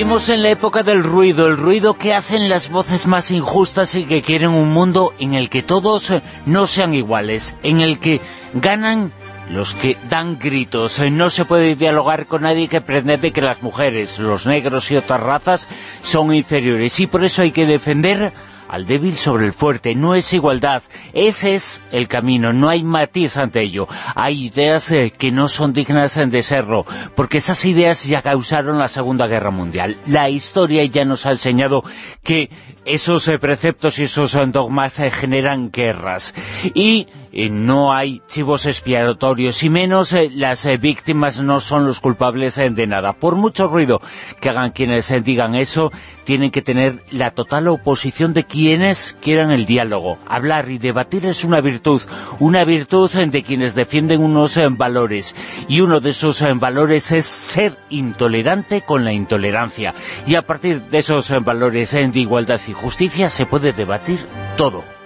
Vivimos en la época del ruido, el ruido que hacen las voces más injustas y que quieren un mundo en el que todos eh, no sean iguales, en el que ganan los que dan gritos. Eh, no se puede dialogar con nadie que pretende que las mujeres, los negros y otras razas son inferiores y por eso hay que defender al débil sobre el fuerte, no es igualdad, ese es el camino, no hay matiz ante ello, hay ideas eh, que no son dignas de serlo, porque esas ideas ya causaron la Segunda Guerra Mundial, la historia ya nos ha enseñado que esos eh, preceptos y esos eh, dogmas generan guerras, y no hay chivos expiatorios, y menos las víctimas no son los culpables de nada, por mucho ruido que hagan quienes digan eso, tienen que tener la total oposición de quienes quieran el diálogo. Hablar y debatir es una virtud, una virtud de quienes defienden unos eh, valores, y uno de esos eh, valores es ser intolerante con la intolerancia. Y a partir de esos eh, valores de igualdad y justicia se puede debatir todo.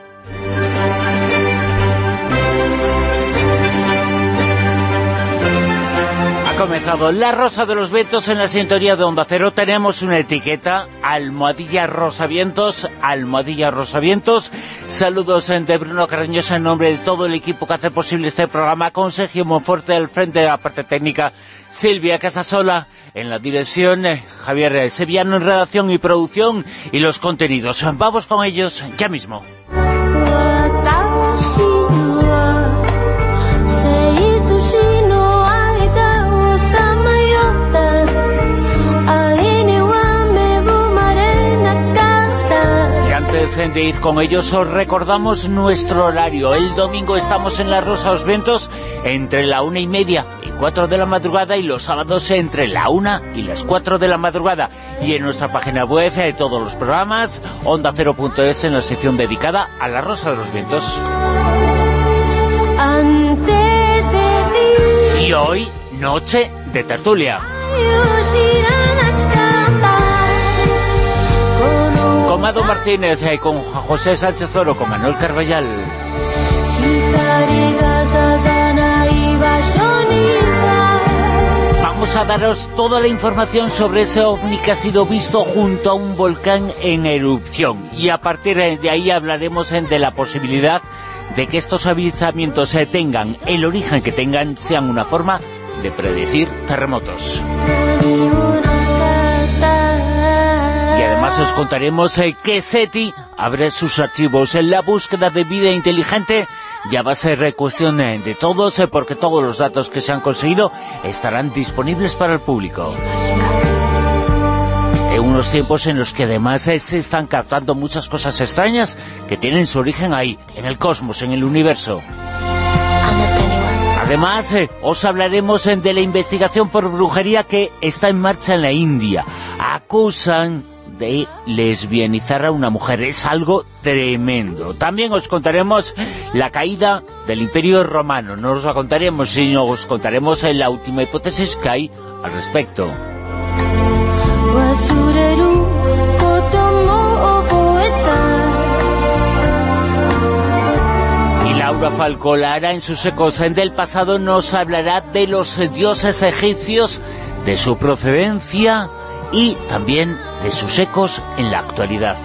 Comenzado La Rosa de los Vientos en la sintonía de Onda Cero. Tenemos una etiqueta, Almohadilla Rosavientos, Almohadilla Rosavientos. Saludos de Bruno Carreñosa en nombre de todo el equipo que hace posible este programa, con Sergio Monforte al frente de la parte técnica, Silvia Casasola en la dirección, eh, Javier Sevillano en redacción y producción y los contenidos. Vamos con ellos ya mismo. De ir con ellos, os recordamos nuestro horario. El domingo estamos en la Rosa Los Ventos entre la una y media y cuatro de la madrugada y los sábados entre la una y las cuatro de la madrugada. Y en nuestra página web de todos los programas, onda0.es en la sección dedicada a la Rosa de los Vientos. Y hoy, noche de tertulia. Amado Martínez, eh, con José Sánchez Oro, con Manuel Carballal. Vamos a daros toda la información sobre ese ovni que ha sido visto junto a un volcán en erupción. Y a partir de ahí hablaremos de la posibilidad de que estos avistamientos eh, tengan el origen que tengan, sean una forma de predecir terremotos. Os contaremos eh, que SETI abre sus archivos. En la búsqueda de vida inteligente ya va a ser eh, cuestión eh, de todos, porque todos los datos que se han conseguido estarán disponibles para el público. En unos tiempos en los que además se están captando muchas cosas extrañas que tienen su origen ahí, en el cosmos, en el universo. Además, os hablaremos de la investigación por brujería que está en marcha en la India. Acusan de lesbianizar a una mujer. Es algo tremendo. También os contaremos la caída del Imperio Romano. No os la contaremos, sino os contaremos la última hipótesis que hay al respecto. Y Laura Falcolara en sus ecos del pasado nos hablará de los dioses egipcios, de su procedencia y también de sus ecos en la actualidad.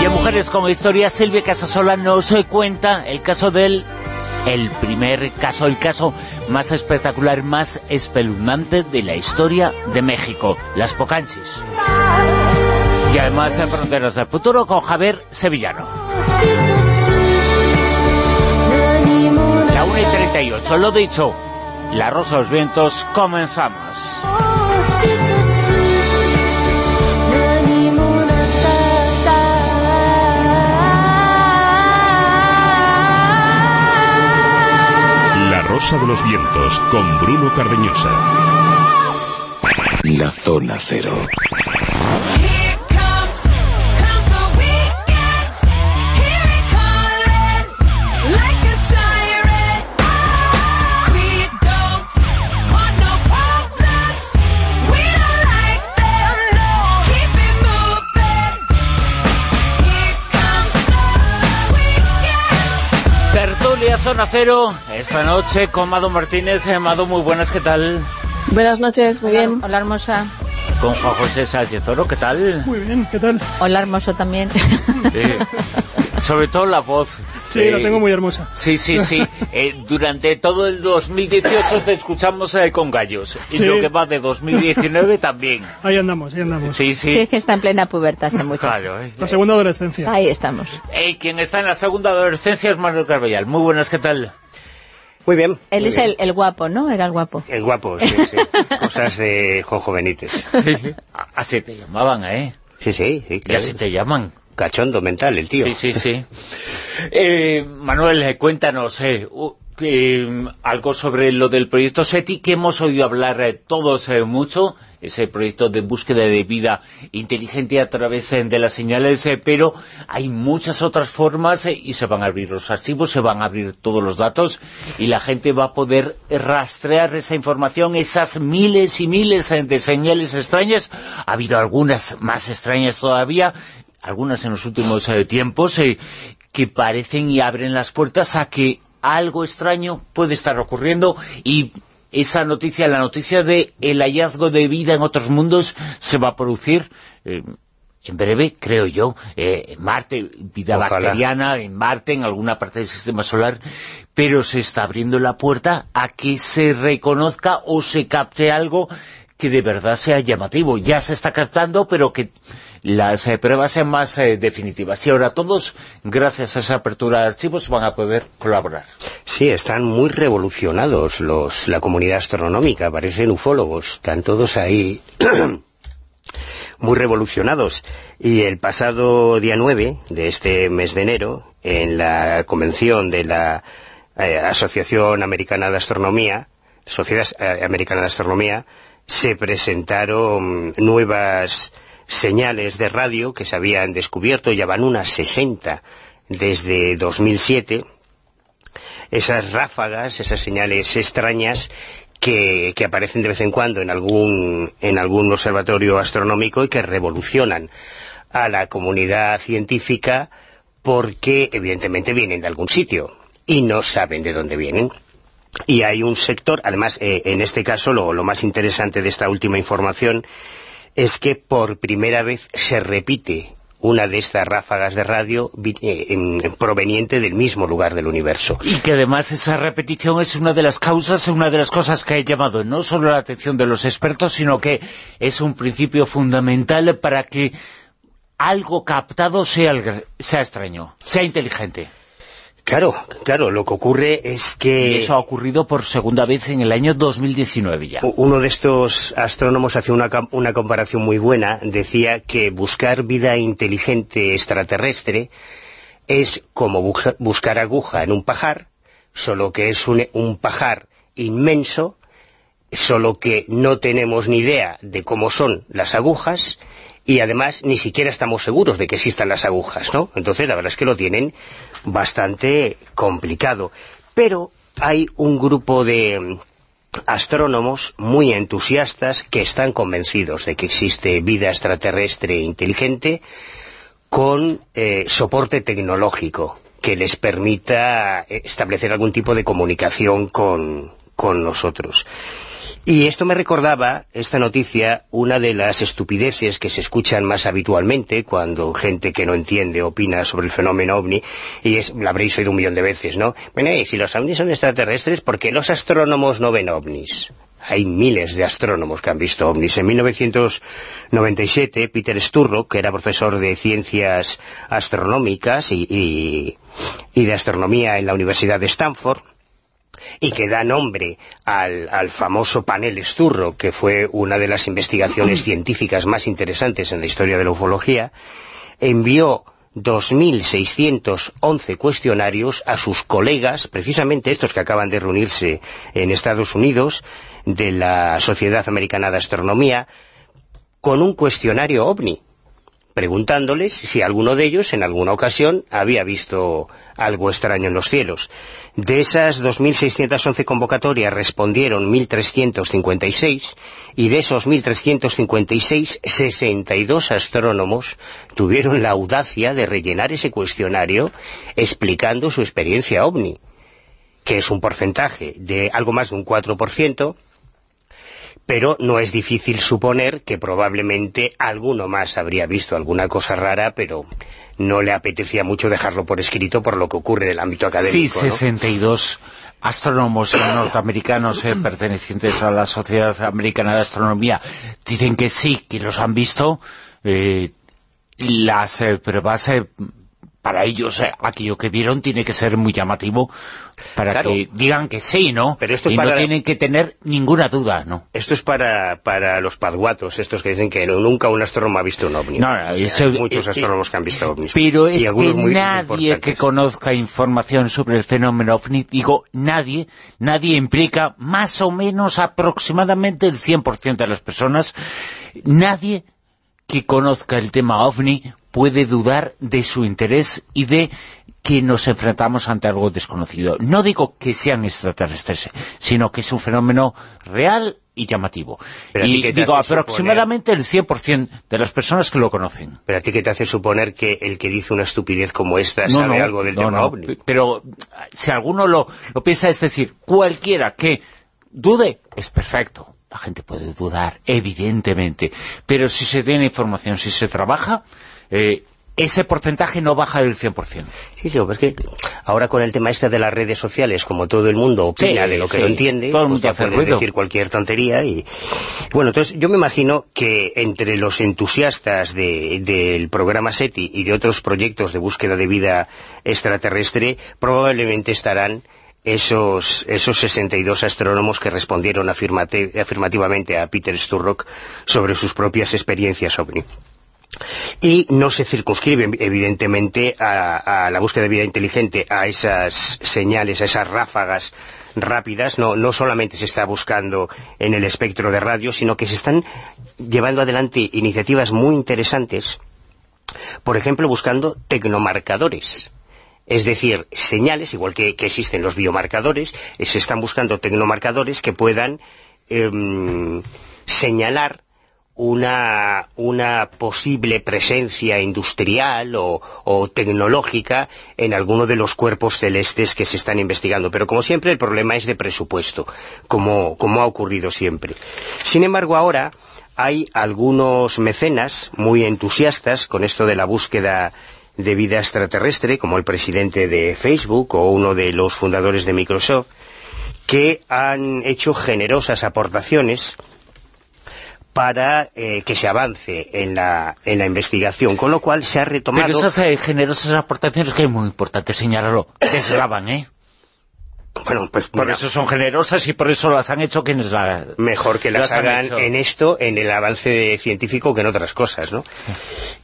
Y en Mujeres con Historia, Silvia Casasola nos cuenta el caso del el primer caso, el caso más espectacular, más espeluznante de la historia de México, las Pocanchis. Y además en Fronteras del Futuro con Javier Sevillano. La 1 y 38, lo dicho, La Rosa de los Vientos, comenzamos. Rosa de los Vientos con Bruno Cardeñosa. La Zona Cero. Zona Cero, esta noche con Mado Martínez. Eh, Mado, muy buenas, ¿qué tal? Buenas noches, muy bien. Hola hermosa. Con Juan José Sánchez Oro, ¿qué tal? Muy bien, ¿qué tal? Hola hermoso también. Sí. Sobre todo la voz. Sí, Eh, la tengo muy hermosa. Sí, sí, sí. Eh, durante todo el 2018 te escuchamos eh, con gallos. Y Sí. lo que va de 2019 también. Ahí andamos, ahí andamos. Sí, Sí, sí. es que está en plena pubertad este muchacho. Claro. eh. La segunda adolescencia. Ahí estamos. Eh, quien está en la segunda adolescencia es Manuel Carballal. Muy buenas, ¿qué tal? Muy bien. Él muy es bien. el, el guapo, ¿no? Era el guapo. El guapo, sí, sí. Cosas de Jojo Benítez. Así te llamaban, ¿eh? Sí, sí, sí. Y así te llaman. Cachondo mental el tío. Sí, sí, sí. Eh, Manuel, eh, cuéntanos eh, eh, algo sobre lo del proyecto SETI, que hemos oído hablar todos mucho, ese proyecto de búsqueda de vida inteligente a través de las señales, pero hay muchas otras formas y se van a abrir los archivos, se van a abrir todos los datos y la gente va a poder rastrear esa información, esas miles y miles de señales extrañas. Ha habido algunas más extrañas todavía, algunas en los últimos eh, tiempos, eh, que parecen y abren las puertas a que algo extraño puede estar ocurriendo y esa noticia, la noticia de el hallazgo de vida en otros mundos se va a producir eh, en breve, creo yo, eh, en Marte, vida Ojalá. bacteriana, en Marte, en alguna parte del sistema solar, pero se está abriendo la puerta a que se reconozca o se capte algo que de verdad sea llamativo. Ya se está captando, pero que las eh, pruebas más eh, definitivas. Y ahora todos, gracias a esa apertura de archivos, van a poder colaborar. Sí, están muy revolucionados los, la comunidad astronómica, parecen ufólogos, están todos ahí muy revolucionados. Y el pasado día 9 de este mes de enero, en la convención de la eh, Asociación Americana de Astronomía, Sociedad Americana de Astronomía, se presentaron nuevas señales de radio que se habían descubierto, ya van unas 60 desde 2007, esas ráfagas, esas señales extrañas que, que aparecen de vez en cuando en algún, en algún observatorio astronómico y que revolucionan a la comunidad científica porque evidentemente vienen de algún sitio y no saben de dónde vienen. Y hay un sector, además eh, en este caso lo, lo más interesante de esta última información es que por primera vez se repite una de estas ráfagas de radio eh, en- proveniente del mismo lugar del universo. Y que además esa repetición es una de las causas, una de las cosas que ha llamado no solo la atención de los expertos, sino que es un principio fundamental para que algo captado sea extraño, sea inteligente. Claro, claro, lo que ocurre es Y que eso ha ocurrido por segunda vez en el año 2019 ya. uno de estos astrónomos hacía una, comparación muy buena, decía que buscar vida inteligente extraterrestre es como buscar aguja en un pajar, solo que es un, un pajar inmenso, solo que no tenemos ni idea de cómo son las agujas y además ni siquiera estamos seguros de que existan las agujas, ¿no? Entonces la verdad es que lo tienen bastante complicado. Pero hay un grupo de astrónomos muy entusiastas que están convencidos de que existe vida extraterrestre inteligente con eh, soporte tecnológico que les permita eh, establecer algún tipo de comunicación con, con nosotros. Y esto me recordaba, esta noticia, una de las estupideces que se escuchan más habitualmente cuando gente que no entiende opina sobre el fenómeno ovni, y es, la habréis oído un millón de veces, ¿no? Bueno, y si los ovnis son extraterrestres, ¿por qué los astrónomos no ven ovnis? Hay miles de astrónomos que han visto ovnis. En 1997, Peter Sturrock, que era profesor de ciencias astronómicas y de astronomía en la Universidad de Stanford, y que da nombre al, al famoso panel Esturro, que fue una de las investigaciones científicas más interesantes en la historia de la ufología, envió 2.611 cuestionarios a sus colegas, precisamente estos que acaban de reunirse en Estados Unidos, de la Sociedad Americana de Astronomía, con un cuestionario ovni, preguntándoles si alguno de ellos en alguna ocasión había visto algo extraño en los cielos. De esas 2.611 convocatorias respondieron 1.356 y de esos 1.356, 62 astrónomos tuvieron la audacia de rellenar ese cuestionario explicando su experiencia ovni, que es un porcentaje de algo más de un 4%, pero no es difícil suponer que probablemente alguno más habría visto alguna cosa rara, pero no le apetecía mucho dejarlo por escrito por lo que ocurre en el ámbito Sí, académico. ¿no? 62 astrónomos norteamericanos eh, pertenecientes a la Sociedad Americana de Astronomía dicen que sí, que los han visto. eh, las eh, pruebas, eh, para ellos, eh, aquello que vieron tiene que ser muy llamativo para Claro. que digan que sí, ¿no? Pero esto es y para- no tienen que tener ninguna duda, ¿no? Esto es para, para los padguatos, estos que dicen que nunca un astrónomo ha visto un ovni. No, no, O sea, eso- hay muchos eh, astrónomos que han visto ovnis. Pero Y es que muy nadie que conozca información sobre el fenómeno OVNI, digo, nadie, nadie implica más o menos aproximadamente el 100% de las personas, nadie que conozca el tema OVNI puede dudar de su interés y de que nos enfrentamos ante algo desconocido. No digo que sean extraterrestres, sino que es un fenómeno real y llamativo. Pero y digo, hace suponer- aproximadamente el 100% de las personas que lo conocen. Pero a ti que te hace suponer que el que dice una estupidez como esta sabe algo del no, tema no. ovni. Pero si alguno lo, lo piensa, es decir, cualquiera que dude, es perfecto. La gente puede dudar, evidentemente. Pero si se tiene información, si se trabaja, eh, ese porcentaje no baja del 100%. Sí, sí, es que ahora con el tema este de las redes sociales, como todo el mundo opina Sí, de lo que sí. no entiende, Todo el pues mundo puedes ruido. decir cualquier tontería y... Bueno, entonces yo me imagino que entre los entusiastas de- del programa SETI y de otros proyectos de búsqueda de vida extraterrestre, probablemente estarán esos, esos 62 astrónomos que respondieron afirmativamente a Peter Sturrock sobre sus propias experiencias ovni. Y no se circunscribe, evidentemente, a, la búsqueda de vida inteligente, a esas señales, a esas ráfagas rápidas. No, no solamente se está buscando en el espectro de radio, sino que se están llevando adelante iniciativas muy interesantes, por ejemplo, buscando tecnomarcadores. Es decir, señales, igual que, existen los biomarcadores, eh, se están buscando tecnomarcadores que puedan em, señalar una, posible presencia industrial o, tecnológica en alguno de los cuerpos celestes que se están investigando. Pero como siempre el problema es de presupuesto, como ha ocurrido siempre. Sin embargo ahora hay algunos mecenas muy entusiastas con esto de la búsqueda de vida extraterrestre, como el presidente de Facebook o uno de los fundadores de Microsoft, que han hecho generosas aportaciones para eh, que se avance en la, en la investigación, con lo cual se ha retomado... Pero esas eh, generosas aportaciones que es muy importante señalarlo, deslavan, ¿eh? Bueno, pues Por mira, eso son generosas y por eso las han hecho quienes las... mejor que las hagan en esto, en el avance científico, que en otras cosas, ¿no?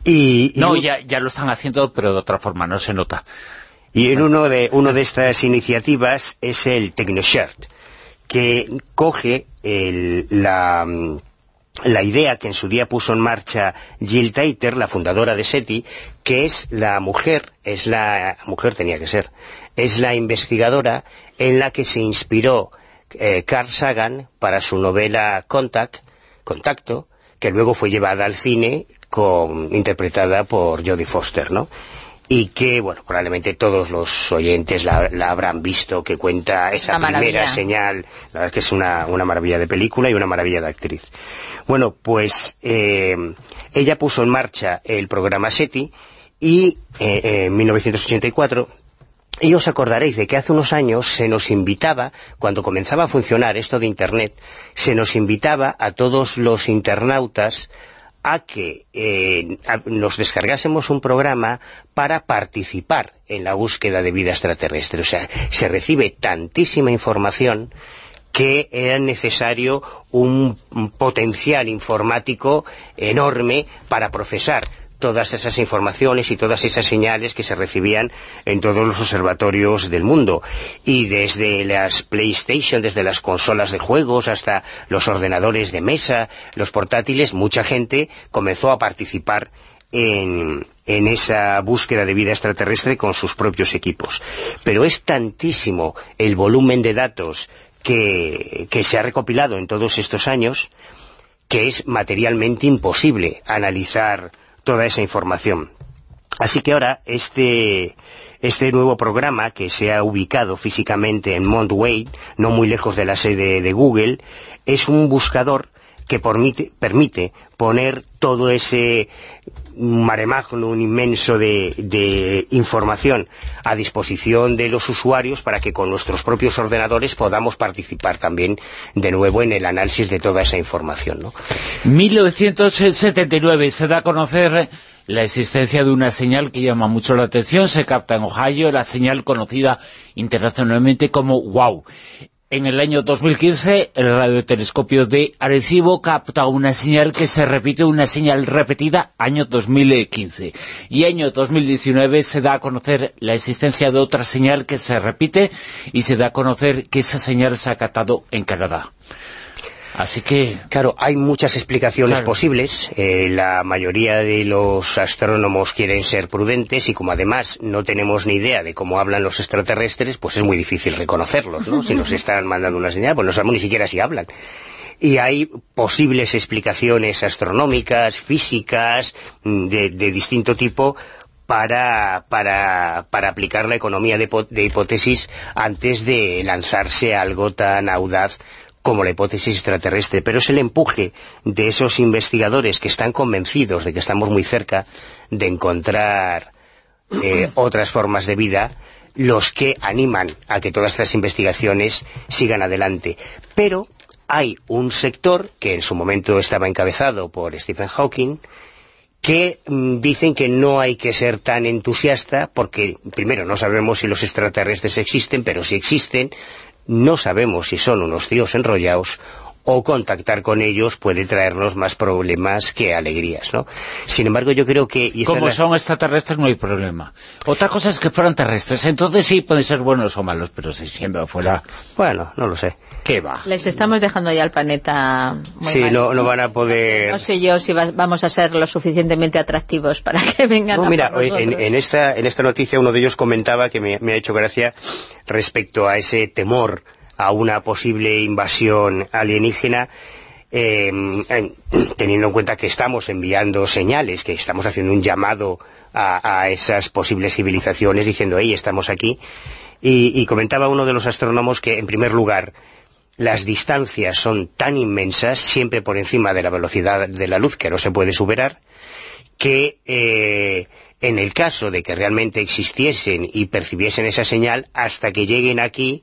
Y, y No, ya, ya lo están haciendo, pero de otra forma, no se nota. Y en uno de, uno de estas iniciativas es el TechnoShirt, que coge el- la, mm, la idea que en su día puso en marcha Jill Taiter, la fundadora de SETI, que es la mujer, es la mujer tenía que ser, es la investigadora en la que se inspiró eh, Carl Sagan para su novela Contact, Contacto, que luego fue llevada al cine con, interpretada por Jodie Foster, ¿no? Y que, bueno, probablemente todos los oyentes la, la habrán visto, que cuenta esa Una primera maravilla. señal, la verdad es que es una, una maravilla de película y una maravilla de actriz. Bueno, pues eh, ella puso en marcha el programa SETI y eh, eh, en 1984 y os acordaréis de que hace unos años se nos invitaba, cuando comenzaba a funcionar esto de Internet, se nos invitaba a todos los internautas a que eh, nos descargásemos un programa para participar en la búsqueda de vida extraterrestre. O sea, se recibe tantísima información que era necesario un potencial informático enorme para procesar todas esas informaciones y todas esas señales que se recibían en todos los observatorios del mundo. Y desde las PlayStation, desde las consolas de juegos hasta los ordenadores de mesa, los portátiles, mucha gente comenzó a participar en, en esa búsqueda de vida extraterrestre con sus propios equipos. Pero es tantísimo el volumen de datos que, que se ha recopilado en todos estos años que es materialmente imposible analizar toda esa información. Así que ahora este, este nuevo programa que se ha ubicado físicamente en Mount Wade, no muy lejos de la sede de Google, es un buscador que permite, poner todo ese mare magnum inmenso de, de información a disposición de los usuarios para que con nuestros propios ordenadores podamos participar también de nuevo en el análisis de toda esa información. ¿no? 1979 se da a conocer la existencia de una señal que llama mucho la atención, se capta en Ohio, la señal conocida internacionalmente como WOW. En el año 2015, el radiotelescopio de Arecibo capta una señal que se repite, una señal repetida, año 2015. Y año 2019 se da a conocer la existencia de otra señal que se repite y se da a conocer que esa señal se ha captado en Canadá. Así que... Claro, hay muchas explicaciones Claro. posibles. Eh, la mayoría de los astrónomos quieren ser prudentes y como además no tenemos ni idea de cómo hablan los extraterrestres, pues es muy difícil reconocerlos, ¿no? Si nos están mandando una señal, pues no sabemos ni siquiera si hablan. Y hay posibles explicaciones astronómicas, físicas, mm, de, de distinto tipo, para, para, para aplicar la economía de, de hipótesis antes de lanzarse a algo tan audaz como la hipótesis extraterrestre, pero es el empuje de esos investigadores que están convencidos de que estamos muy cerca de encontrar eh, otras formas de vida los que animan a que todas estas investigaciones sigan adelante. Pero hay un sector que en su momento estaba encabezado por Stephen Hawking que mm, dicen que no hay que ser tan entusiasta porque, primero, no sabemos si los extraterrestres existen, pero si existen, no sabemos si son unos tíos enrollados o contactar con ellos puede traernos más problemas que alegrías, ¿no? Sin embargo, yo creo que... y Como la- son extraterrestres no hay problema. Otra cosa es que fueran terrestres, entonces sí pueden ser buenos o malos, pero si siempre fuera, Bueno, no lo sé. ¿qué va? Les estamos dejando ya el planeta muy sí, mal. no, no van a poder... No sé yo si va- vamos a ser lo suficientemente atractivos para que vengan No, a mira, por hoy en, esta, en esta noticia uno de ellos comentaba que me, me ha hecho gracia respecto a ese temor a una posible invasión alienígena en- teniendo en cuenta que estamos enviando señales, que estamos haciendo un llamado a, esas posibles civilizaciones diciendo, hey, estamos aquí. Y, y comentaba uno de los astrónomos que, en primer lugar, las distancias son tan inmensas, siempre por encima de la velocidad de la luz, que no se puede superar, que eh, en el caso de que realmente existiesen y percibiesen esa señal, hasta que lleguen aquí,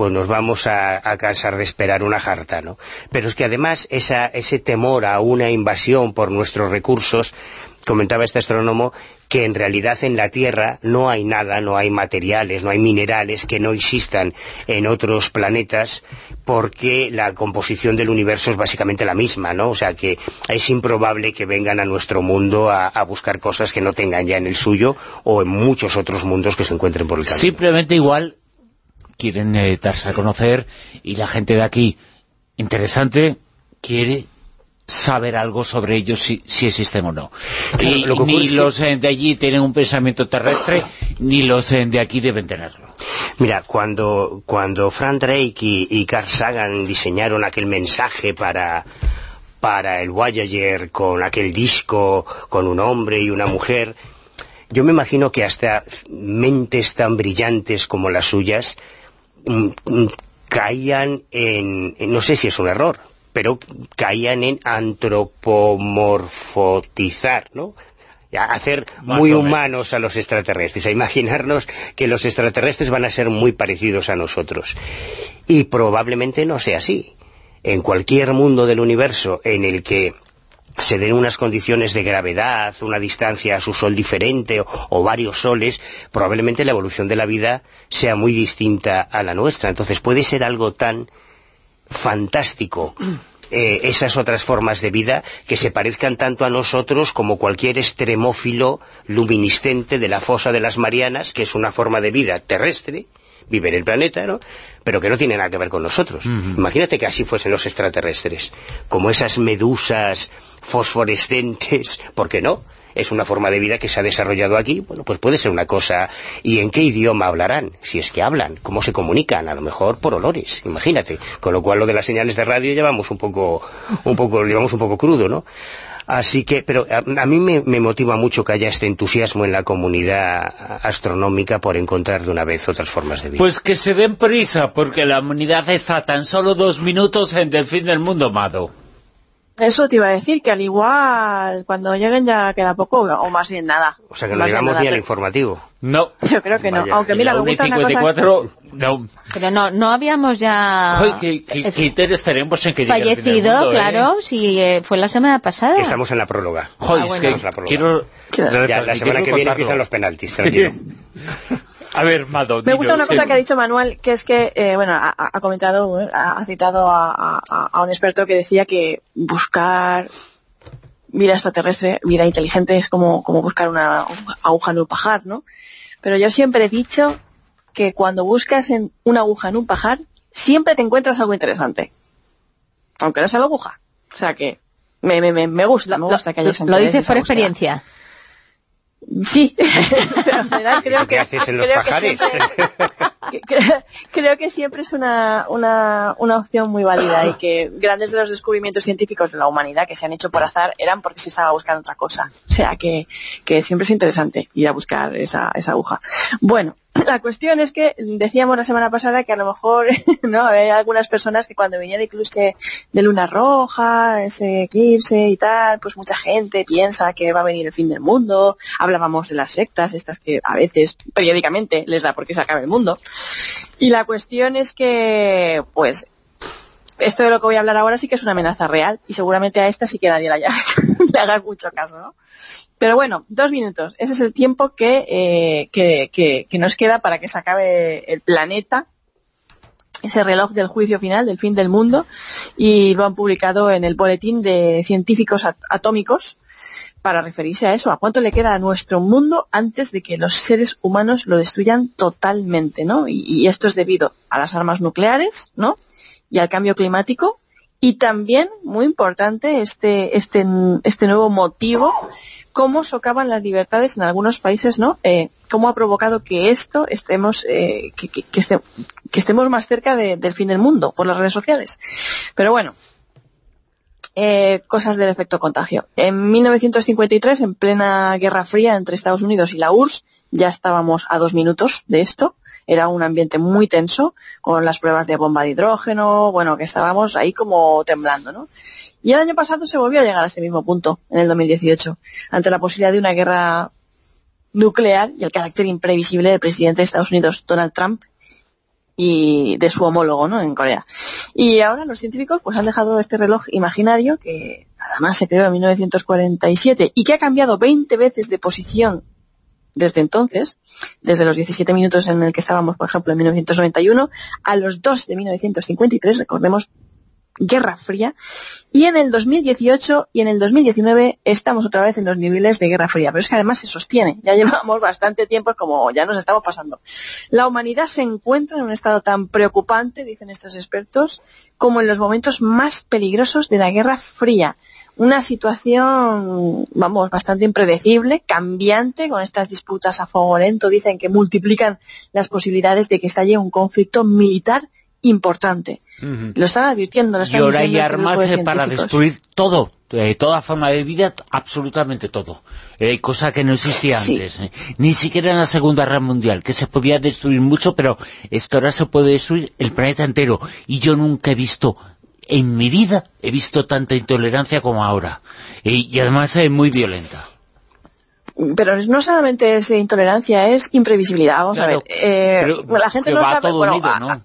pues nos vamos a, cansar de esperar una jarta, ¿no? Pero es que además esa, ese temor a una invasión por nuestros recursos, comentaba este astrónomo, que en realidad en la Tierra no hay nada, no hay materiales, no hay minerales que no existan en otros planetas, porque la composición del universo es básicamente la misma, ¿no? O sea que es improbable que vengan a nuestro mundo a, a buscar cosas que no tengan ya en el suyo o en muchos otros mundos que se encuentren por el camino. Simplemente igual quieren eh, darse a conocer y la gente de aquí, interesante, quiere saber algo sobre ellos si, si existen o no. Claro, y lo que ocurre ni es que- los eh, de allí tienen un pensamiento terrestre, ni los eh, de aquí deben tenerlo. Mira, cuando, cuando Frank Drake y, y Carl Sagan diseñaron aquel mensaje para, para el Voyager con aquel disco, con un hombre y una mujer, yo me imagino que hasta mentes tan brillantes como las suyas caían en, no sé si es un error, pero caían en antropomorfotizar, ¿no? A hacer Más muy humanos a los extraterrestres, a imaginarnos que los extraterrestres van a ser muy parecidos a nosotros. Y probablemente no sea así. En cualquier mundo del universo en el que se den unas condiciones de gravedad, una distancia a su sol diferente o, varios soles, probablemente la evolución de la vida sea muy distinta a la nuestra. Entonces puede ser algo tan fantástico eh, esas otras formas de vida que se parezcan tanto a nosotros como cualquier extremófilo luminiscente de la fosa de las Marianas, que es una forma de vida terrestre, vive en el planeta, ¿no? pero que no tiene nada que ver con nosotros. Imagínate que así fuesen los extraterrestres, como esas medusas fosforescentes, ¿por qué no? Es una forma de vida que se ha desarrollado aquí, bueno, pues puede ser una cosa... ¿Y en qué idioma hablarán? Si es que hablan, ¿cómo se comunican? A lo mejor por olores, imagínate. Con lo cual lo de las señales de radio llevamos un poco, un poco, llevamos un poco crudo, ¿no? Así que, pero a, a mí me, me motiva mucho que haya este entusiasmo en la comunidad astronómica por encontrar de una vez otras formas de vida. Pues que se den prisa, porque la humanidad está a tan solo dos minutos en del fin del mundo, Mado. Eso te iba a decir, que al igual cuando lleguen ya queda poco, o más bien nada. o sea que no llegamos ni al informativo. No. Yo creo que no. Aunque mira, me gusta una cosa... 1.54, no. Pero no, no habíamos ya Ay, qué, qué- qué interés tenemos en que fallecido, mundo, ¿eh? claro, si eh, fue la semana pasada. Que estamos en la próloga. Joder, Ah, es bueno. que Vamos a la próloga. quiero... Claro. Ya, la semana quiero que viene contarlo. empiezan los penaltis, tranquilo. A ver, Mado, Me gusta una cosa que ha dicho Manuel, que es que, eh, bueno, ha, ha- comentado, eh, ha ha citado a, a- a un experto que decía que buscar vida extraterrestre, vida inteligente, es como, como buscar una aguja en un pajar, ¿no? Pero yo siempre he dicho que cuando buscas en una aguja en un pajar, siempre te encuentras algo interesante. Aunque no sea la aguja. O sea que me, me, me, me gusta, me gusta que haya lo dices por búsqueda. experiencia. Sí, pero en general creo ¿Qué que, haces en los creo que pajares? siempre- que- creo que siempre es una, una, una opción muy válida y que grandes de los descubrimientos científicos de la humanidad que se han hecho por azar eran porque se estaba buscando otra cosa. O sea que, que siempre es interesante ir a buscar esa, esa aguja. Bueno, la cuestión es que decíamos la semana pasada que a lo mejor no hay algunas personas que cuando venía el eclipse de luna roja, ese eclipse y tal, pues mucha gente piensa que va a venir el fin del mundo. Hablábamos de las sectas, estas que a veces, periódicamente, les da porque se acabe el mundo. Y la cuestión es que, pues, esto de lo que voy a hablar ahora sí que es una amenaza real y seguramente a esta sí que nadie le, haya- le haga mucho caso, ¿no? Pero bueno, dos minutos. Ese es el tiempo que, eh, que, que, que nos queda para que se acabe el planeta, ese reloj del juicio final, del fin del mundo, y lo han publicado en el boletín de científicos at- atómicos para referirse a eso, a cuánto le queda a nuestro mundo antes de que los seres humanos lo destruyan totalmente, ¿no? Y esto es debido a las armas nucleares, ¿no? Y al cambio climático. Y también, muy importante, este, este, este nuevo motivo, cómo socavan las libertades en algunos países, ¿no? Eh, cómo ha provocado que esto estemos, eh, que, que- que este- que estemos más cerca de- del fin del mundo por las redes sociales. Pero bueno, eh, cosas del efecto contagio. En 1953, en plena Guerra Fría entre Estados Unidos y la URSS, ya estábamos a dos minutos de esto. Era un ambiente muy tenso, con las pruebas de bomba de hidrógeno, bueno, que estábamos ahí como temblando, ¿no? Y el año pasado se volvió a llegar a ese mismo punto, en el 2018, ante la posibilidad de una guerra nuclear y el carácter imprevisible del presidente de Estados Unidos, Donald Trump, y de su homólogo, ¿no?, en Corea. Y ahora los científicos pues han dejado este reloj imaginario que además se creó en 1947 y que ha cambiado 20 veces de posición desde entonces, desde los 17 minutos en el que estábamos, por ejemplo, en 1991, a los 2 de 1953, recordemos, Guerra Fría, y en el 2018 y en el 2019 estamos otra vez en los niveles de Guerra Fría, pero es que además se sostiene, ya llevamos bastante tiempo como ya nos estamos pasando. La humanidad se encuentra en un estado tan preocupante, dicen estos expertos, como en los momentos más peligrosos de la Guerra Fría. Una situación, vamos, bastante impredecible, cambiante, con estas disputas a fuego lento, dicen que multiplican las posibilidades de que estalle un conflicto militar importante. Lo están advirtiendo, lo Y están ahora hay este armas eh, para destruir todo, eh, toda forma de vida, absolutamente todo. Eh, cosa que no existía Sí. antes. eh. Ni siquiera en la Segunda Guerra Mundial, que se podía destruir mucho, pero esto ahora se puede destruir el planeta entero. Y yo nunca he visto, en mi vida, he visto tanta intolerancia como ahora. Eh, y además es muy violenta. Pero no solamente es intolerancia, es imprevisibilidad. Vamos Claro, a ver. Eh, pero la gente no sabe... todo bueno, unido, a- ¿no?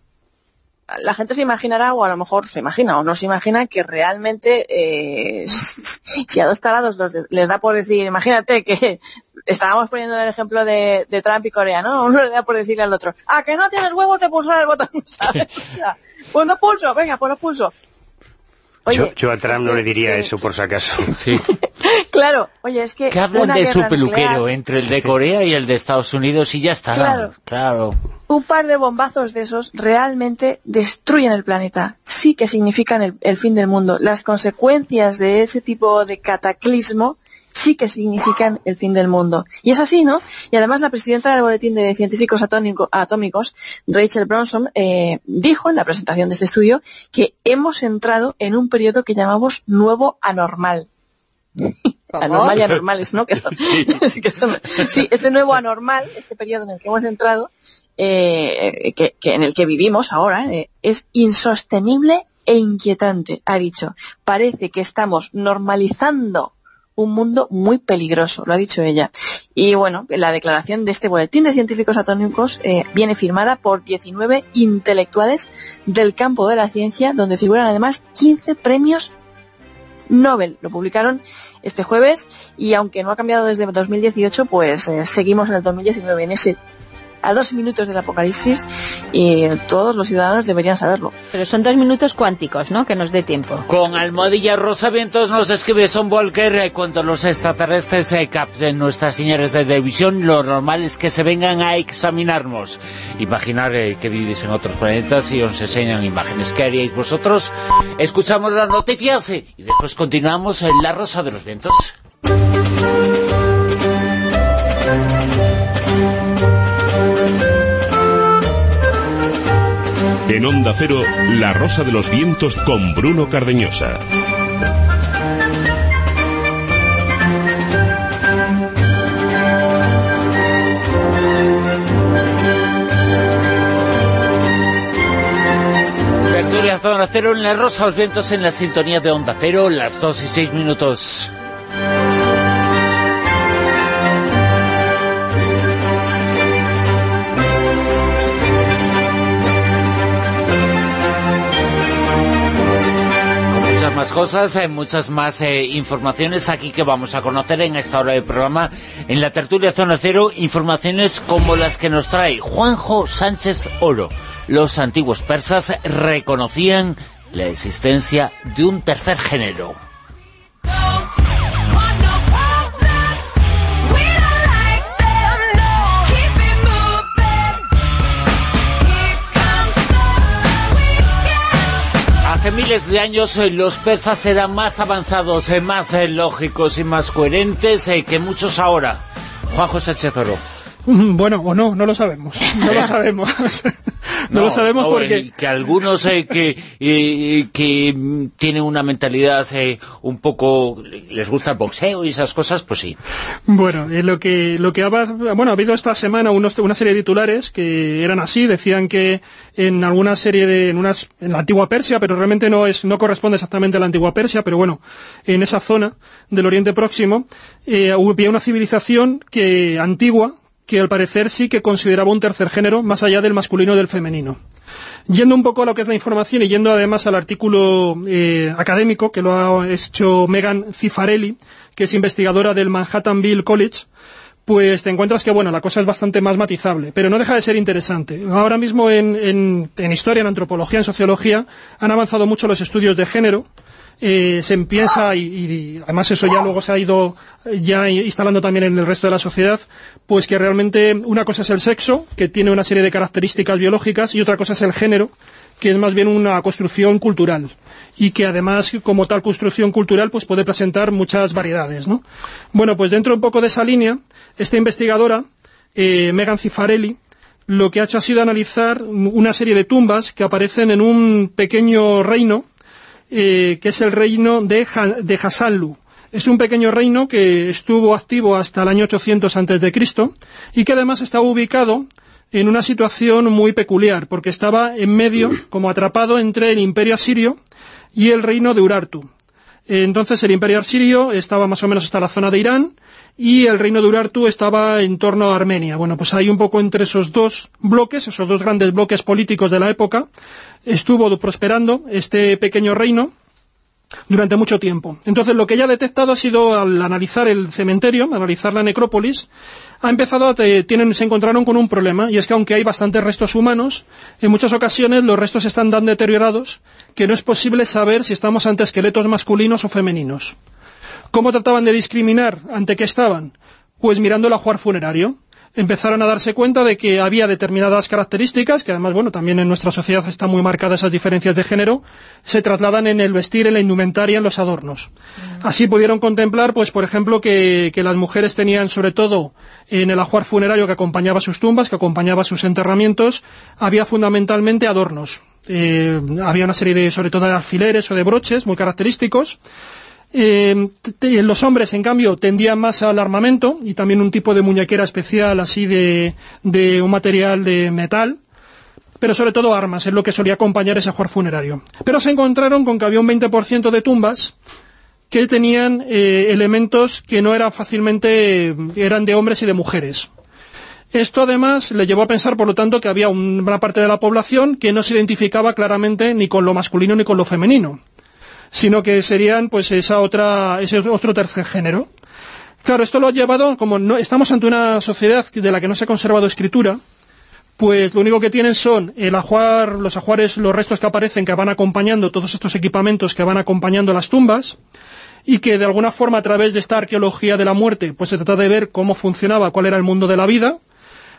la gente se imaginará, o a lo mejor se imagina o no se imagina, que realmente eh, si a dos de- les da por decir, imagínate que estábamos poniendo el ejemplo de, de Trump y Corea, ¿no? Uno le da por decirle al otro, ah, que no tienes huevos de pulsar el botón, ¿sabes? O sea, pues no pulso, venga, pues no pulso. Oye, yo, yo a Trump no que- le diría que- eso, por si acaso. Sí. Claro, oye, es que... Que hablan de su nuclear- peluquero entre el de Corea y el de Estados Unidos y ya está. Claro. claro. un par de bombazos de esos realmente destruyen el planeta. Sí que significan el, el fin del mundo. Las consecuencias de ese tipo de cataclismo sí que significan el fin del mundo. Y es así, ¿no? Y además la presidenta del Boletín de Científicos Atómicos, Rachel Bronson, eh, dijo en la presentación de este estudio que hemos entrado en un periodo que llamamos nuevo anormal. Anormal y anormales, ¿no? Que son- sí, que son- sí, este nuevo anormal, este periodo en el que hemos entrado, eh, que, que en el que vivimos ahora, eh, es insostenible e inquietante, ha dicho. Parece que estamos normalizando un mundo muy peligroso, lo ha dicho ella. Y bueno, la declaración de este boletín de científicos atómicos eh, viene firmada por 19 intelectuales del campo de la ciencia, donde figuran además 15 premios Nobel. Lo publicaron este jueves y aunque no ha cambiado desde 2018, pues eh, seguimos en el 2019 en ese a dos minutos del apocalipsis y todos los ciudadanos deberían saberlo. Pero son dos minutos cuánticos, ¿no? Que nos dé tiempo. Con Almohadilla Rosa Vientos nos escribe Son Walker eh, cuando los extraterrestres eh, capten nuestras señales de televisión, lo normal es que se vengan a examinarnos. Imaginar eh, que vivís en otros planetas y os enseñan imágenes. ¿Qué haríais vosotros? Escuchamos las noticias eh, y después continuamos en La Rosa de los Vientos. En Onda Cero, La Rosa de los Vientos con Bruno Cardeñosa. Tertulia Zona Cero en La Rosa de los Vientos en la sintonía de Onda Cero, las 2 y 6 minutos. Cosas, hay muchas más eh, informaciones aquí que vamos a conocer en esta hora del programa. En la tertulia Zona Cero, informaciones como las que nos trae Juanjo Sánchez Oro. Los antiguos persas reconocían la existencia de un tercer género. Hace miles de años eh, los persas eran más avanzados, eh, más eh, lógicos y más coherentes que muchos ahora. Juanjo Sánchez Oro. Mm, Bueno, o no, no lo sabemos. No lo sabemos. no, lo sabemos porque... que algunos eh, que, eh, que tienen una mentalidad eh, un poco... les gusta el boxeo y esas cosas, pues sí. Bueno, eh, lo que lo que ha, bueno, ha habido esta semana unos, una serie de titulares que eran así, decían que en alguna serie de en unas en la antigua Persia, pero realmente no es no corresponde exactamente a la antigua Persia, pero bueno, en esa zona del Oriente Próximo eh, había una civilización que antigua que al parecer sí que consideraba un tercer género más allá del masculino y del femenino. Yendo un poco a lo que es la información y yendo además al artículo eh, académico que lo ha hecho Megan Cifarelli, que es investigadora del Manhattanville College, pues te encuentras que, bueno, la cosa es bastante más matizable, pero no deja de ser interesante. Ahora mismo en, historia, en antropología, en sociología, han avanzado mucho los estudios de género, eh, se piensa, y, y además eso ya luego se ha ido eh, ya instalando también en el resto de la sociedad, pues que realmente una cosa es el sexo, que tiene una serie de características biológicas, y otra cosa es el género, que es más bien una construcción cultural y que además como tal construcción cultural pues puede presentar muchas variedades, ¿no? Bueno, pues dentro un poco de esa línea, esta investigadora, eh, Megan Cifarelli, lo que ha hecho ha sido analizar una serie de tumbas que aparecen en un pequeño reino eh, que es el reino de, Ha- de. Es un pequeño reino que estuvo activo hasta el año 800 antes de Cristo y que además estaba ubicado en una situación muy peculiar porque estaba en medio, como atrapado entre el imperio asirio y el reino de Urartu. Entonces el imperio asirio estaba más o menos hasta la zona de Irán y el reino de Urartu estaba en torno a Armenia. Bueno, pues ahí un poco entre esos dos bloques, esos dos grandes bloques políticos de la época, estuvo prosperando este pequeño reino durante mucho tiempo. Entonces lo que ella ha detectado ha sido al analizar el cementerio, analizar la necrópolis, ha empezado a te- tienen, se encontraron con un problema y es que aunque hay bastantes restos humanos, en muchas ocasiones los restos están tan deteriorados que no es posible saber si estamos ante esqueletos masculinos o femeninos. ¿Cómo trataban de discriminar ante qué estaban? Pues mirando el ajuar funerario. Empezaron a darse cuenta de que había determinadas características, que además, bueno, también en nuestra sociedad están muy marcadas esas diferencias de género, se trasladan en el vestir, en la indumentaria, en los adornos. Así pudieron contemplar, pues, por ejemplo, que, que las mujeres tenían, sobre todo, en el ajuar funerario que acompañaba sus tumbas, que acompañaba sus enterramientos, había fundamentalmente adornos. Eh, había una serie de, sobre todo, de alfileres o de broches muy característicos, eh, te- los hombres, en cambio, tendían más al armamento y también un tipo de muñequera especial así de, de un material de metal, pero sobre todo armas, es lo que solía acompañar ese juar funerario. Pero se encontraron con que había un 20% de tumbas que tenían eh, elementos que no eran fácilmente, eh, eran de hombres y de mujeres. Esto además le llevó a pensar, por lo tanto, que había una parte de la población que no se identificaba claramente ni con lo masculino ni con lo femenino sino que serían pues esa otra, ese otro tercer género. Claro, esto lo ha llevado, como no, estamos ante una sociedad de la que no se ha conservado escritura, pues lo único que tienen son el ajuar, los ajuares, los restos que aparecen que van acompañando todos estos equipamientos que van acompañando las tumbas, y que de alguna forma a través de esta arqueología de la muerte, pues se trata de ver cómo funcionaba, cuál era el mundo de la vida,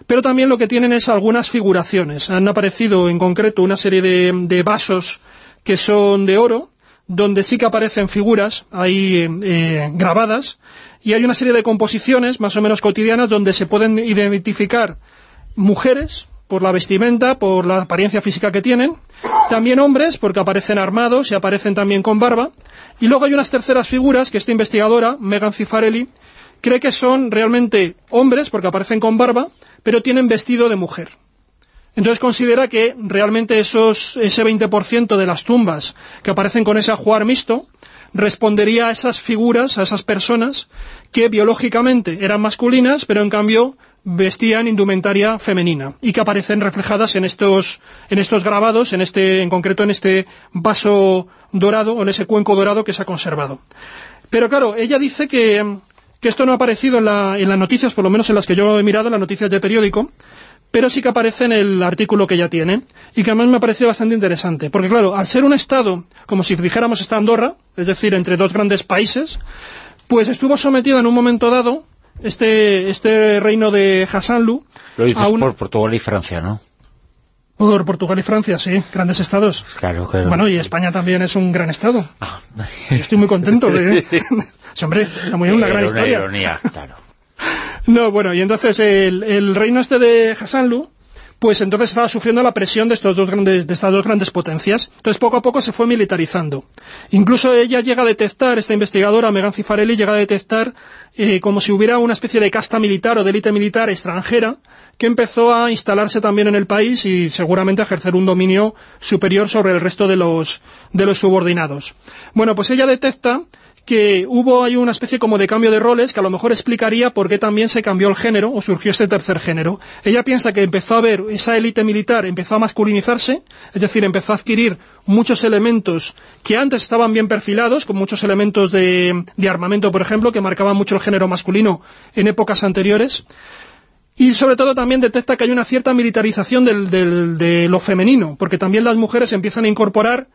pero también lo que tienen es algunas figuraciones. Han aparecido en concreto una serie de, de vasos que son de oro, donde sí que aparecen figuras ahí eh, eh, grabadas, y hay una serie de composiciones más o menos cotidianas donde se pueden identificar mujeres por la vestimenta, por la apariencia física que tienen, también hombres porque aparecen armados y aparecen también con barba, y luego hay unas terceras figuras que esta investigadora, Megan Cifarelli, cree que son realmente hombres porque aparecen con barba, pero tienen vestido de mujer. Entonces considera que realmente esos, ese 20% de las tumbas que aparecen con ese ajuar mixto respondería a esas figuras, a esas personas que biológicamente eran masculinas, pero en cambio vestían indumentaria femenina y que aparecen reflejadas en estos, en estos grabados, en este, en concreto en este vaso dorado o en ese cuenco dorado que se ha conservado. Pero claro, ella dice que, que esto no ha aparecido en, la- en las noticias, por lo menos en las que yo he mirado, las noticias de periódico, pero sí que aparece en el artículo que ella tiene y que además me parece bastante interesante. Porque claro, al ser un Estado, como si dijéramos está Andorra, es decir, entre dos grandes países, pues estuvo sometido en un momento dado este, este reino de Hassanlu Lo dices a un- por Portugal y Francia, ¿no? por Portugal y Francia, sí, grandes estados. Claro, claro. Bueno, y España también es un gran estado. Ah, Yo estoy muy contento de... Sí, hombre, está muy bien, una gran historia. ironía, claro. No, bueno, y entonces el, el reino este de Hassanlu, pues entonces estaba sufriendo la presión de, estos dos grandes, de estas dos grandes potencias. Entonces poco a poco se fue militarizando. Incluso ella llega a detectar, esta investigadora, Megan Cifarelli, llega a detectar eh, como si hubiera una especie de casta militar o de élite militar extranjera que empezó a instalarse también en el país y seguramente a ejercer un dominio superior sobre el resto de los, de los subordinados. Bueno, pues ella detecta que hubo ahí una especie como de cambio de roles que a lo mejor explicaría por qué también se cambió el género o surgió este tercer género. Ella piensa que empezó a ver esa élite militar, empezó a masculinizarse, es decir, empezó a adquirir muchos elementos que antes estaban bien perfilados, con muchos elementos de, de armamento, por ejemplo, que marcaban mucho el género masculino en épocas anteriores. Y sobre todo también detecta que hay una cierta militarización del- del- de lo femenino, porque también las mujeres empiezan a incorporar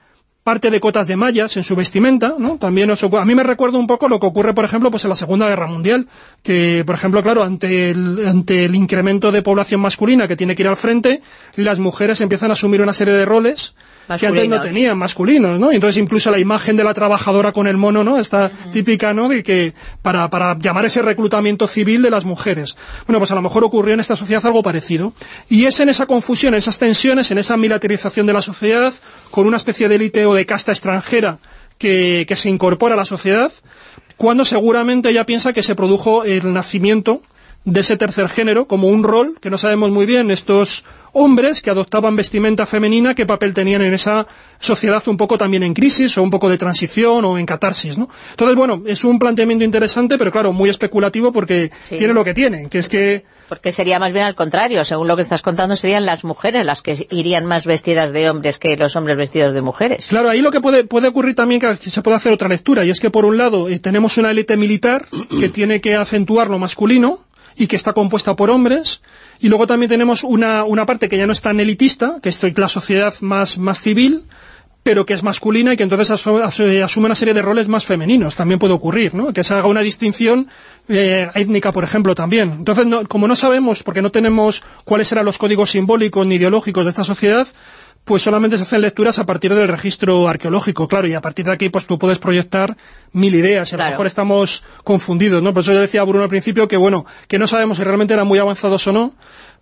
parte de cotas de mallas en su vestimenta, ¿no? También os ocu- a mí me recuerda un poco lo que ocurre, por ejemplo, pues en la Segunda Guerra Mundial, que, por ejemplo, claro, ante el, ante el incremento de población masculina que tiene que ir al frente, las mujeres empiezan a asumir una serie de roles que antes no tenían, masculinos, ¿no? Entonces incluso la imagen de la trabajadora con el mono, ¿no? Esta típica, ¿no? De que para, para llamar ese reclutamiento civil de las mujeres. Bueno, pues a lo mejor ocurrió en esta sociedad algo parecido. Y es en esa confusión, en esas tensiones, en esa militarización de la sociedad, con una especie de élite o de casta extranjera que, que se incorpora a la sociedad, cuando seguramente ella piensa que se produjo el nacimiento de ese tercer género como un rol que no sabemos muy bien estos hombres que adoptaban vestimenta femenina, qué papel tenían en esa sociedad un poco también en crisis o un poco de transición o en catarsis, ¿no? Entonces, bueno, es un planteamiento interesante, pero claro, muy especulativo porque Sí. tiene lo que tiene, que es que Porque sería más bien al contrario, según lo que estás contando, serían las mujeres las que irían más vestidas de hombres que los hombres vestidos de mujeres. Claro, ahí lo que puede, puede ocurrir también que se puede hacer otra lectura, y es que por un lado eh, tenemos una élite militar que tiene que acentuar lo masculino y que está compuesta por hombres, y luego también tenemos una, una parte que ya no es tan elitista, que es la sociedad más, más civil, pero que es masculina y que entonces asu- asu- asume una serie de roles más femeninos. También puede ocurrir, ¿no? Que se haga una distinción eh, étnica, por ejemplo, también. Entonces, no- como no sabemos, porque no tenemos cuáles serán los códigos simbólicos ni ideológicos de esta sociedad, pues solamente se hacen lecturas a partir del registro arqueológico, claro, y a partir de aquí pues tú puedes proyectar mil ideas, y a Claro. lo mejor estamos confundidos, ¿no? Por eso yo decía a Bruno al principio que, bueno, que no sabemos si realmente eran muy avanzados o no,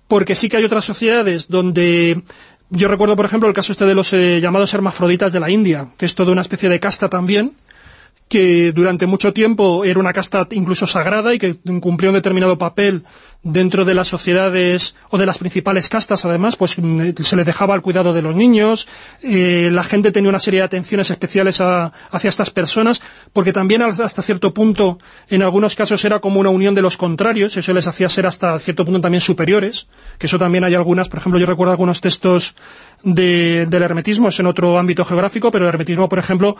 porque sí que hay otras sociedades donde yo recuerdo, por ejemplo, el caso este de los eh, llamados hermafroditas de la India, que es toda una especie de casta también, que durante mucho tiempo era una casta incluso sagrada y que cumplía un determinado papel dentro de las sociedades o de las principales castas además, pues mm, se le dejaba al cuidado de los niños, eh, la gente tenía una serie de atenciones especiales a- hacia estas personas, porque también hasta cierto punto, en algunos casos era como una unión de los contrarios, eso les hacía ser hasta cierto punto también superiores, que eso también hay algunas, por ejemplo, yo recuerdo algunos textos de- del hermetismo, es en otro ámbito geográfico, pero el hermetismo, por ejemplo,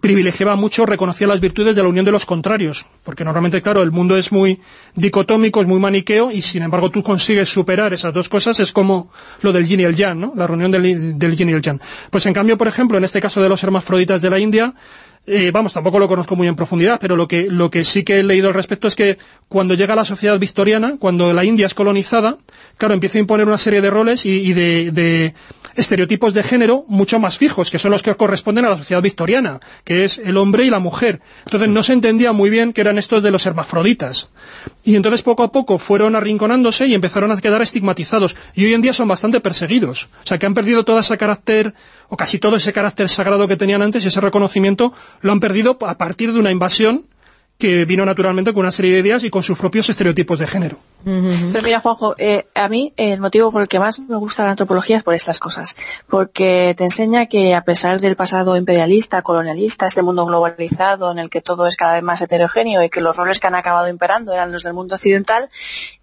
privilegiaba mucho, reconocía las virtudes de la unión de los contrarios, porque normalmente, claro, el mundo es muy dicotómico, es muy maniqueo, y sin embargo tú consigues superar esas dos cosas, es como lo del yin y el yang, ¿no? La reunión del, yin y el yang. Pues en cambio, por ejemplo, en este caso de los hermafroditas de la India, eh, vamos, tampoco lo conozco muy en profundidad, pero lo que, lo que sí que he leído al respecto es que cuando llega la sociedad victoriana, cuando la India es colonizada, claro, empieza a imponer una serie de roles y, de, de estereotipos de género mucho más fijos, que son los que corresponden a la sociedad victoriana, que es el hombre y la mujer. Entonces no se entendía muy bien que eran estos de los hermafroditas. Y entonces poco a poco fueron arrinconándose y empezaron a quedar estigmatizados. Y hoy en día son bastante perseguidos. O sea, que han perdido todo ese carácter, o casi todo ese carácter sagrado que tenían antes y ese reconocimiento lo han perdido a partir de una invasión que vino naturalmente con una serie de ideas y con sus propios estereotipos de género. Pero mira, Juanjo, eh, a mí el motivo por el que más me gusta la antropología es por estas cosas. Porque te enseña que a pesar del pasado imperialista, colonialista, este mundo globalizado en el que todo es cada vez más heterogéneo y que los roles que han acabado imperando eran los del mundo occidental,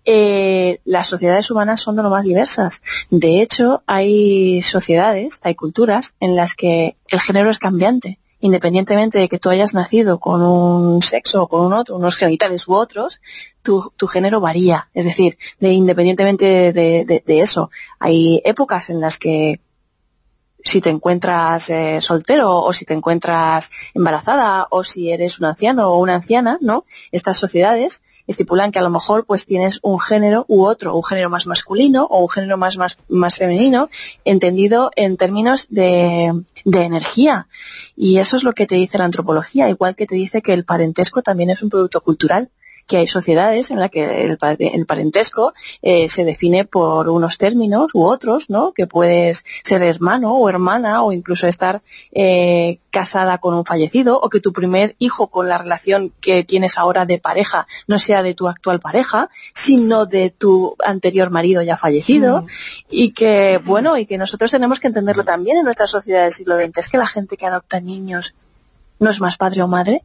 eh, las sociedades humanas son de lo más diversas. De hecho, hay sociedades, hay culturas en las que el género es cambiante independientemente de que tú hayas nacido con un sexo o con un otro, unos genitales u otros, tu, género varía. Es decir, de, independientemente de, de- de eso, hay épocas en las que si te encuentras eh, soltero o si te encuentras embarazada o si eres un anciano o una anciana, ¿no? Estas sociedades estipulan que a lo mejor pues tienes un género u otro, un género más masculino o un género más, más, más femenino, entendido en términos de, de energía. Y eso es lo que te dice la antropología, igual que te dice que el parentesco también es un producto cultural que hay sociedades en las que el, pa- el parentesco eh, se define por unos términos u otros, ¿no? Que puedes ser hermano o hermana o incluso estar eh, casada con un fallecido o que tu primer hijo con la relación que tienes ahora de pareja no sea de tu actual pareja, sino de tu anterior marido ya fallecido y que, bueno, y que nosotros tenemos que entenderlo también en nuestra sociedad del siglo XX. Es que la gente que adopta niños no es más padre o madre,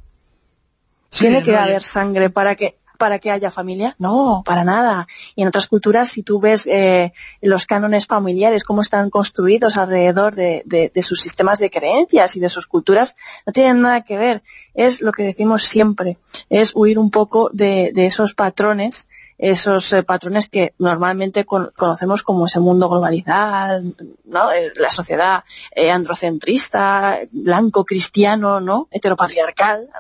Sí, ¿Tiene que no, haber sangre para que para que haya familia? No, para nada. Y en otras culturas, si tú ves eh, los cánones familiares, cómo están construidos alrededor de, de- de sus sistemas de creencias y de sus culturas, no tienen nada que ver. Es lo que decimos siempre, es huir un poco de, de esos patrones, esos eh, patrones que normalmente con- conocemos como ese mundo globalizado, ¿no? Eh, la sociedad eh, androcentrista, blanco, cristiano, ¿no? heteropatriarcal,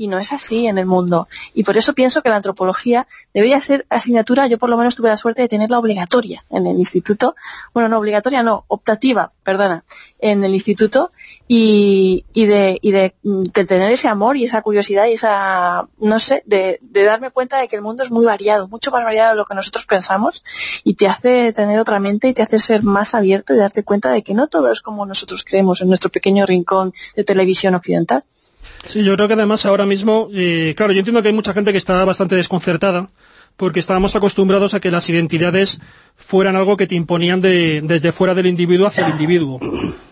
y no es así en el mundo. Y por eso pienso que la antropología debería ser asignatura, yo por lo menos tuve la suerte de tenerla obligatoria en el instituto, bueno, no obligatoria, no, optativa, perdona, en el instituto, y, y, de, y de, mm, de tener ese amor y esa curiosidad y esa, no sé, de, de darme cuenta de que el mundo es muy variado, mucho más variado de lo que nosotros pensamos, y te hace tener otra mente y te hace ser más abierto y darte cuenta de que no todo es como nosotros creemos en nuestro pequeño rincón de televisión occidental. Sí, yo creo que además ahora mismo, eh, claro, yo entiendo que hay mucha gente que está bastante desconcertada porque estábamos acostumbrados a que las identidades fueran algo que te imponían de- desde fuera del individuo hacia el individuo.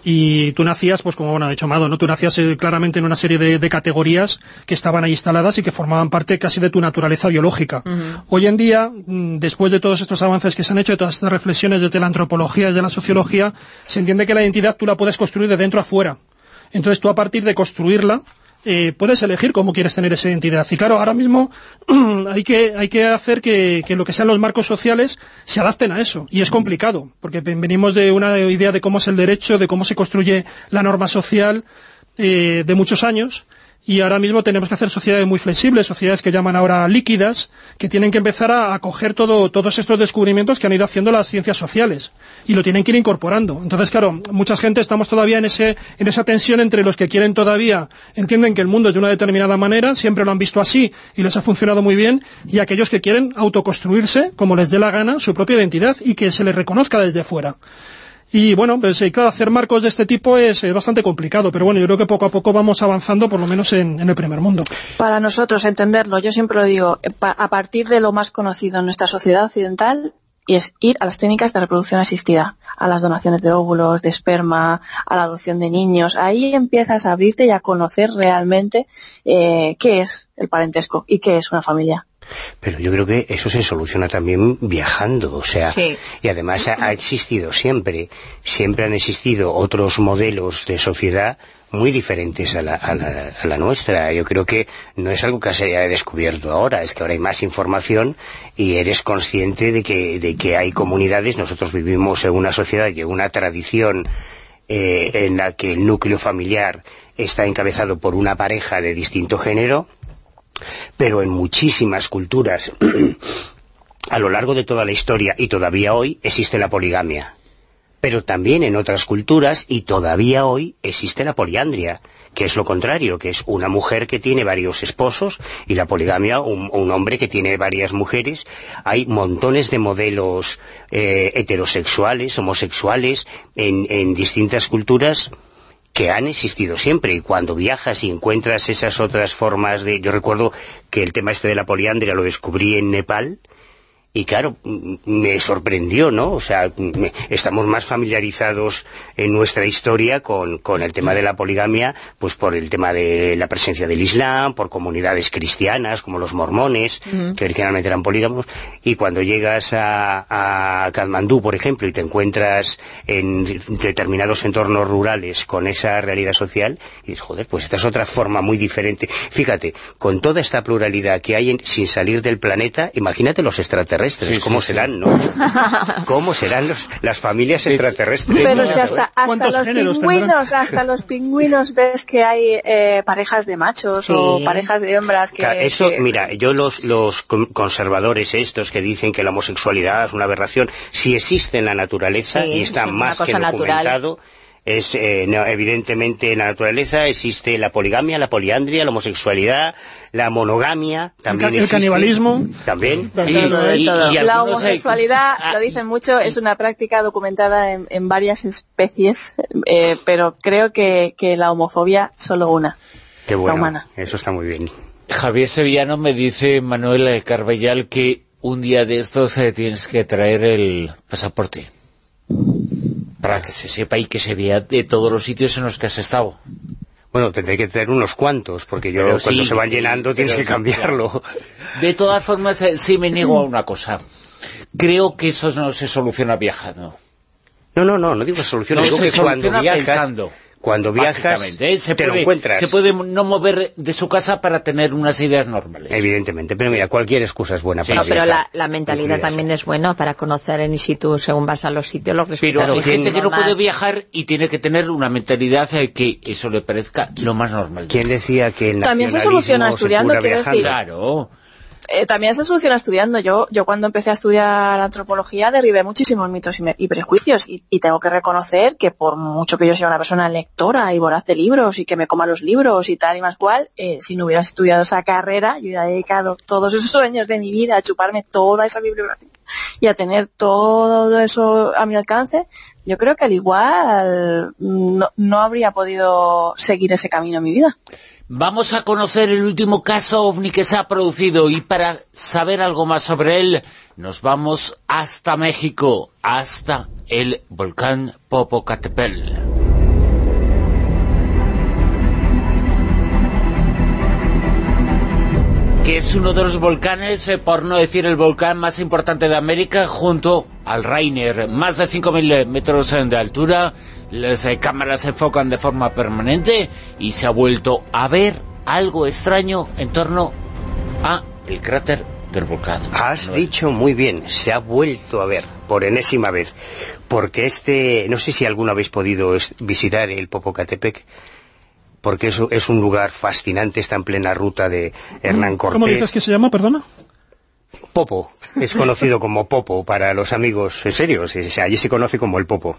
Y tú nacías, pues como bueno, ha dicho Amado, ¿no? Tú nacías eh, claramente en una serie de, de categorías que estaban ahí instaladas y que formaban parte casi de tu naturaleza biológica. Hoy en día, mm, después de todos estos avances que se han hecho, de todas estas reflexiones desde la antropología, desde la sociología, se entiende que la identidad tú la puedes construir de dentro a fuera. Entonces tú a partir de construirla, eh, puedes elegir cómo quieres tener esa identidad. Y claro, ahora mismo hay que, hay que hacer que, que lo que sean los marcos sociales se adapten a eso. Y es complicado, porque ven- venimos de una idea de cómo es el derecho, de cómo se construye la norma social eh, de muchos años. Y ahora mismo tenemos que hacer sociedades muy flexibles, sociedades que llaman ahora líquidas, que tienen que empezar a acoger todo, todos estos descubrimientos que han ido haciendo las ciencias sociales. Y lo tienen que ir incorporando. Entonces, claro, mucha gente estamos todavía en, ese, en esa tensión entre los que quieren todavía, entienden que el mundo es de una determinada manera, siempre lo han visto así y les ha funcionado muy bien, y aquellos que quieren autoconstruirse, como les dé la gana, su propia identidad y que se les reconozca desde fuera. Y bueno, pues eh, claro, hacer marcos de este tipo es, eh, bastante complicado, pero bueno, yo creo que poco a poco vamos avanzando, por lo menos en, el primer mundo. Para nosotros entenderlo, yo siempre lo digo, eh, a partir de lo más conocido en nuestra sociedad occidental, y es ir a las técnicas de reproducción asistida, a las donaciones de óvulos, de esperma, a la adopción de niños. Ahí empiezas a abrirte y a conocer realmente eh, qué es el parentesco y qué es una familia. Pero yo creo que eso se soluciona también viajando, o sea, Sí. y además ha, ha existido siempre, siempre han existido otros modelos de sociedad muy diferentes a la, a la- a la nuestra. Yo creo que no es algo que se haya descubierto ahora, es que ahora hay más información y eres consciente de que, de que hay comunidades, nosotros vivimos en una sociedad y en una tradición eh, en la que el núcleo familiar está encabezado por una pareja de distinto género, pero en muchísimas culturas a lo largo de toda la historia y todavía hoy existe la poligamia. Pero también en otras culturas y todavía hoy existe la poliandria, que es lo contrario, que es una mujer que tiene varios esposos y la poligamia un, hombre que tiene varias mujeres. Hay montones de modelos eh, heterosexuales, homosexuales en distintas culturas que han existido siempre y cuando viajas y encuentras esas otras formas de... Yo recuerdo que el tema este de la poliandria lo descubrí en Nepal y claro, me sorprendió, ¿no? O sea, me- estamos más familiarizados en nuestra historia con, con el tema de la poligamia, pues por el tema de la presencia del Islam, por comunidades cristianas como los mormones, que originalmente eran polígamos, y cuando llegas a, a Katmandú, por ejemplo, y te encuentras en determinados entornos rurales con esa realidad social, y dices, joder, pues esta es otra forma muy diferente. Fíjate, con toda esta pluralidad que hay en- sin salir del planeta, imagínate los extraterrestres, Sí, cómo sí, sí. serán, ¿no? ¿Cómo serán los- las familias extraterrestres? Pero si hasta, hasta ¿Cuántos los pingüinos, hasta los pingüinos ves que hay eh, parejas de machos Sí. o parejas de hembras que... Claro, eso, que- mira, yo los, los con- conservadores estos que dicen que la homosexualidad es una aberración, si existe en la naturaleza Sí, y está es más que natural. documentado, es eh, no, evidentemente en la naturaleza existe la poligamia, la poliandria, la homosexualidad, la monogamia, también el existe. canibalismo. También. Y- y- y La homosexualidad, ah, lo dicen mucho, es una práctica documentada en, en varias especies, eh, pero creo que, que la homofobia solo una. Qué bueno, humana. eso está muy bien. Javier Sevillano me dice, Manuel Carbellal, que un día de estos eh, tienes que traer el pasaporte para que se sepa y que se vea de todos los sitios en los que has estado. Bueno, tendré que traer unos cuantos, porque yo Pero cuando sí, se van llenando tienes que cambiarlo. De todas formas, eh, sí me niego a una cosa. Creo que eso no se soluciona viajando. No, no, no, no digo solución, No, digo se que cuando viajas, pensando. Cuando viajas, ¿eh? se te lo puede, encuentras. Se puede no mover de su casa para tener unas ideas normales. Evidentemente, pero mira, cualquier excusa es buena Sí, para No, pero viajar. la, la mentalidad Incluida también es buena para conocer en situ según vas a los sitios lo que Pero Claro, hay ¿quién- gente que no puede viajar y tiene que tener una mentalidad eh, que eso le parezca lo más normal. ¿Quién decía que el También se nacionalismo soluciona estudiando, cura quiero viajando? decir. Claro. Eh, también se soluciona estudiando. Yo, yo cuando empecé a estudiar antropología derribé muchísimos mitos y, me- y prejuicios y, y tengo que reconocer que por mucho que yo sea una persona lectora y voraz de libros y que me coma los libros y tal y más cual, eh, si no hubiera estudiado esa carrera, yo hubiera dedicado todos esos años de mi vida a chuparme toda esa bibliografía y a tener todo eso a mi alcance, yo creo que al igual mm, no, no habría podido seguir ese camino en mi vida. Vamos a conocer el último caso ovni que se ha producido y para saber algo más sobre él nos vamos hasta México, hasta el volcán Popocatépetl. que es uno de los volcanes, eh, por no decir el volcán más importante de América, junto al Rainer. Más de 5.000 metros de altura, las eh, cámaras se enfocan de forma permanente y se ha vuelto a ver algo extraño en torno a el cráter del volcán. Has No es- dicho muy bien, se ha vuelto a ver por enésima vez, porque este, no sé si alguno habéis podido visitar el Popocatépetl, porque es, es un lugar fascinante, está en plena ruta de Hernán Cortés. ¿Cómo dices que se llama, perdona? Popo, es conocido como Popo para los amigos en serio, o sea, allí se conoce como el Popo.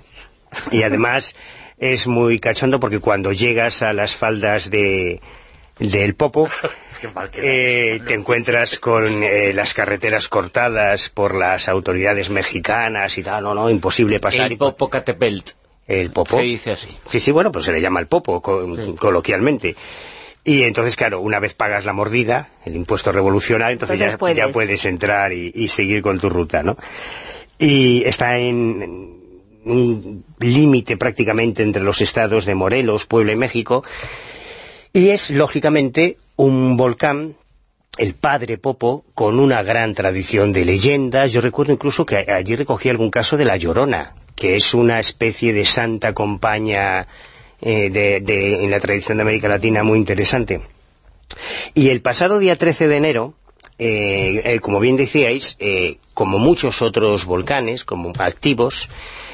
Y además es muy cachondo porque cuando llegas a las faldas de del Popo eh, te encuentras con eh, las carreteras cortadas por las autoridades mexicanas y tal, no, no, imposible pasar. el y- Popocatépetl. el Popo. Se dice así. Sí, sí, bueno, pues se le llama el popo co- coloquialmente. Y entonces, claro, una vez pagas la mordida, el impuesto revolucionario, entonces, Entonces ya, puedes. ya puedes entrar y, y seguir con tu ruta, ¿no? Y está en un límite prácticamente entre los estados de Morelos, Puebla y México, y es, lógicamente, un volcán el padre Popo con una gran tradición de leyendas. Yo recuerdo incluso que allí recogí algún caso de la Llorona, que es una especie de santa compañía eh, en la tradición de América Latina muy interesante. Y el pasado día 13 de enero, eh, eh, como bien decíais, como muchos otros volcanes, como activos,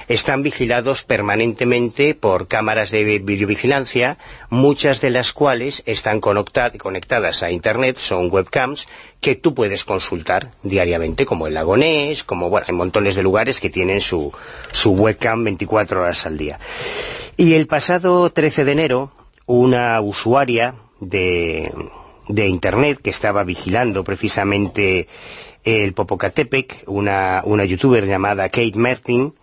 están vigilados permanentemente por cámaras de videovigilancia, muchas de las cuales están conecta- conectadas a Internet, son webcams que tú puedes consultar diariamente, como el Lagonés, como, bueno, hay montones de lugares que tienen su, su webcam 24 horas al día. Y el pasado 13 de enero, una usuaria de, de Internet que estaba vigilando precisamente el Popocatépetl, una, una youtuber llamada Kate Martin,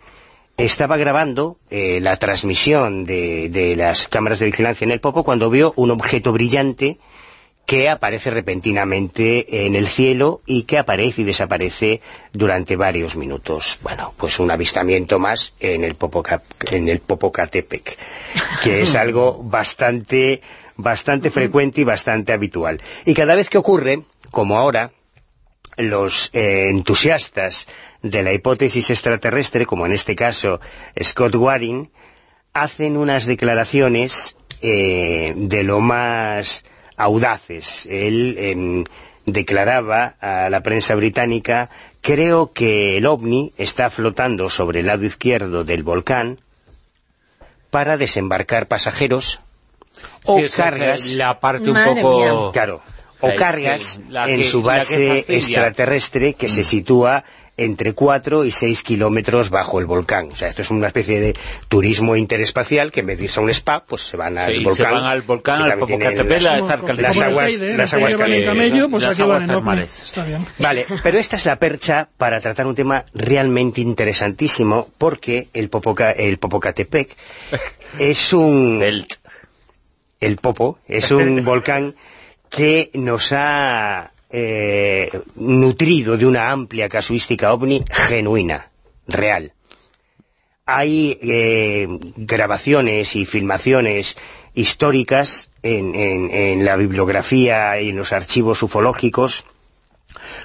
estaba grabando eh, la transmisión de, de las cámaras de vigilancia en el Popo cuando vio un objeto brillante que aparece repentinamente en el cielo y que aparece y desaparece durante varios minutos. Bueno, pues un avistamiento más en el, Popoca- en el Popocatépetl, que es algo bastante, bastante frecuente y bastante habitual. Y cada vez que ocurre, como ahora, los eh, entusiastas de la hipótesis extraterrestre, como en este caso Scott Waring, hacen unas declaraciones eh, de lo más audaces. Él em, declaraba a la prensa británica, creo que el ovni está flotando sobre el lado izquierdo del volcán para desembarcar pasajeros o Sí, esa es, cargas la parte un Madre poco... mía. Claro, o cargas la en que- su la que base extraterrestre que se sitúa entre 4 y 6 kilómetros bajo el volcán. O sea, esto es una especie de turismo interespacial que en vez de irse a un spa, pues se van al Sí, volcán. se van al volcán, al Popocatépetl, las- las el aguas- ¿eh? las El aguas calientes. camello, pues Las aquí aguas termales. Está bien. Vale, pero esta es la percha para tratar un tema realmente interesantísimo porque el, Popoca, el Popocatepec es un... Belt. el Popo es un volcán que nos ha eh, nutrido de una amplia casuística ovni genuina, real. Hay eh, grabaciones y filmaciones históricas en, en- en la bibliografía y en los archivos ufológicos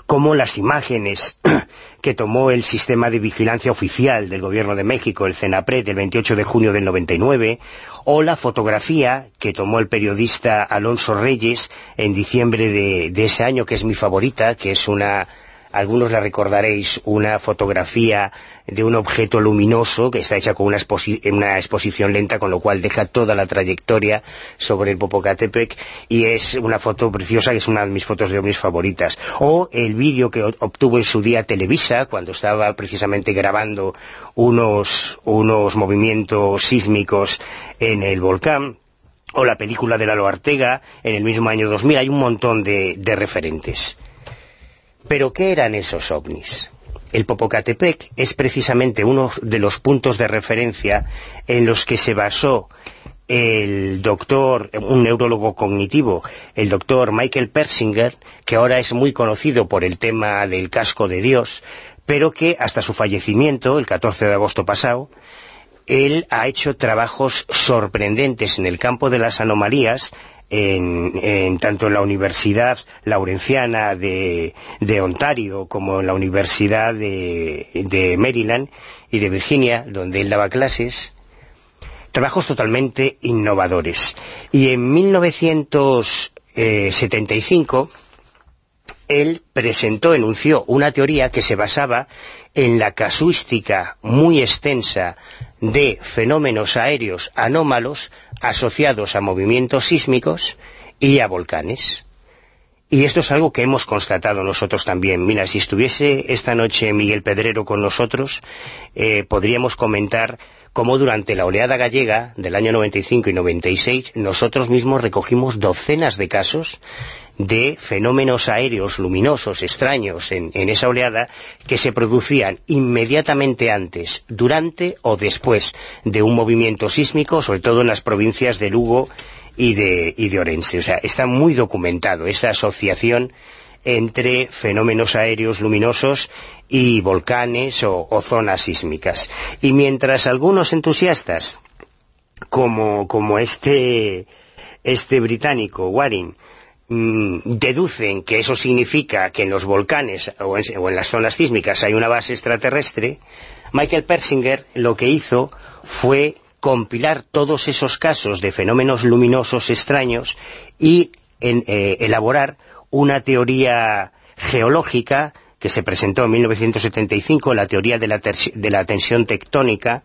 como las imágenes que tomó el sistema de vigilancia oficial del Gobierno de México, el CENAPRED, el 28 de junio del 99, o la fotografía que tomó el periodista Alonso Reyes en diciembre de ese año, que es mi favorita, que es una, algunos la recordaréis, una fotografía de un objeto luminoso que está hecha con una, exposi- una exposición lenta, con lo cual deja toda la trayectoria sobre el Popocatépetl y es una foto preciosa, que es una de mis fotos de ovnis favoritas. O el vídeo que obtuvo en su día Televisa, cuando estaba precisamente grabando unos, unos movimientos sísmicos en el volcán, o la película de Lalo Ortega en el mismo año 2000, hay un montón de, de referentes. Pero ¿qué eran esos ovnis? El Popocatepec es precisamente uno de los puntos de referencia en los que se basó el doctor, un neurólogo cognitivo, el doctor Michael Persinger, que ahora es muy conocido por el tema del casco de Dios, pero que hasta su fallecimiento, el 14 de agosto pasado, él ha hecho trabajos sorprendentes en el campo de las anomalías, en, en tanto en la Universidad Laurenciana de, de Ontario como en la Universidad de, de Maryland y de Virginia, donde él daba clases, trabajos totalmente innovadores. Y en 1975 él presentó, enunció una teoría que se basaba en la casuística muy extensa de fenómenos aéreos anómalos asociados a movimientos sísmicos y a volcanes. Y esto es algo que hemos constatado nosotros también. Mira, si estuviese esta noche Miguel Pedrero con nosotros, eh, podríamos comentar cómo durante la oleada gallega del año 95 y 96 nosotros mismos recogimos docenas de casos de fenómenos aéreos luminosos extraños en, esa oleada que se producían inmediatamente antes, durante o después de un movimiento sísmico, sobre todo en las provincias de Lugo y de, Orense. O sea, está muy documentado esa asociación entre fenómenos aéreos luminosos y volcanes o, zonas sísmicas. Y mientras algunos entusiastas, como, este, este británico, mmm, deducen que eso significa que en los volcanes o en, las zonas sísmicas hay una base extraterrestre, Michael Persinger lo que hizo fue compilar todos esos casos de fenómenos luminosos extraños y eh, elaborar una teoría geológica que se presentó en 1975, la teoría la, de la tensión tectónica,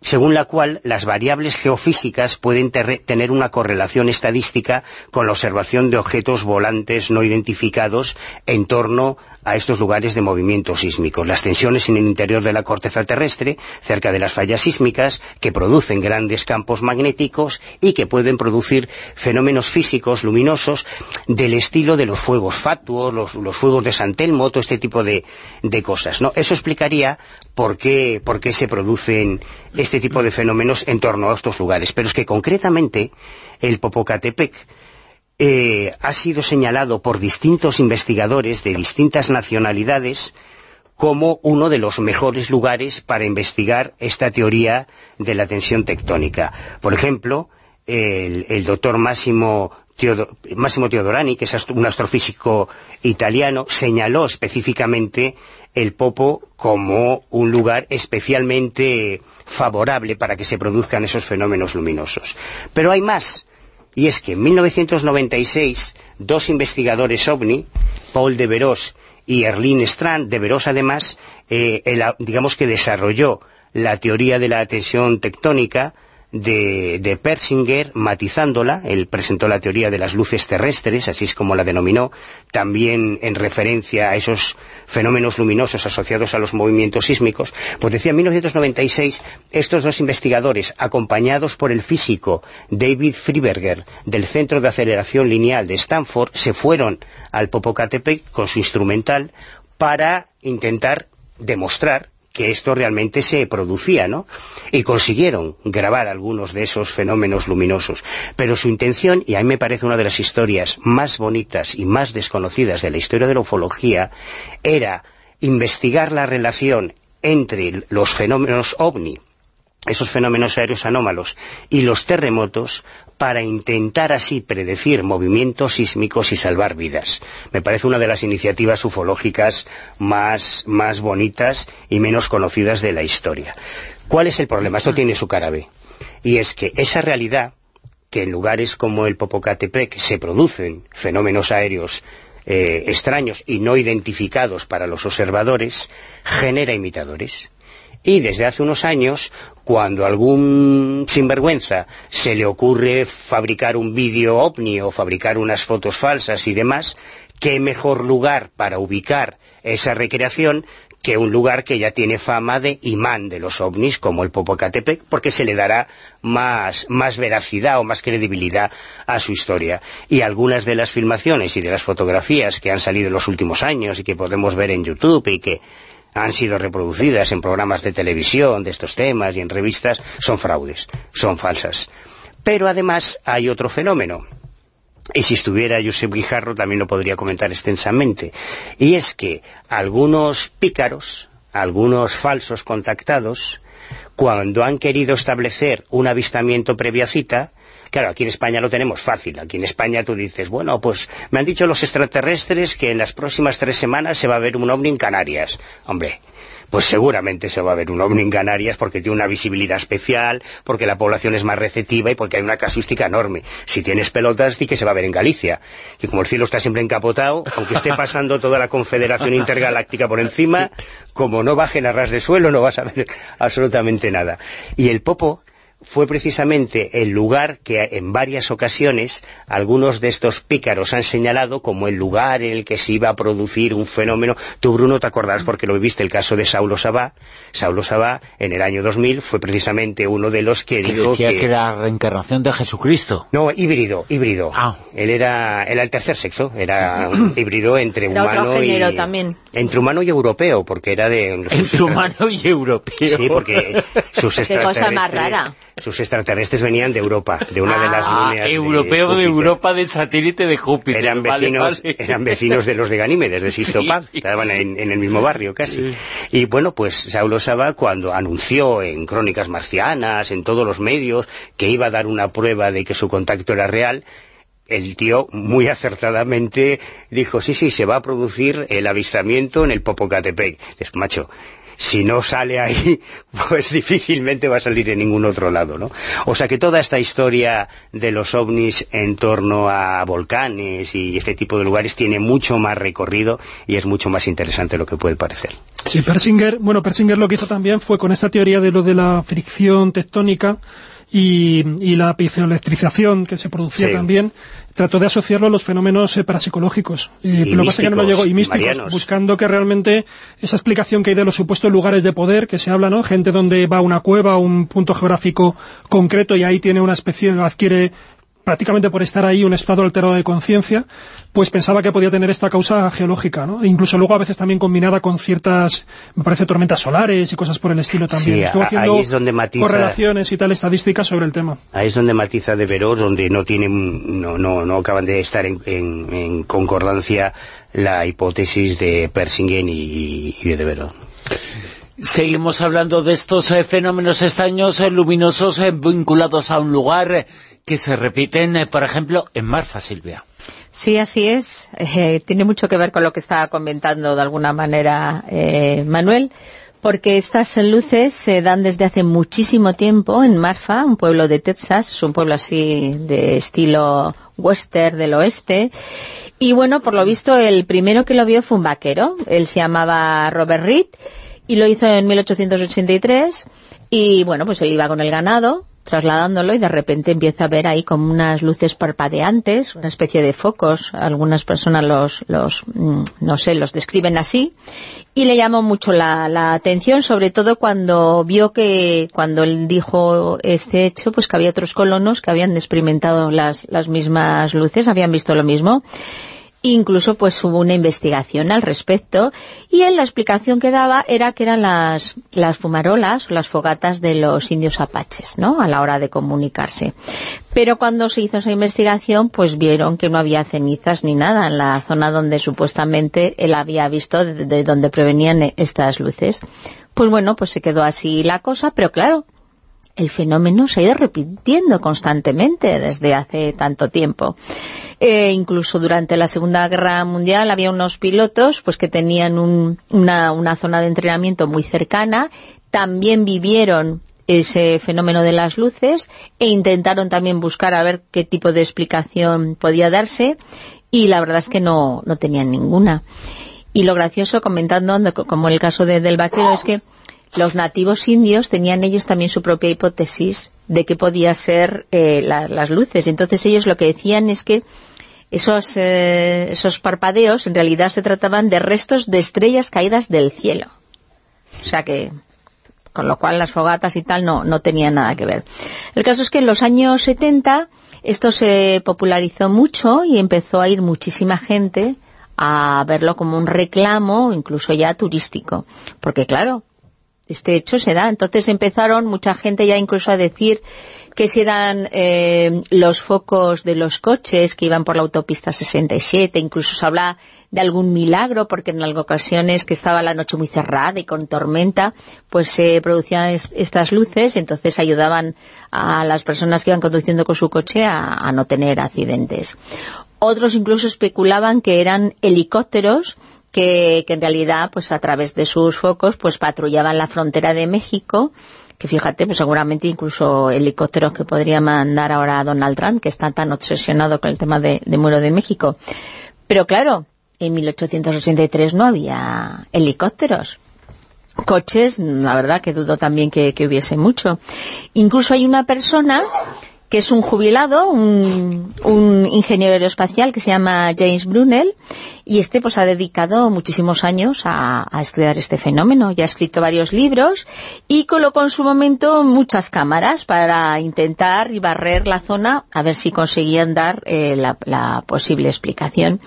según la cual las variables geofísicas pueden tener una correlación estadística con la observación de objetos volantes no identificados en torno a estos lugares de movimiento sísmico. Las tensiones en el interior de la corteza terrestre, cerca de las fallas sísmicas, que producen grandes campos magnéticos y que pueden producir fenómenos físicos luminosos del estilo de los fuegos fatuos, los, los fuegos de San Telmo, todo este tipo de, de cosas. ¿no? Eso explicaría por qué, por qué se producen este tipo de fenómenos en torno a estos lugares. Pero es que concretamente el Popocatepec eh, ha sido señalado por distintos investigadores de distintas nacionalidades como uno de los mejores lugares para investigar esta teoría de la tensión tectónica. Por ejemplo, el, doctor Máximo Teodorani, que es un astrofísico italiano, señaló específicamente el Popo como un lugar especialmente favorable para que se produzcan esos fenómenos luminosos. Pero hay más. Y es que en 1996 dos investigadores OVNI, Paul de Veros y Erlin Strand, de Veros además, eh, digamos que desarrolló la teoría de la tensión tectónica de, de, Persinger, matizándola, él presentó la teoría de las luces terrestres, así es como la denominó, también en referencia a esos fenómenos luminosos asociados a los movimientos sísmicos, pues decía en 1996, estos dos investigadores, acompañados por el físico David Friberger del Centro de Aceleración Lineal de Stanford, se fueron al Popocatépetl con su instrumental para intentar demostrar que esto realmente se producía, ¿no? Y consiguieron grabar algunos de esos fenómenos luminosos. Pero su intención, y a mí me parece una de las historias más bonitas y más desconocidas de la historia de la ufología, era investigar la relación entre los fenómenos ovni, esos fenómenos aéreos anómalos, y los terremotos para intentar así predecir movimientos sísmicos y salvar vidas. Me parece una de las iniciativas ufológicas más, más bonitas y menos conocidas de la historia. ¿Cuál es el problema? Esto tiene su cara B. Y es que esa realidad, que en lugares como el Popocatepec se producen fenómenos aéreos eh, extraños y no identificados para los observadores, genera imitadores. Y desde hace unos años, cuando algún sinvergüenza se le ocurre fabricar un vídeo ovni o fabricar unas fotos falsas y demás, qué mejor lugar para ubicar esa recreación que un lugar que ya tiene fama de imán de los ovnis, como el Popocatépetl, porque se le dará más, más veracidad o más credibilidad a su historia. Y algunas de las filmaciones y de las fotografías que han salido en los últimos años y que podemos ver en YouTube y que han sido reproducidas en programas de televisión de estos temas y en revistas, son fraudes, son falsas. Pero además hay otro fenómeno, y si estuviera Josep Guijarro también lo podría comentar extensamente, y es que algunos pícaros, algunos falsos contactados, cuando han querido establecer un avistamiento previa cita, Claro, aquí en España lo tenemos fácil. Aquí en España tú dices, bueno, pues me han dicho los extraterrestres que en las próximas tres semanas se va a ver un ovni en Canarias. Hombre, pues seguramente se va a ver un ovni en Canarias porque tiene una visibilidad especial, porque la población es más receptiva y porque hay una casuística enorme. Si tienes pelotas, di que se va a ver en Galicia. Y como el cielo está siempre encapotado, aunque esté pasando toda la Confederación Intergaláctica por encima, como no bajen a ras de suelo, no vas a ver absolutamente nada. Y el Popo fue precisamente el lugar que en varias ocasiones algunos de estos pícaros han señalado como el lugar en el que se iba a producir un fenómeno. Tú, Bruno, te acordarás porque lo viviste el caso de Saulo Sabá. Saulo Sabá, en el año 2000, fue precisamente uno de los que, Que dijo decía que... era la reencarnación de Jesucristo. No, híbrido, híbrido. Ah. Él era, era el tercer sexo, era un híbrido entre Era humano y... también. Entre humano y europeo, porque era de... Entre humano y europeo. Sí, porque sus Qué cosa más rara. Sus extraterrestres venían de Europa, de una de las Ah, europeo de. Europa del satélite de Júpiter. Eran vecinos, vale. eran vecinos de los de Ganímedes, de Sisto Sí. Estaban en, en el mismo barrio casi. Y bueno, pues Saulo Saba cuando anunció en Crónicas Marcianas, en todos los medios, que iba a dar una prueba de que su contacto era real, el tío muy acertadamente dijo, sí, sí, se va a producir el avistamiento en el Popocatepec. Dices, macho, si no sale ahí, pues difícilmente va a salir en ningún otro lado, ¿no? O sea que toda esta historia de los ovnis en torno a volcanes y este tipo de lugares tiene mucho más recorrido y es mucho más interesante de lo que puede parecer. Sí, Persinger, bueno, Persinger lo que hizo también fue con esta teoría de lo de la fricción tectónica y, y la piezoelectrización que se producía Sí. también, trató de asociarlo a los fenómenos eh, parapsicológicos. Eh, Y lo que pasa es que no lo llegó, y y místicos, marianos. buscando que realmente esa explicación que hay de los supuestos lugares de poder que se habla, ¿no? Gente donde va a una cueva, a un punto geográfico concreto y ahí tiene una especie, adquiere prácticamente por estar ahí un estado alterado de conciencia, pues pensaba que podía tener esta causa geológica, ¿no? E incluso luego a veces también combinada con ciertas, me parece, tormentas solares y cosas por el estilo también. Sí, Estuvo a- haciendo ahí es donde matiza- correlaciones y tal estadísticas sobre el tema. Ahí es donde matiza de Verós, donde no tienen, no, no, no acaban de estar en, en- en concordancia la hipótesis de Persingen y, y de Verós. Seguimos hablando de estos eh, fenómenos extraños eh, luminosos eh, vinculados a un lugar eh, que se repiten, eh, por ejemplo, en Marfa, Silvia. Sí, así es. Eh, tiene mucho que ver con lo que estaba comentando de alguna manera eh, Manuel, porque estas luces se dan desde hace muchísimo tiempo en Marfa, un pueblo de Texas, es un pueblo así de estilo western del oeste, y bueno, por lo visto el primero que lo vio fue un vaquero, él se llamaba Robert Reed, y lo hizo en 1883, y bueno, pues él iba con el ganado, trasladándolo y de repente empieza a ver ahí como unas luces parpadeantes, una especie de focos, algunas personas los, los mm, no sé, los describen así, y le llamó mucho la, la atención, sobre todo cuando vio que, cuando él dijo este hecho, pues que había otros colonos que habían experimentado las, las mismas luces, habían visto lo mismo, Incluso pues hubo una investigación al respecto y él la explicación que daba era que eran las, las fumarolas o las fogatas de los indios apaches, ¿no? A la hora de comunicarse. Pero cuando se hizo esa investigación pues vieron que no había cenizas ni nada en la zona donde supuestamente él había visto de, de donde provenían estas luces. Pues bueno, pues se quedó así la cosa, pero claro, el fenómeno se ha ido repitiendo constantemente desde hace tanto tiempo. Eh, incluso durante la Segunda Guerra Mundial había unos pilotos pues que tenían un- una, una zona de entrenamiento muy cercana, también vivieron ese fenómeno de las luces e intentaron también buscar a ver qué tipo de explicación podía darse y la verdad es que no, no tenían ninguna. Y lo gracioso, comentando, como el caso de- del vaquero, es que los nativos indios tenían ellos también su propia hipótesis de qué podía ser eh, la- las luces. Entonces ellos lo que decían es que esos, eh, esos parpadeos en realidad se trataban de restos de estrellas caídas del cielo. O sea que, con lo cual las fogatas y tal no, no tenían nada que ver. El caso es que en los años 70 esto se popularizó mucho y empezó a ir muchísima gente a verlo como un reclamo, incluso ya turístico. Porque claro, este hecho se da. Entonces empezaron mucha gente ya incluso a decir que si eran eh, los focos de los coches que iban por la autopista 67, incluso se habla de algún milagro, porque en algunas ocasiones que estaba la noche muy cerrada y con tormenta, pues se producían est- estas luces y entonces ayudaban a las personas que iban conduciendo con su coche a, a no tener accidentes. Otros incluso especulaban que eran helicópteros que, en realidad, pues a través de sus focos, pues patrullaban la frontera de México, que fíjate, pues seguramente incluso helicópteros que podría mandar ahora a Donald Trump, que está tan obsesionado con el tema de, Muro de México. Pero claro, en 1883 no había helicópteros. Coches, la verdad que dudo también que hubiese mucho. Incluso hay una persona que es un jubilado, un, un ingeniero aeroespacial que se llama James Brunel, y este pues ha dedicado muchísimos años a, estudiar este fenómeno, ya ha escrito varios libros, y colocó en su momento muchas cámaras para intentar y barrer la zona a ver si conseguían dar eh, la posible explicación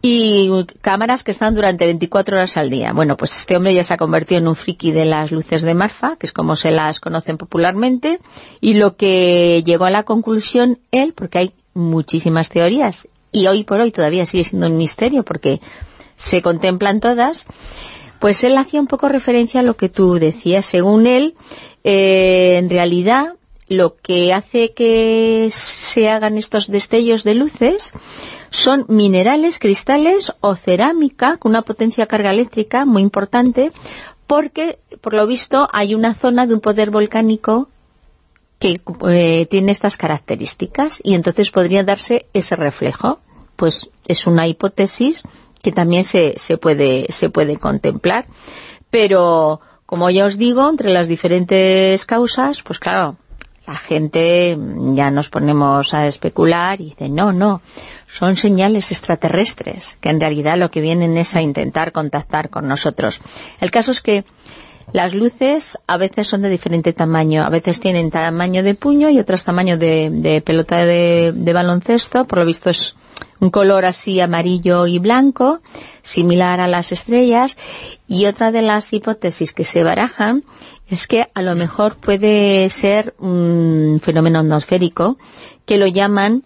y cámaras que están durante 24 horas al día. Bueno, pues este hombre ya se ha convertido en un friki de las luces de Marfa, que es como se las conocen popularmente, y lo que llegó a la conclusión él, porque hay muchísimas teorías, y hoy por hoy todavía sigue siendo un misterio, porque se contemplan todas, pues él hacía un poco referencia a lo que tú decías. Según él, eh, en realidad, lo que hace que se hagan estos destellos de luces son minerales, cristales o cerámica con una potencia carga eléctrica muy importante porque, por lo visto, hay una zona de un poder volcánico que eh, tiene estas características y entonces podría darse ese reflejo. Pues es una hipótesis que también se, se, puede, se puede contemplar. Pero, como ya os digo, entre las diferentes causas, pues claro, la gente mm, ya nos ponemos a especular y dice, no, no, son señales extraterrestres, que en realidad lo que vienen es a intentar contactar con nosotros. El caso es que las luces a veces son de diferente tamaño, a veces tienen tamaño de puño y otras tamaño de, pelota de baloncesto, por lo visto es un color así amarillo y blanco, similar a las estrellas, y otra de las hipótesis que se barajan es que a lo mejor puede ser un fenómeno atmosférico que lo llaman,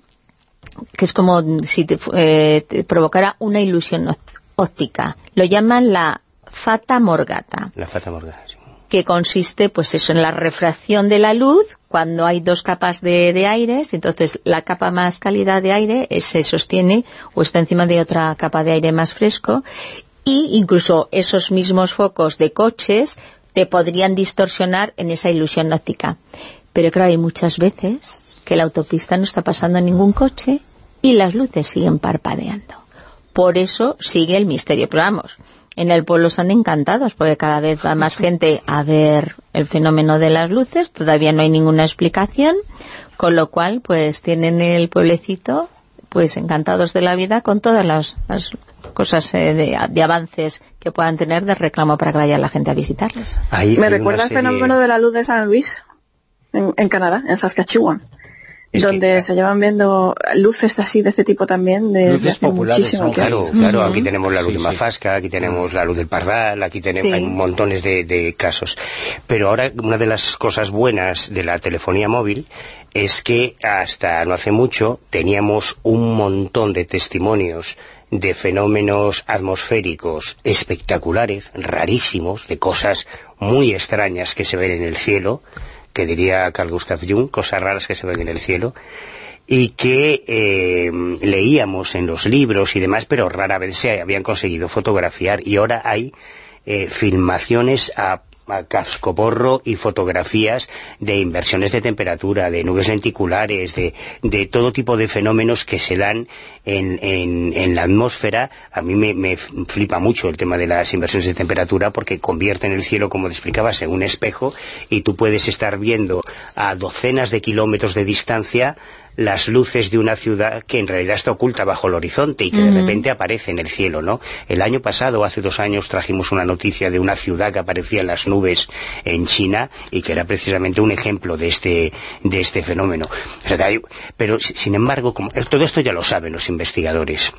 que es como si te, eh, te provocara una ilusión óptica, lo llaman la fata morgata. La Fata Morgana, sí. que consiste pues eso en la refracción de la luz cuando hay dos capas de, de aires, entonces la capa más cálida de aire eh, se sostiene o está encima de otra capa de aire más fresco. Y incluso esos mismos focos de coches te podrían distorsionar en esa ilusión óptica. Pero claro, hay muchas veces que la autopista no está pasando ningún coche y las luces siguen parpadeando. Por eso sigue el misterio. Pero vamos, en el pueblo están encantados porque cada vez va más gente a ver el fenómeno de las luces. Todavía no hay ninguna explicación, con lo cual pues tienen el pueblecito pues encantados de la vida con todas las, las cosas eh, de, de avances que puedan tener de reclamo para que vaya la gente a visitarles. Hay- Me recuerda el serie- fenómeno de la luz de San Luis, en, en Canadá, en Saskatchewan, Es que- donde se llevan viendo luces así de este tipo también de, Luces hace populares, muchísimo son tiempo. Claro, claro, aquí tenemos la luz Sí, de. Mafasca, aquí tenemos la luz del Pardal, aquí tenemos Sí. hay montones de, de casos. Pero ahora una de las cosas buenas de la telefonía móvil es que hasta no hace mucho teníamos un montón de testimonios de fenómenos atmosféricos espectaculares, rarísimos, de cosas muy extrañas que se ven en el cielo, que diría Carl Gustav Jung, cosas raras que se ven en el cielo, y que eh, leíamos en los libros y demás, pero rara vez se habían conseguido fotografiar. Y ahora hay eh, filmaciones a, cascoporro y fotografías de inversiones de temperatura, de nubes lenticulares, de, todo tipo de fenómenos que se dan en, en, en la atmósfera. A mí me, me flipa mucho el tema de las inversiones de temperatura porque convierten el cielo, como te explicabas, en un espejo y tú puedes estar viendo a docenas de kilómetros de distancia las luces de una ciudad que en realidad está oculta bajo el horizonte y que de repente aparece en el cielo, ¿no? El año pasado, hace dos años, trajimos una noticia de una ciudad que aparecía en las nubes en China y que era precisamente un ejemplo de este, de este fenómeno. O sea que hay- pero, si- sin embargo, como, todo esto ya lo saben los investigadores.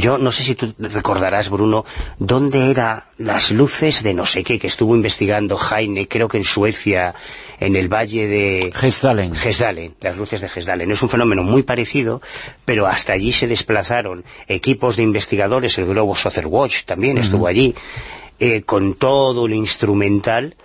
Yo no sé si tú recordarás, Bruno, dónde eran las luces de no sé qué, que estuvo investigando Jaime, creo que en Suecia, en el valle de... Gesdalen. Gesdalen, las luces de Gesdalen. Es un fenómeno muy parecido, pero hasta allí se desplazaron equipos de investigadores, el Global Social Watch también estuvo allí, eh, con todo el instrumental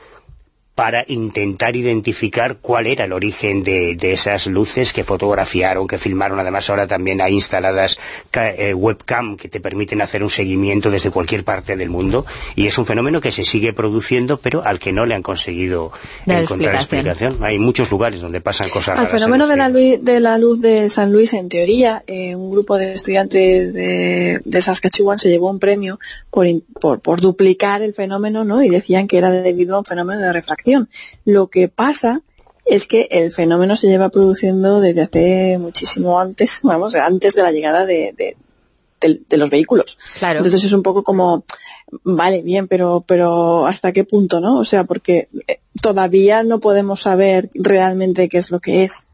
para intentar identificar cuál era el origen de, de esas luces que fotografiaron, que filmaron. Además, ahora también hay instaladas ca- eh, webcam que te permiten hacer un seguimiento desde cualquier parte del mundo. Y es un fenómeno que se sigue produciendo, pero al que no le han conseguido Dar encontrar explicación. explicación. Hay muchos lugares donde pasan cosas Al fenómeno de la, luz, de la luz de San Luis, en teoría, eh, un grupo de estudiantes de, de Saskatchewan se llevó un premio por, por, por duplicar el fenómeno, ¿no? Y decían que era debido a un fenómeno de refracción. Lo que pasa es que el fenómeno se lleva produciendo desde hace muchísimo antes, vamos, antes de la llegada de, de- de- de los vehículos. Claro. Entonces es un poco como, vale, bien, pero, pero ¿hasta qué punto, no? O sea, porque eh, todavía no podemos saber realmente qué es lo que es.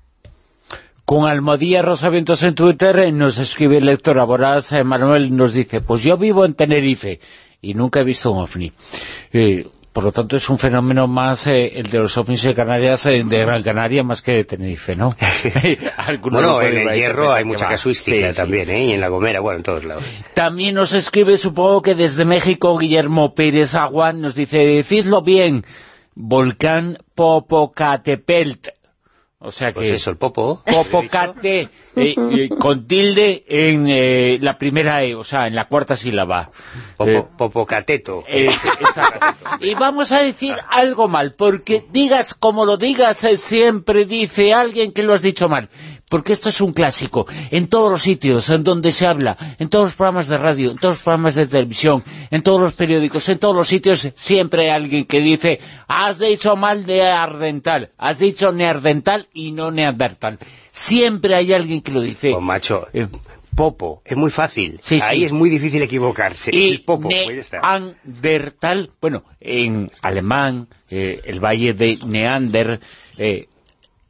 Con Almodía Rosavientos en Twitter eh, nos escribe el lector Aboraz, eh, Manuel nos dice, pues yo vivo en Tenerife y nunca he visto un ovni. Eh, por lo tanto es un fenómeno más eh, el de los ovnis de Canarias, eh, de Gran Canaria más que de Tenerife, ¿no? Bueno, en el Hierro hay mucha casuística Sí, sí. también, ¿eh? Y en La Gomera, bueno, en todos lados. También nos escribe, supongo que desde México, Guillermo Pérez Agua, nos dice, decidlo bien, volcán Popocatepelt. O sea Pues que... eso, el Popo. Popocate eh, eh, con tilde en eh, la primera E, o sea, en la cuarta sílaba. Popo, Popocateto. eh. Y vamos a decir algo mal, porque digas como lo digas, siempre dice alguien que lo has dicho mal. Porque esto es un clásico. En todos los sitios en donde se habla, en todos los programas de radio, en todos los programas de televisión, en todos los periódicos, en todos los sitios, siempre hay alguien que dice, has dicho mal neandertal, has dicho neandertal y no neandertal. Siempre hay alguien que lo dice. Pues, macho, Eh, Popo, es muy fácil. Sí, Ahí sí. es muy difícil equivocarse. y el Popo, pues. Neandertal, bueno, en alemán, eh, el valle de Neander eh,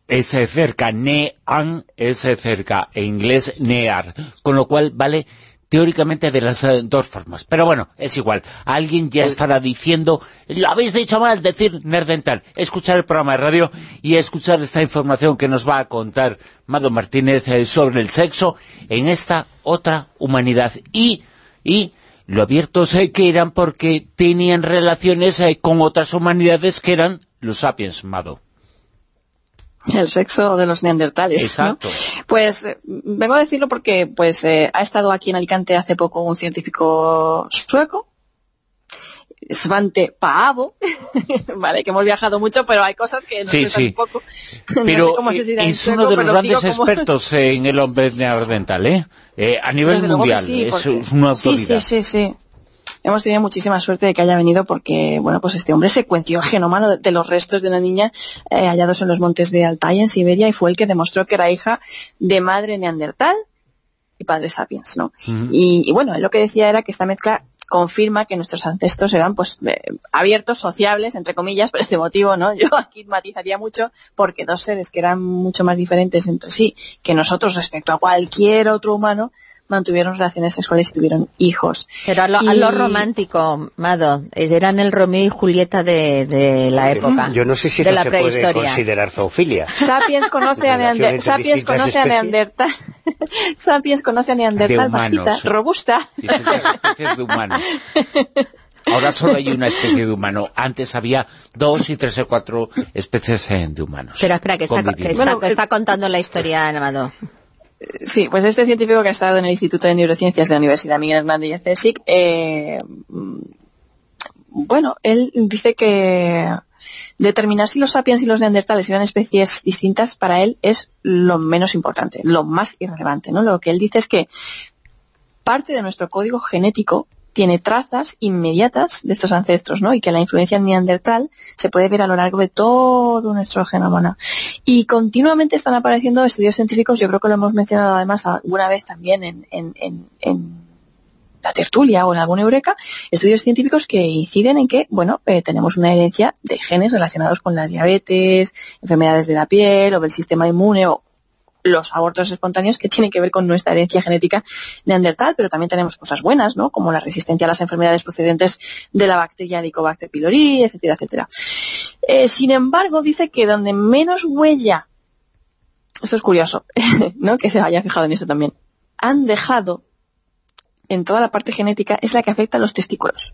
es eh, cerca, Nean es cerca, en inglés Near, con lo cual vale teóricamente de las eh, dos formas. Pero bueno, es igual. Alguien ya estará diciendo, lo habéis dicho mal, decir nerdental. Escuchar el programa de radio y escuchar esta información que nos va a contar Mado Martínez eh, sobre el sexo en esta otra humanidad. Y, y lo abiertos que eran porque tenían relaciones eh, con otras humanidades que eran los sapiens, Mado. El sexo de los neandertales. ¿no? Exacto. Pues eh, vengo a decirlo porque pues eh, ha estado aquí en Alicante hace poco un científico sueco, Svante Paavo, vale, que hemos viajado mucho, pero hay cosas que nos Sí, sí. un poco. No Pero sé cómo se dirá es sueco, uno de los grandes como- expertos en el hombre neandertal, ¿eh? Eh, a nivel Desde mundial, sí, es, porque- es una Sí, autoridad. sí, sí, sí. Hemos tenido muchísima suerte de que haya venido porque, bueno, pues este hombre secuenció el genoma de, los restos de una niña eh, hallados en los montes de Altai, en Siberia, y fue el que demostró que era hija de madre neandertal y padre sapiens, ¿no? Y, y bueno, él lo que decía era que esta mezcla confirma que nuestros ancestros eran pues eh, abiertos, sociables, entre comillas, por este motivo, ¿no? Yo aquí matizaría mucho porque dos seres que eran mucho más diferentes entre sí que nosotros respecto a cualquier otro humano mantuvieron relaciones sexuales y tuvieron hijos. Pero a lo, a Y- lo romántico, Mado, eran el Romeo y Julieta de, de la época, Yo no sé si de eso la se puede prehistoria. considerar zoofilia. Sapiens conoce a, Relación Neander- entre Sapiens conoce a. Neandertal. Sapiens conoce a Neandertal bajita, robusta. Distintas especies de humanos. Ahora solo hay una especie de humano. Antes había dos y tres o cuatro especies eh, de humanos. Pero espera, que está, que conviviendo. está, Bueno, que está contando la historia, Amado. Sí, pues este científico que ha estado en el Instituto de Neurociencias de la Universidad Miguel Hernández CSIC, eh, bueno, él dice que determinar si los sapiens y los neandertales eran especies distintas para él es lo menos importante, lo más irrelevante, ¿no? Lo que él dice es que parte de nuestro código genético tiene trazas inmediatas de estos ancestros, ¿no? Y que la influencia neandertal se puede ver a lo largo de todo nuestro genoma. ¿no? Y continuamente están apareciendo estudios científicos, yo creo que lo hemos mencionado además alguna vez también en, en- en- en la tertulia o en alguna eureka, estudios científicos que inciden en que, bueno, eh, tenemos una herencia de genes relacionados con la diabetes, enfermedades de la piel o del sistema inmune o los abortos espontáneos que tienen que ver con nuestra herencia genética neandertal, pero también tenemos cosas buenas, ¿no? Como la resistencia a las enfermedades procedentes de la bacteria Helicobacter pylori, etcétera, etcétera. Eh, sin embargo, dice que donde menos huella, esto es curioso, ¿no? Que se haya fijado en eso también, han dejado en toda la parte genética es la que afecta a los testículos.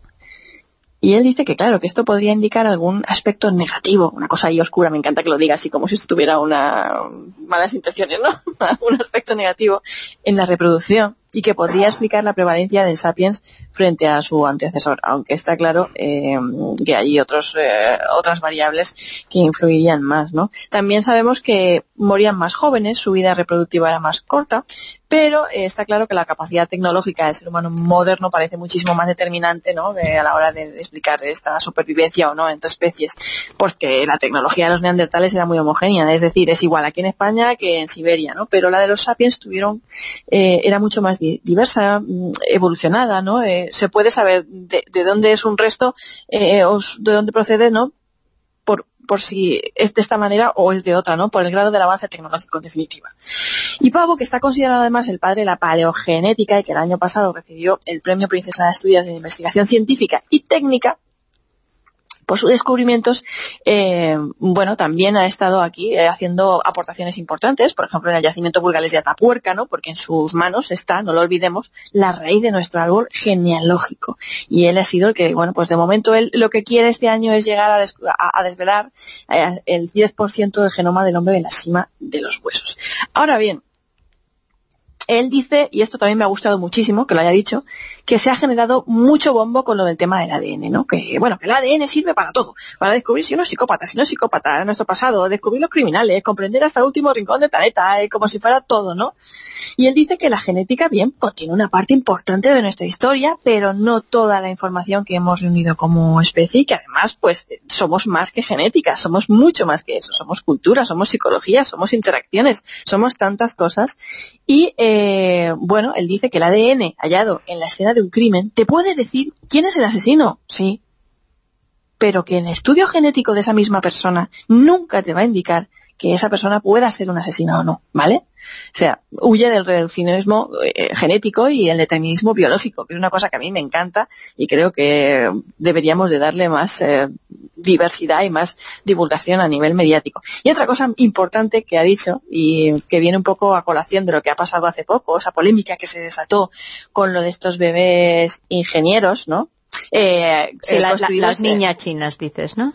Y él dice que, claro, que esto podría indicar algún aspecto negativo, una cosa ahí oscura, me encanta que lo diga así como si esto tuviera una malas intenciones, ¿no? un aspecto negativo en la reproducción y que podría explicar la prevalencia del sapiens frente a su antecesor, aunque está claro eh, que hay otros, eh, otras variables que influirían más, ¿no? También sabemos que morían más jóvenes, su vida reproductiva era más corta, pero eh, está claro que la capacidad tecnológica del ser humano moderno parece muchísimo más determinante, ¿no? A la hora de explicar esta supervivencia o no entre especies, porque la tecnología de los neandertales era muy homogénea, es decir, es igual aquí en España que en Siberia, ¿no? Pero la de los sapiens tuvieron eh, era mucho más di- diversa, mm, evolucionada, ¿no? Eh, se puede saber de, de dónde es un resto eh, o de dónde procede, ¿no? Por, por si es de esta manera o es de otra, ¿no? Por el grado del avance tecnológico en definitiva. Y Pavo, que está considerado además el padre de la paleogenética y que el año pasado recibió el Premio Princesa de Estudios de Investigación Científica y Técnica, por sus descubrimientos, eh, bueno, también ha estado aquí eh, haciendo aportaciones importantes, por ejemplo, en el yacimiento burgalés de Atapuerca, ¿no? Porque en sus manos está, no lo olvidemos, la raíz de nuestro árbol genealógico. Y él ha sido el que, bueno, pues de momento él lo que quiere este año es llegar a, a- desvelar eh, el 10% del genoma del hombre en la cima de los huesos. Ahora bien, él dice, y esto también me ha gustado muchísimo que lo haya dicho, que se ha generado mucho bombo con lo del tema del ADN, ¿no? Que, bueno, que el ADN sirve para todo, para descubrir si uno es psicópata, si no es psicópata, nuestro pasado, descubrir los criminales, comprender hasta el último rincón del planeta, eh, como si fuera todo, ¿no? Y él dice que la genética, bien, contiene una parte importante de nuestra historia, pero no toda la información que hemos reunido como especie y que además, pues, somos más que genética, somos mucho más que eso, somos cultura, somos psicología, somos interacciones, somos tantas cosas. Y, eh, bueno, él dice que el ADN hallado en la escena de un crimen te puede decir quién es el asesino, sí, pero que el estudio genético de esa misma persona nunca te va a indicar que esa persona pueda ser un asesino o no, ¿vale? O sea, huye del reduccionismo eh, genético y el determinismo biológico, que es una cosa que a mí me encanta y creo que deberíamos de darle más eh, diversidad y más divulgación a nivel mediático. Y otra cosa importante que ha dicho y que viene un poco a colación de lo que ha pasado hace poco, esa polémica que se desató con lo de estos bebés ingenieros, ¿no? Eh, Sí, eh, las eh, niñas chinas, dices, ¿no?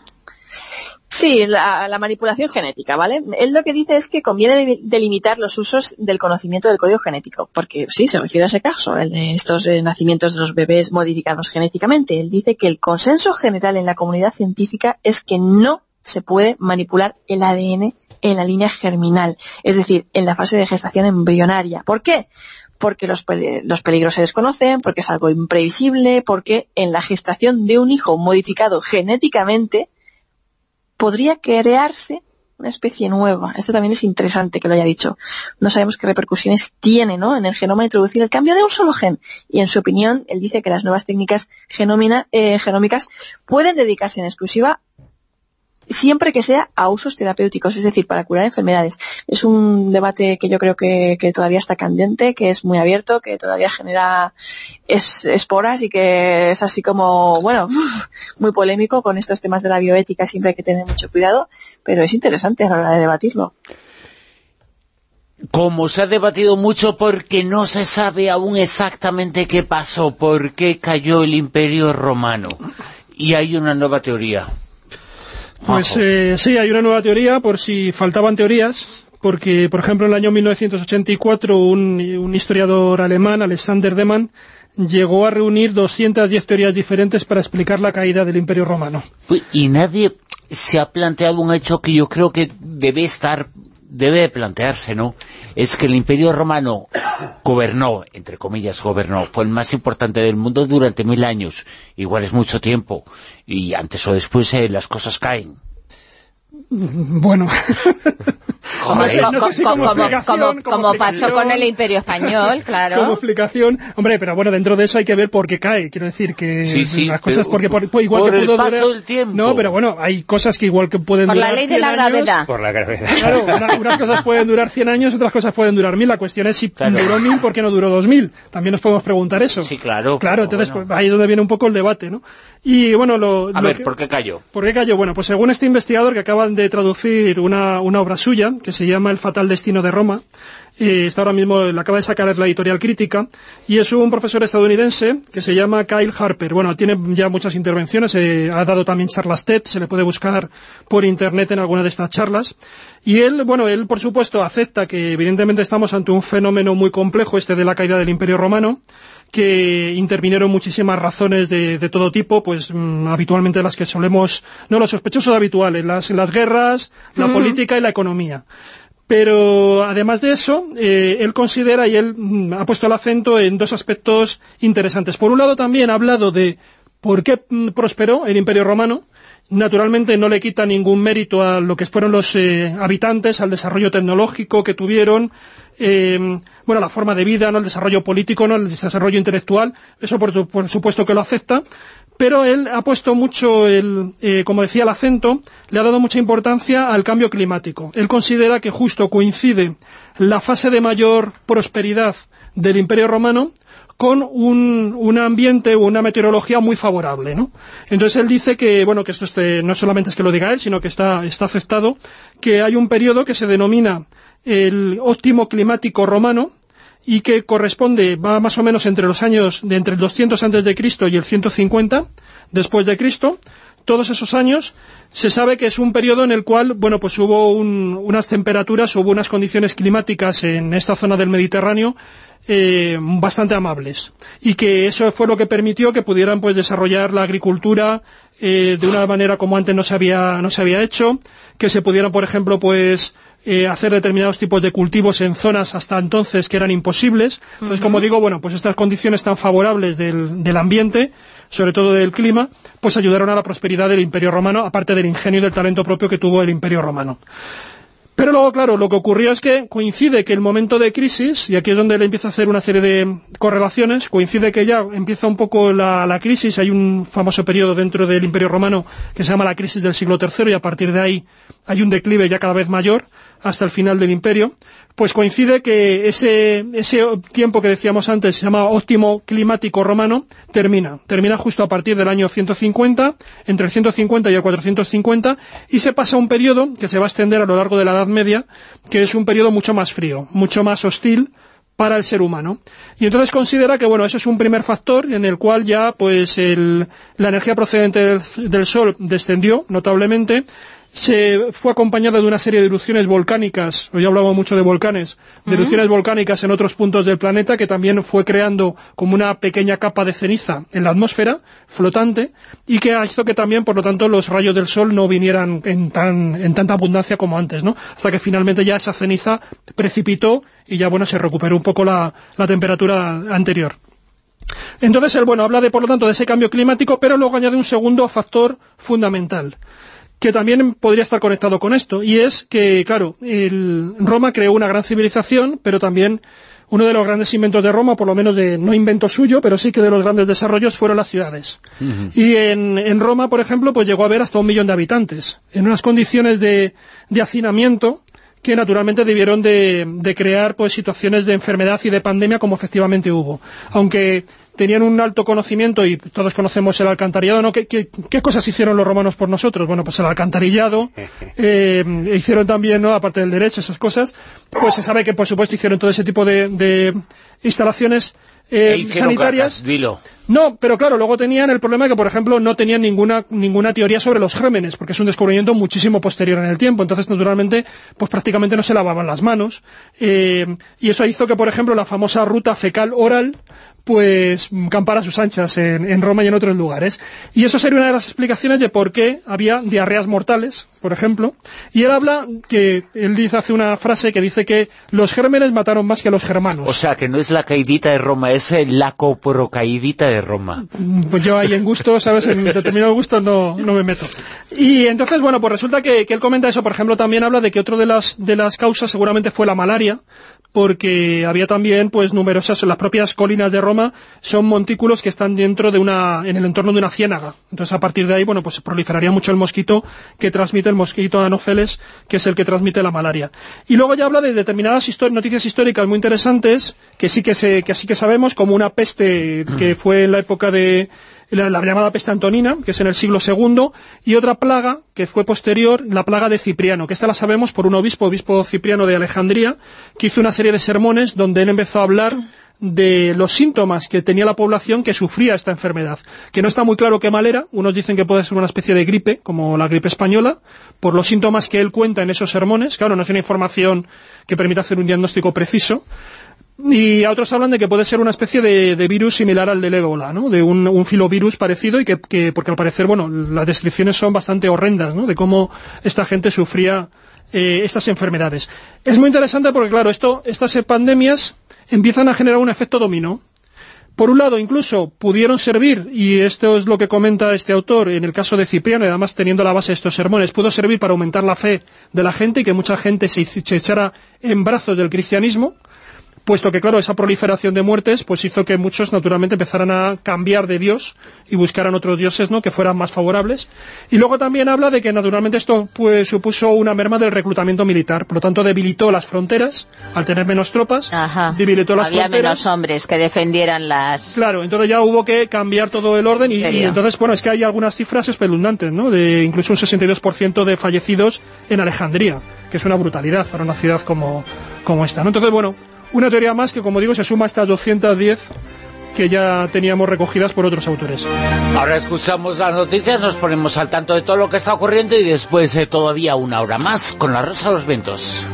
Sí, la, la manipulación genética, ¿vale? Él lo que dice es que conviene de- delimitar los usos del conocimiento del código genético, porque sí, se refiere a ese caso, el de estos eh, nacimientos de los bebés modificados genéticamente. Él dice que el consenso general en la comunidad científica es que no se puede manipular el ADN en la línea germinal, es decir, en la fase de gestación embrionaria. ¿Por qué? Porque los, los peligros se desconocen, porque es algo imprevisible, porque en la gestación de un hijo modificado genéticamente podría crearse una especie nueva. Esto también es interesante que lo haya dicho. No sabemos qué repercusiones tiene ¿no? en el genoma introducir el cambio de un solo gen. Y en su opinión, él dice que las nuevas técnicas eh, genómicas pueden dedicarse en exclusiva siempre que sea a usos terapéuticos, es decir, para curar enfermedades. Es un debate que yo creo que, todavía está candente, que es muy abierto, que todavía genera es- esporas y que es así como, bueno, muy polémico con estos temas de la bioética, siempre hay que tener mucho cuidado, pero es interesante a la hora de debatirlo. Como se ha debatido mucho porque no se sabe aún exactamente qué pasó, por qué cayó el Imperio Romano. Y hay una nueva teoría. Pues eh, sí, hay una nueva teoría, por si faltaban teorías, porque, por ejemplo, en el año 1984 un, un historiador alemán, Alexander Demann, llegó a reunir 210 teorías diferentes para explicar la caída del Imperio Romano. Uy, Y nadie se ha planteado un hecho que yo creo que debe estar, debe de plantearse, ¿no? Es que el Imperio Romano gobernó, entre comillas gobernó, fue el más importante del mundo durante mil años. Igual es mucho tiempo. Y antes o después eh, las cosas caen. Bueno, Como, No sé- no sé como- si como como- como- como como pasó con el Imperio Español, como claro. explicación. Hombre, pero bueno, dentro de eso hay que ver por qué cae. Quiero decir que Sí, sí, las cosas pero porque por- pues igual por que el pudo paso durar- del tiempo. No, pero bueno, hay cosas que igual que pueden Por durar la ley de 100 la años, gravedad. Por la gravedad. Claro, una- unas cosas pueden durar 100 años, otras cosas pueden durar 1000. La cuestión es si Claro. duró 1000, ¿por qué no duró 2000? También nos podemos preguntar eso. Sí, claro. Claro, entonces bueno. pues, ahí es donde viene un poco el debate, ¿no? Y bueno, lo, A lo ver, que- ¿por qué cayó? ¿Por qué cayó? Bueno, pues según este investigador que acaban de traducir una, una obra suya, que se llama El fatal destino de Roma, eh, está ahora mismo, la acaba de sacar la editorial crítica, y es un profesor estadounidense que se llama Kyle Harper. Bueno, tiene ya muchas intervenciones, eh, ha dado también charlas TED, se le puede buscar por internet en alguna de estas charlas. Y él, bueno, él por supuesto acepta que evidentemente estamos ante un fenómeno muy complejo, este de la caída del Imperio Romano, que intervinieron muchísimas razones de, de todo tipo, pues mm, habitualmente las que solemos, no los sospechosos habituales, las, las guerras, la política y la economía. Pero además de eso, eh, él considera y él mm, ha puesto el acento en dos aspectos interesantes. Por un lado también ha hablado de por qué mm, prosperó el Imperio Romano. Naturalmente no le quita ningún mérito a lo que fueron los eh, habitantes, al desarrollo tecnológico que tuvieron, eh, bueno, la forma de vida, no el desarrollo político, no el desarrollo intelectual. Eso por, por supuesto que lo acepta. Pero él ha puesto mucho, el, eh, como decía, el acento, le ha dado mucha importancia al cambio climático. Él considera que justo coincide la fase de mayor prosperidad del Imperio Romano con un, un ambiente una meteorología muy favorable, ¿no? Entonces él dice que, bueno, que esto este, no solamente es que lo diga él, sino que está, está aceptado, que hay un periodo que se denomina el óptimo climático romano, y que corresponde, va más o menos entre los años de entre el 200 antes de Cristo y el 150 después de Cristo. Todos esos años se sabe que es un periodo en el cual, bueno, pues hubo un- unas temperaturas, hubo unas condiciones climáticas en esta zona del Mediterráneo eh, bastante amables y que eso fue lo que permitió que pudieran pues desarrollar la agricultura eh, de una manera como antes no se había no se había hecho, que se pudieran por ejemplo pues eh, hacer determinados tipos de cultivos en zonas hasta entonces que eran imposibles. Entonces, como digo, bueno, pues estas condiciones tan favorables del, del ambiente, sobre todo del clima, pues ayudaron a la prosperidad del Imperio Romano, aparte del ingenio y del talento propio que tuvo el Imperio Romano. Pero luego, claro, lo que ocurrió es que coincide que el momento de crisis, y aquí es donde le empieza a hacer una serie de correlaciones, coincide que ya empieza un poco la, la crisis, hay un famoso periodo dentro del Imperio Romano que se llama la crisis del siglo III y a partir de ahí hay un declive ya cada vez mayor hasta el final del imperio, pues coincide que ese, ese tiempo que decíamos antes, se llama óptimo climático romano, termina. Termina justo a partir del año 150, entre el 150 y el 450, y se pasa a un periodo que se va a extender a lo largo de la Edad Media, que es un periodo mucho más frío, mucho más hostil para el ser humano. Y entonces considera que, bueno, eso es un primer factor en el cual ya, pues, el- la energía procedente del, del Sol descendió notablemente, se fue acompañada de una serie de erupciones volcánicas, hoy hablamos mucho de volcanes, de erupciones volcánicas en otros puntos del planeta que también fue creando como una pequeña capa de ceniza en la atmósfera flotante y que hizo que también, por lo tanto, los rayos del sol no vinieran en, tan, en tanta abundancia como antes, ¿no? Hasta que finalmente ya esa ceniza precipitó y ya, bueno, se recuperó un poco la, la temperatura anterior. Entonces, él, bueno, habla de, por lo tanto, de ese cambio climático, pero luego añade un segundo factor fundamental, que también podría estar conectado con esto, y es que, claro, el- Roma creó una gran civilización, pero también uno de los grandes inventos de Roma, por lo menos de, no invento suyo, pero sí que de los grandes desarrollos fueron las ciudades. Y en, en Roma, por ejemplo, pues llegó a haber hasta un millón de habitantes, en unas condiciones de, de hacinamiento que naturalmente debieron de, de crear pues situaciones de enfermedad y de pandemia como efectivamente hubo. Aunque tenían un alto conocimiento y todos conocemos el alcantarillado, ¿no? ¿Qué, qué, qué cosas hicieron los romanos por nosotros? Bueno, pues el alcantarillado, eh, hicieron también, ¿no? Aparte del derecho, esas cosas, pues se sabe que por supuesto hicieron todo ese tipo de, de instalaciones eh, E sanitarias. cacas, dilo. No, pero claro, luego tenían el problema que, por ejemplo, no tenían ninguna, ninguna teoría sobre los gérmenes, porque es un descubrimiento muchísimo posterior en el tiempo. Entonces, naturalmente, pues prácticamente no se lavaban las manos. Eh, y eso hizo que, por ejemplo, la famosa ruta fecal oral, pues campara a sus anchas en, en Roma y en otros lugares. Y eso sería una de las explicaciones de por qué había diarreas mortales, por ejemplo. Y él habla que, él dice, hace una frase que dice que los gérmenes mataron más que los germanos. O sea, que no es la caidita de Roma, es eh, la coprocaidita de Roma. Pues yo ahí en gusto, ¿sabes? En determinados gustos no, no me meto. Y entonces, bueno, pues resulta que, que él comenta eso, por ejemplo, también habla de que otro de las, de las causas seguramente fue la malaria, porque había también, pues, numerosas, las propias colinas de Roma son montículos que están dentro de una, en el entorno de una ciénaga. Entonces, a partir de ahí, bueno, pues proliferaría mucho el mosquito que transmite el mosquito anófeles, que es el que transmite la malaria. Y luego ya habla de determinadas histo- noticias históricas muy interesantes, que sí que, se, que sí que sabemos, como una peste que fue en la época de, la, la llamada peste antonina, que es en el siglo II, y otra plaga que fue posterior, la plaga de Cipriano, que esta la sabemos por un obispo, obispo Cipriano de Alejandría, que hizo una serie de sermones donde él empezó a hablar de los síntomas que tenía la población que sufría esta enfermedad, que no está muy claro qué mal era, unos dicen que puede ser una especie de gripe, como la gripe española, por los síntomas que él cuenta en esos sermones, claro, no es una información que permita hacer un diagnóstico preciso, y a otros hablan de que puede ser una especie de, virus similar al del ébola, ¿no? De un, filovirus parecido y que, que- porque al parecer, bueno, las descripciones son bastante horrendas, ¿no? De cómo esta gente sufría eh, estas enfermedades. Es muy interesante porque, claro, esto, estas pandemias empiezan a generar un efecto dominó. Por un lado, incluso pudieron servir, y esto es lo que comenta este autor en el caso de Cipriano, y además teniendo la base de estos sermones, pudo servir para aumentar la fe de la gente y que mucha gente se echara en brazos del cristianismo, puesto que, claro, esa proliferación de muertes pues hizo que muchos naturalmente empezaran a cambiar de Dios y buscaran otros dioses ¿no? que fueran más favorables. Y luego también habla de que naturalmente esto pues supuso una merma del reclutamiento militar, por lo tanto debilitó las fronteras, al tener menos tropas, Ajá. debilitó las Había fronteras. menos hombres que defendieran las... Claro, entonces ya hubo que cambiar todo el orden y, y entonces, bueno, es que hay algunas cifras espeluznantes, ¿no? De incluso un 62% de fallecidos en Alejandría, que es una brutalidad para una ciudad como, como esta, ¿no? Entonces, bueno, una teoría más que, como digo, se suma a estas 210 que ya teníamos recogidas por otros autores. Ahora escuchamos las noticias, nos ponemos al tanto de todo lo que está ocurriendo y después eh, todavía una hora más con la Rosa de los Vientos.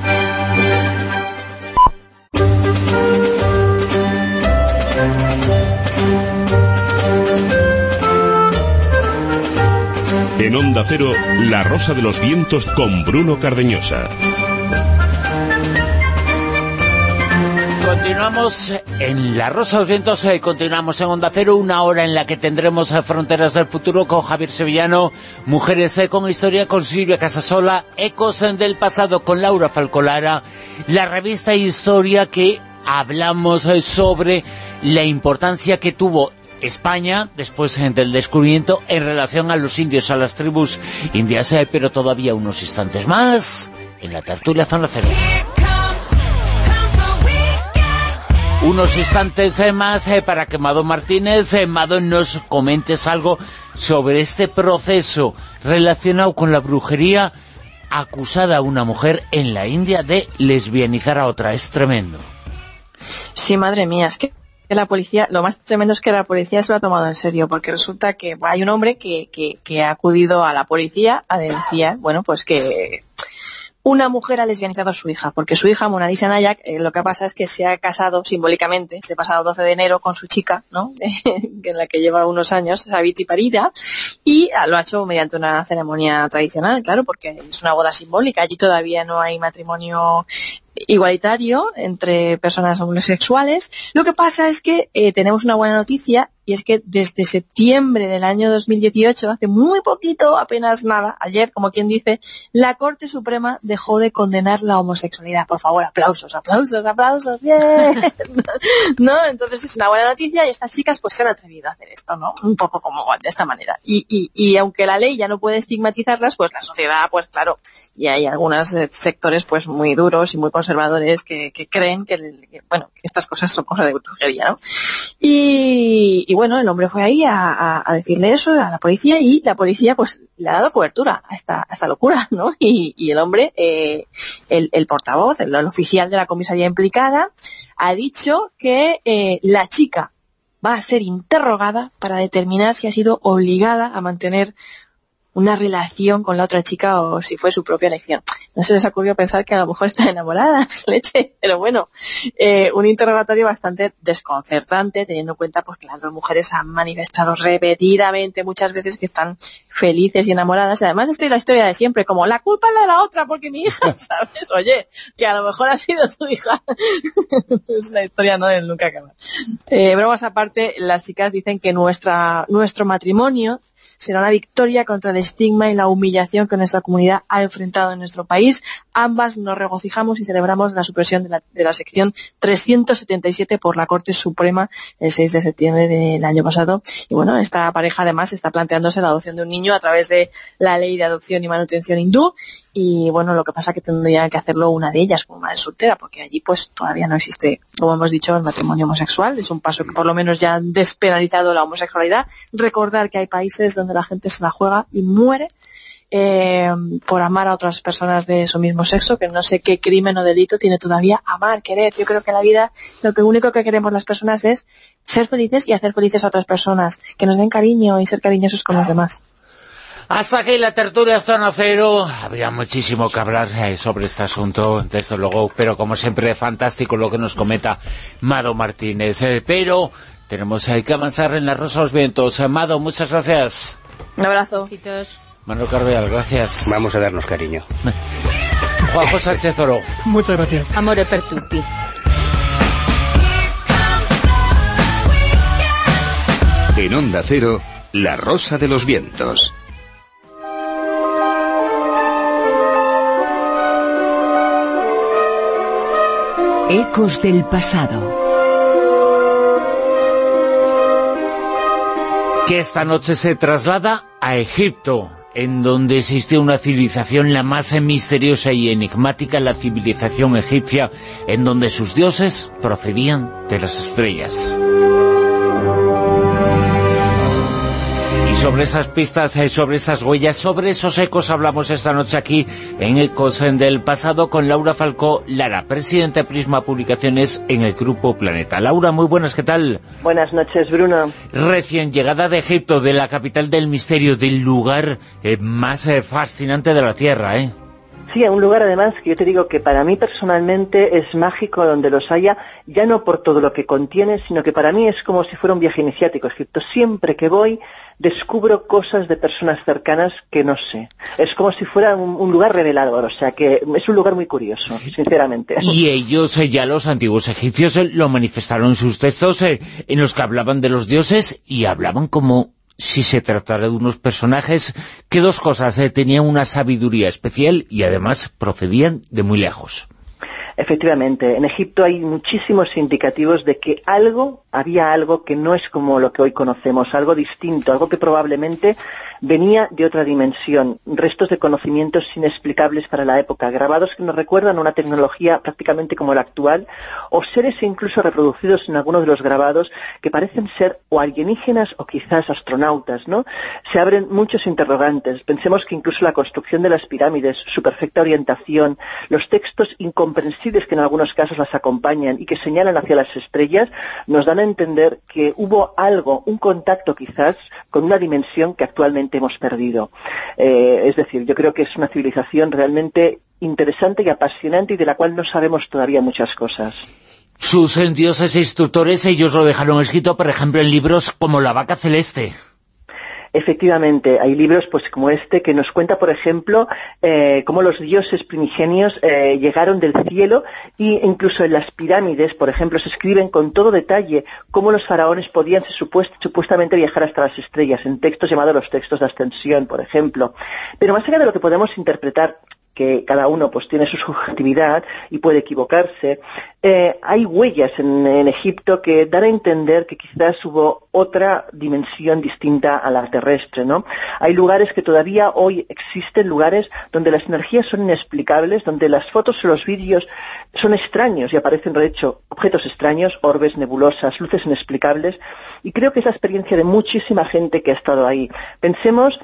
En Onda Cero, La Rosa de los Vientos con Bruno Cardeñosa. Continuamos en La Rosa de los Vientos, eh, continuamos en Onda Cero, una hora en la que tendremos eh, Fronteras del Futuro con Javier Sevillano, Mujeres eh, con Historia con Silvia Casasola, Ecos eh, del Pasado con Laura Falcolara, la revista Historia que hablamos eh, sobre la importancia que tuvo España, después del descubrimiento, en relación a los indios, a las tribus indias, pero todavía unos instantes más en la tertulia Zona Cero. Unos instantes eh, más eh, para que Mado Martínez, eh, Mado, nos comentes algo sobre este proceso relacionado con la brujería acusada a una mujer en la India de lesbianizar a otra. Es tremendo. Sí, madre mía, es que la policía, lo más tremendo es que la policía se lo ha tomado en serio, porque resulta que hay un hombre que, que, que ha acudido a la policía a denunciar, bueno, pues que una mujer ha lesbianizado a su hija, porque su hija, Mona Lisa Nayak, eh, lo que pasa es que se ha casado simbólicamente este pasado 12 de enero con su chica, ¿no? en la que lleva unos años, Savitri Parida, y ah, lo ha hecho mediante una ceremonia tradicional, claro, porque es una boda simbólica, allí todavía no hay matrimonio igualitario entre personas homosexuales. Lo que pasa es que eh, tenemos una buena noticia y es que desde septiembre del año 2018, hace muy poquito, apenas nada, ayer, como quien dice, la Corte Suprema dejó de condenar la homosexualidad. Por favor, aplausos, aplausos, aplausos, bien. ¿No? Entonces es una buena noticia y estas chicas pues se han atrevido a hacer esto, ¿no? Un poco como de esta manera. Y, y, y aunque la ley ya no puede estigmatizarlas, pues la sociedad, pues claro, y hay algunos eh, sectores pues muy duros y muy conservadores que, que creen que, bueno, que estas cosas son cosas de brujería, ¿no? Y, y bueno, el hombre fue ahí a, decirle eso a la policía y la policía pues le ha dado cobertura a esta, locura, ¿no? Y, el hombre, eh, el, portavoz, el, el oficial de la comisaría implicada, ha dicho que eh, la chica va a ser interrogada para determinar si ha sido obligada a mantener una relación con la otra chica o si fue su propia elección. No se les ocurrió pensar que a lo mejor están enamoradas, leche, pero bueno, eh, un interrogatorio bastante desconcertante teniendo en cuenta pues, que las dos mujeres han manifestado repetidamente muchas veces que están felices y enamoradas. Y además estoy la historia de siempre, como la culpa es de la otra porque mi hija, ¿sabes? Oye, que a lo mejor ha sido tu hija. es una historia no del nunca acabar. Eh, bromas aparte, las chicas dicen que nuestra, nuestro matrimonio será una victoria contra el estigma y la humillación que nuestra comunidad ha enfrentado en nuestro país. Ambas nos regocijamos y celebramos la supresión de la, de la sección 377 por la Corte Suprema el 6 de septiembre del año pasado. Y bueno, esta pareja además está planteándose la adopción de un niño a través de la ley de adopción y manutención hindú y bueno, lo que pasa que tendría que hacerlo una de ellas como madre soltera, porque allí pues todavía no existe, como hemos dicho, el matrimonio homosexual, es un paso que por lo menos ya han despenalizado la homosexualidad. Recordar que hay países donde la gente se la juega y muere eh, por amar a otras personas de su mismo sexo, que no sé qué crimen o delito tiene todavía amar, querer. Yo creo que en la vida lo que único que queremos las personas es ser felices y hacer felices a otras personas, que nos den cariño y ser cariñosos con los demás. Hasta aquí la tertulia Zona Cero. Habría muchísimo que hablar eh, sobre este asunto, desde luego, pero como siempre, fantástico lo que nos comenta Mado Martínez. Eh, pero tenemos que avanzar en la Rosa de los Vientos. Mado, muchas gracias. Un abrazo. Besitos. Manuel Carveal, gracias. Vamos a darnos cariño. Juanjo Sánchez Oro. Muchas gracias. Amore per tutti. En Onda Cero, La Rosa de los Vientos. Ecos del pasado. Que esta noche se traslada a Egipto, en donde existió una civilización la más misteriosa y enigmática, la civilización egipcia, en donde sus dioses procedían de las estrellas. Sobre esas pistas, eh, sobre esas huellas, sobre esos ecos hablamos esta noche aquí en Ecos en del Pasado con Laura Falcó Lara, presidenta de Prisma Publicaciones en el Grupo Planeta. Laura, muy buenas, ¿qué tal? Buenas noches, Bruno. Recién llegada de Egipto, de la capital del misterio, del lugar eh, más eh, fascinante de la Tierra, ¿eh? Sí, un lugar además que yo te digo que para mí personalmente es mágico donde los haya, ya no por todo lo que contiene, sino que para mí es como si fuera un viaje iniciático. Egipto, siempre que voy, descubro cosas de personas cercanas que no sé. Es como si fuera un, un lugar revelador, o sea que es un lugar muy curioso, sinceramente. Y ellos, eh, ya los antiguos egipcios, eh, lo manifestaron en sus textos eh, en los que hablaban de los dioses y hablaban como si se tratara de unos personajes que dos cosas, tenían una sabiduría especial y además procedían de muy lejos. Efectivamente, en Egipto hay muchísimos indicativos de que algo, había algo que no es como lo que hoy conocemos, algo distinto, algo que probablemente venía de otra dimensión, restos de conocimientos inexplicables para la época, grabados que nos recuerdan una tecnología prácticamente como la actual, o seres incluso reproducidos en algunos de los grabados que parecen ser o alienígenas o quizás astronautas, ¿no? Se abren muchos interrogantes. Pensemos que incluso la construcción de las pirámides, su perfecta orientación, los textos incomprensibles que en algunos casos las acompañan y que señalan hacia las estrellas, nos dan a entender que hubo algo, un contacto quizás, con una dimensión que actualmente hemos perdido. Eh, es decir, yo creo que es una civilización realmente interesante y apasionante y de la cual no sabemos todavía muchas cosas. Sus dioses e instructores, ellos lo dejaron escrito, por ejemplo, en libros como La vaca celeste. Efectivamente, hay libros pues como este que nos cuenta, por ejemplo, eh, cómo los dioses primigenios eh, llegaron del cielo y incluso en las pirámides, por ejemplo, se escriben con todo detalle cómo los faraones podían supuest- supuestamente viajar hasta las estrellas, en textos llamados los textos de ascensión, por ejemplo. Pero más allá de lo que podemos interpretar que cada uno pues tiene su subjetividad y puede equivocarse. Eh, hay huellas en, en Egipto que dan a entender que quizás hubo otra dimensión distinta a la terrestre, ¿no? Hay lugares que todavía hoy existen, lugares donde las energías son inexplicables, donde las fotos o los vídeos son extraños y aparecen, de hecho, objetos extraños, orbes, nebulosas, luces inexplicables, y creo que es la experiencia de muchísima gente que ha estado ahí. Pensemos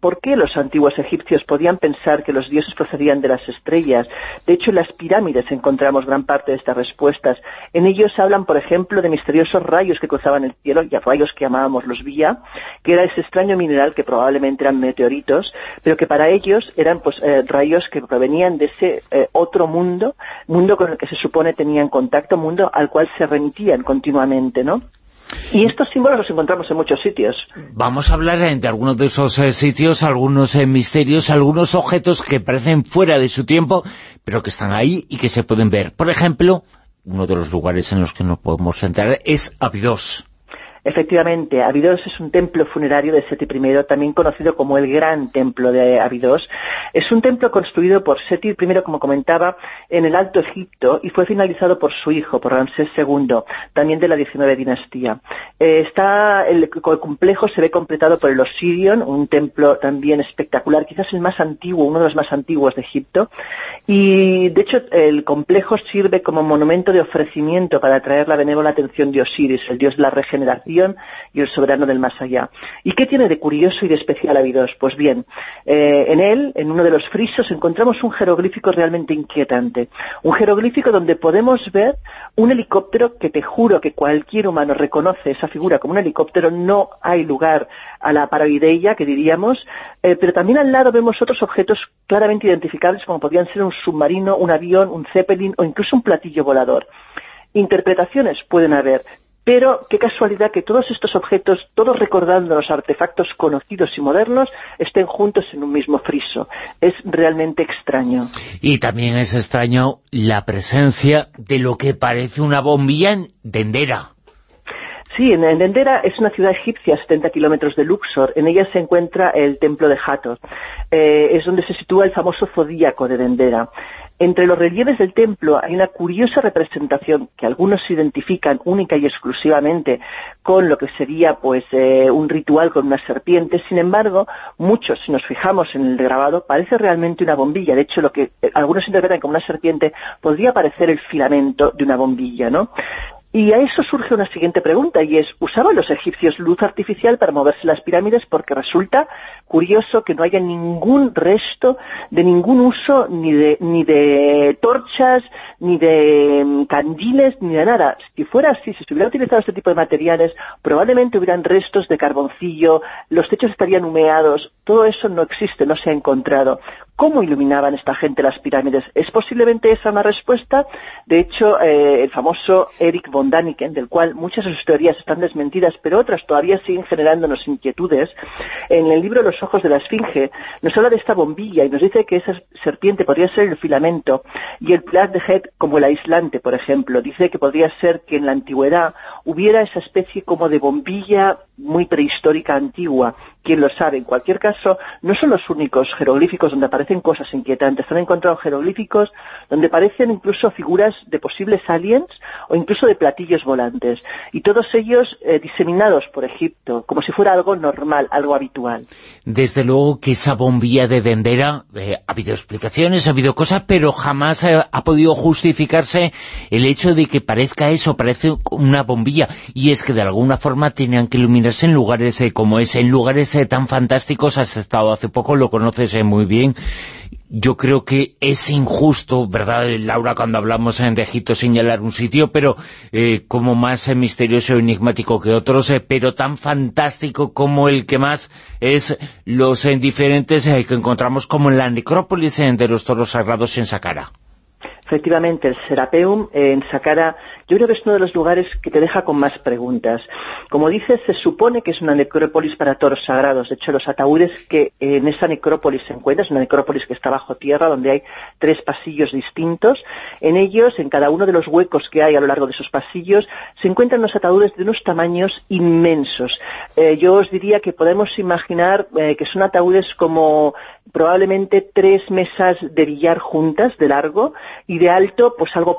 por qué los antiguos egipcios podían pensar que los dioses procedían de las estrellas. De hecho, en las pirámides encontramos gran parte de estas respuestas. En ellos hablan, por ejemplo, de misteriosos rayos que cruzaban el cielo, y a rayos que llamábamos los vía, que era ese extraño mineral que probablemente eran meteoritos, pero que para ellos eran pues eh, rayos que provenían de ese eh, otro mundo, mundo con el que se supone tenían contacto, mundo al cual se remitían continuamente, ¿no? Y estos símbolos los encontramos en muchos sitios. Vamos a hablar de algunos de esos eh, sitios, algunos eh, misterios, algunos objetos que parecen fuera de su tiempo, pero que están ahí y que se pueden ver. Por ejemplo, uno de los lugares en los que nos podemos centrar es Abidos. Efectivamente, Abidos es un templo funerario de Seti I, también conocido como el Gran Templo de Abidos. Es un templo construido por Seti I, como comentaba, en el Alto Egipto y fue finalizado por su hijo, por Ramsés II, también de la XIX dinastía. Eh, está el, el complejo se ve completado por el Osirion, un templo también espectacular, quizás el más antiguo, uno de los más antiguos de Egipto. Y de hecho el complejo sirve como monumento de ofrecimiento para atraer la benévola atención de Osiris, el dios de la regeneración y el soberano del más allá. ¿Y qué tiene de curioso y de especial Abidos? Pues bien, eh, en él, en uno de los frisos, encontramos un jeroglífico realmente inquietante. Un jeroglífico donde podemos ver un helicóptero que te juro que cualquier humano reconoce esa figura como un helicóptero, no hay lugar a la paravideia, que diríamos, eh, pero también al lado vemos otros objetos claramente identificables como podrían ser un submarino, un avión, un zeppelin o incluso un platillo volador. Interpretaciones pueden haber, pero qué casualidad que todos estos objetos, todos recordando los artefactos conocidos y modernos, estén juntos en un mismo friso. Es realmente extraño. Y también es extraño la presencia de lo que parece una bombilla en Dendera. Sí, en en Dendera es una ciudad egipcia a 70 kilómetros de Luxor. En ella se encuentra el templo de Hathor. Eh, es donde se sitúa el famoso zodíaco de Dendera. Entre los relieves del templo hay una curiosa representación que algunos identifican única y exclusivamente con lo que sería pues eh, un ritual con una serpiente. Sin embargo, muchos, si nos fijamos en el grabado, parece realmente una bombilla. De hecho, lo que eh, algunos interpretan como una serpiente podría parecer el filamento de una bombilla, ¿no? Y a eso surge una siguiente pregunta y es, ¿usaban los egipcios luz artificial para moverse las pirámides? Porque resulta curioso que no haya ningún resto de ningún uso ni de, ni de torchas, ni de mm, candiles, ni de nada. Si fuera así, si se hubiera utilizado este tipo de materiales, probablemente hubieran restos de carboncillo, los techos estarían humeados, todo eso no existe, no se ha encontrado. ¿Cómo iluminaban esta gente las pirámides? ¿Es posiblemente esa una respuesta? De hecho, eh, el famoso Eric von Daniken, del cual muchas de sus teorías están desmentidas, pero otras todavía siguen generándonos inquietudes, en el libro Los ojos de la Esfinge nos habla de esta bombilla y nos dice que esa serpiente podría ser el filamento y el pilar de Head como el aislante, por ejemplo. Dice que podría ser que en la antigüedad hubiera esa especie como de bombilla muy prehistórica antigua. Quién lo sabe. En cualquier caso, no son los únicos jeroglíficos donde aparecen cosas inquietantes. Han encontrado jeroglíficos donde aparecen incluso figuras de posibles aliens o incluso de platillos volantes. Y todos ellos eh, diseminados por Egipto, como si fuera algo normal, algo habitual. Desde luego que esa bombilla de Dendera, eh, ha habido explicaciones, ha habido cosas, pero jamás eh, ha podido justificarse el hecho de que parezca eso, parece una bombilla. Y es que de alguna forma tenían que iluminarse en lugares como ese, en lugares eh, tan fantásticos. Has estado hace poco, lo conoces eh, muy bien. Yo creo que es injusto, ¿verdad, Laura, cuando hablamos eh, de Egipto señalar un sitio, pero eh, como más eh, misterioso y enigmático que otros, pero tan fantástico como el que más es los diferentes que encontramos como en la necrópolis de los toros sagrados en Saqqara. Efectivamente, el Serapeum eh, en Saqqara, yo creo que es uno de los lugares que te deja con más preguntas. Como dices, se supone que es una necrópolis para toros sagrados. De hecho, los ataúdes que en esa necrópolis se encuentran, es una necrópolis que está bajo tierra, donde hay tres pasillos distintos. En ellos, en cada uno de los huecos que hay a lo largo de esos pasillos, se encuentran los ataúdes de unos tamaños inmensos. Eh, yo os diría que podemos imaginar eh, que son ataúdes como probablemente tres mesas de billar juntas de largo y de alto pues algo,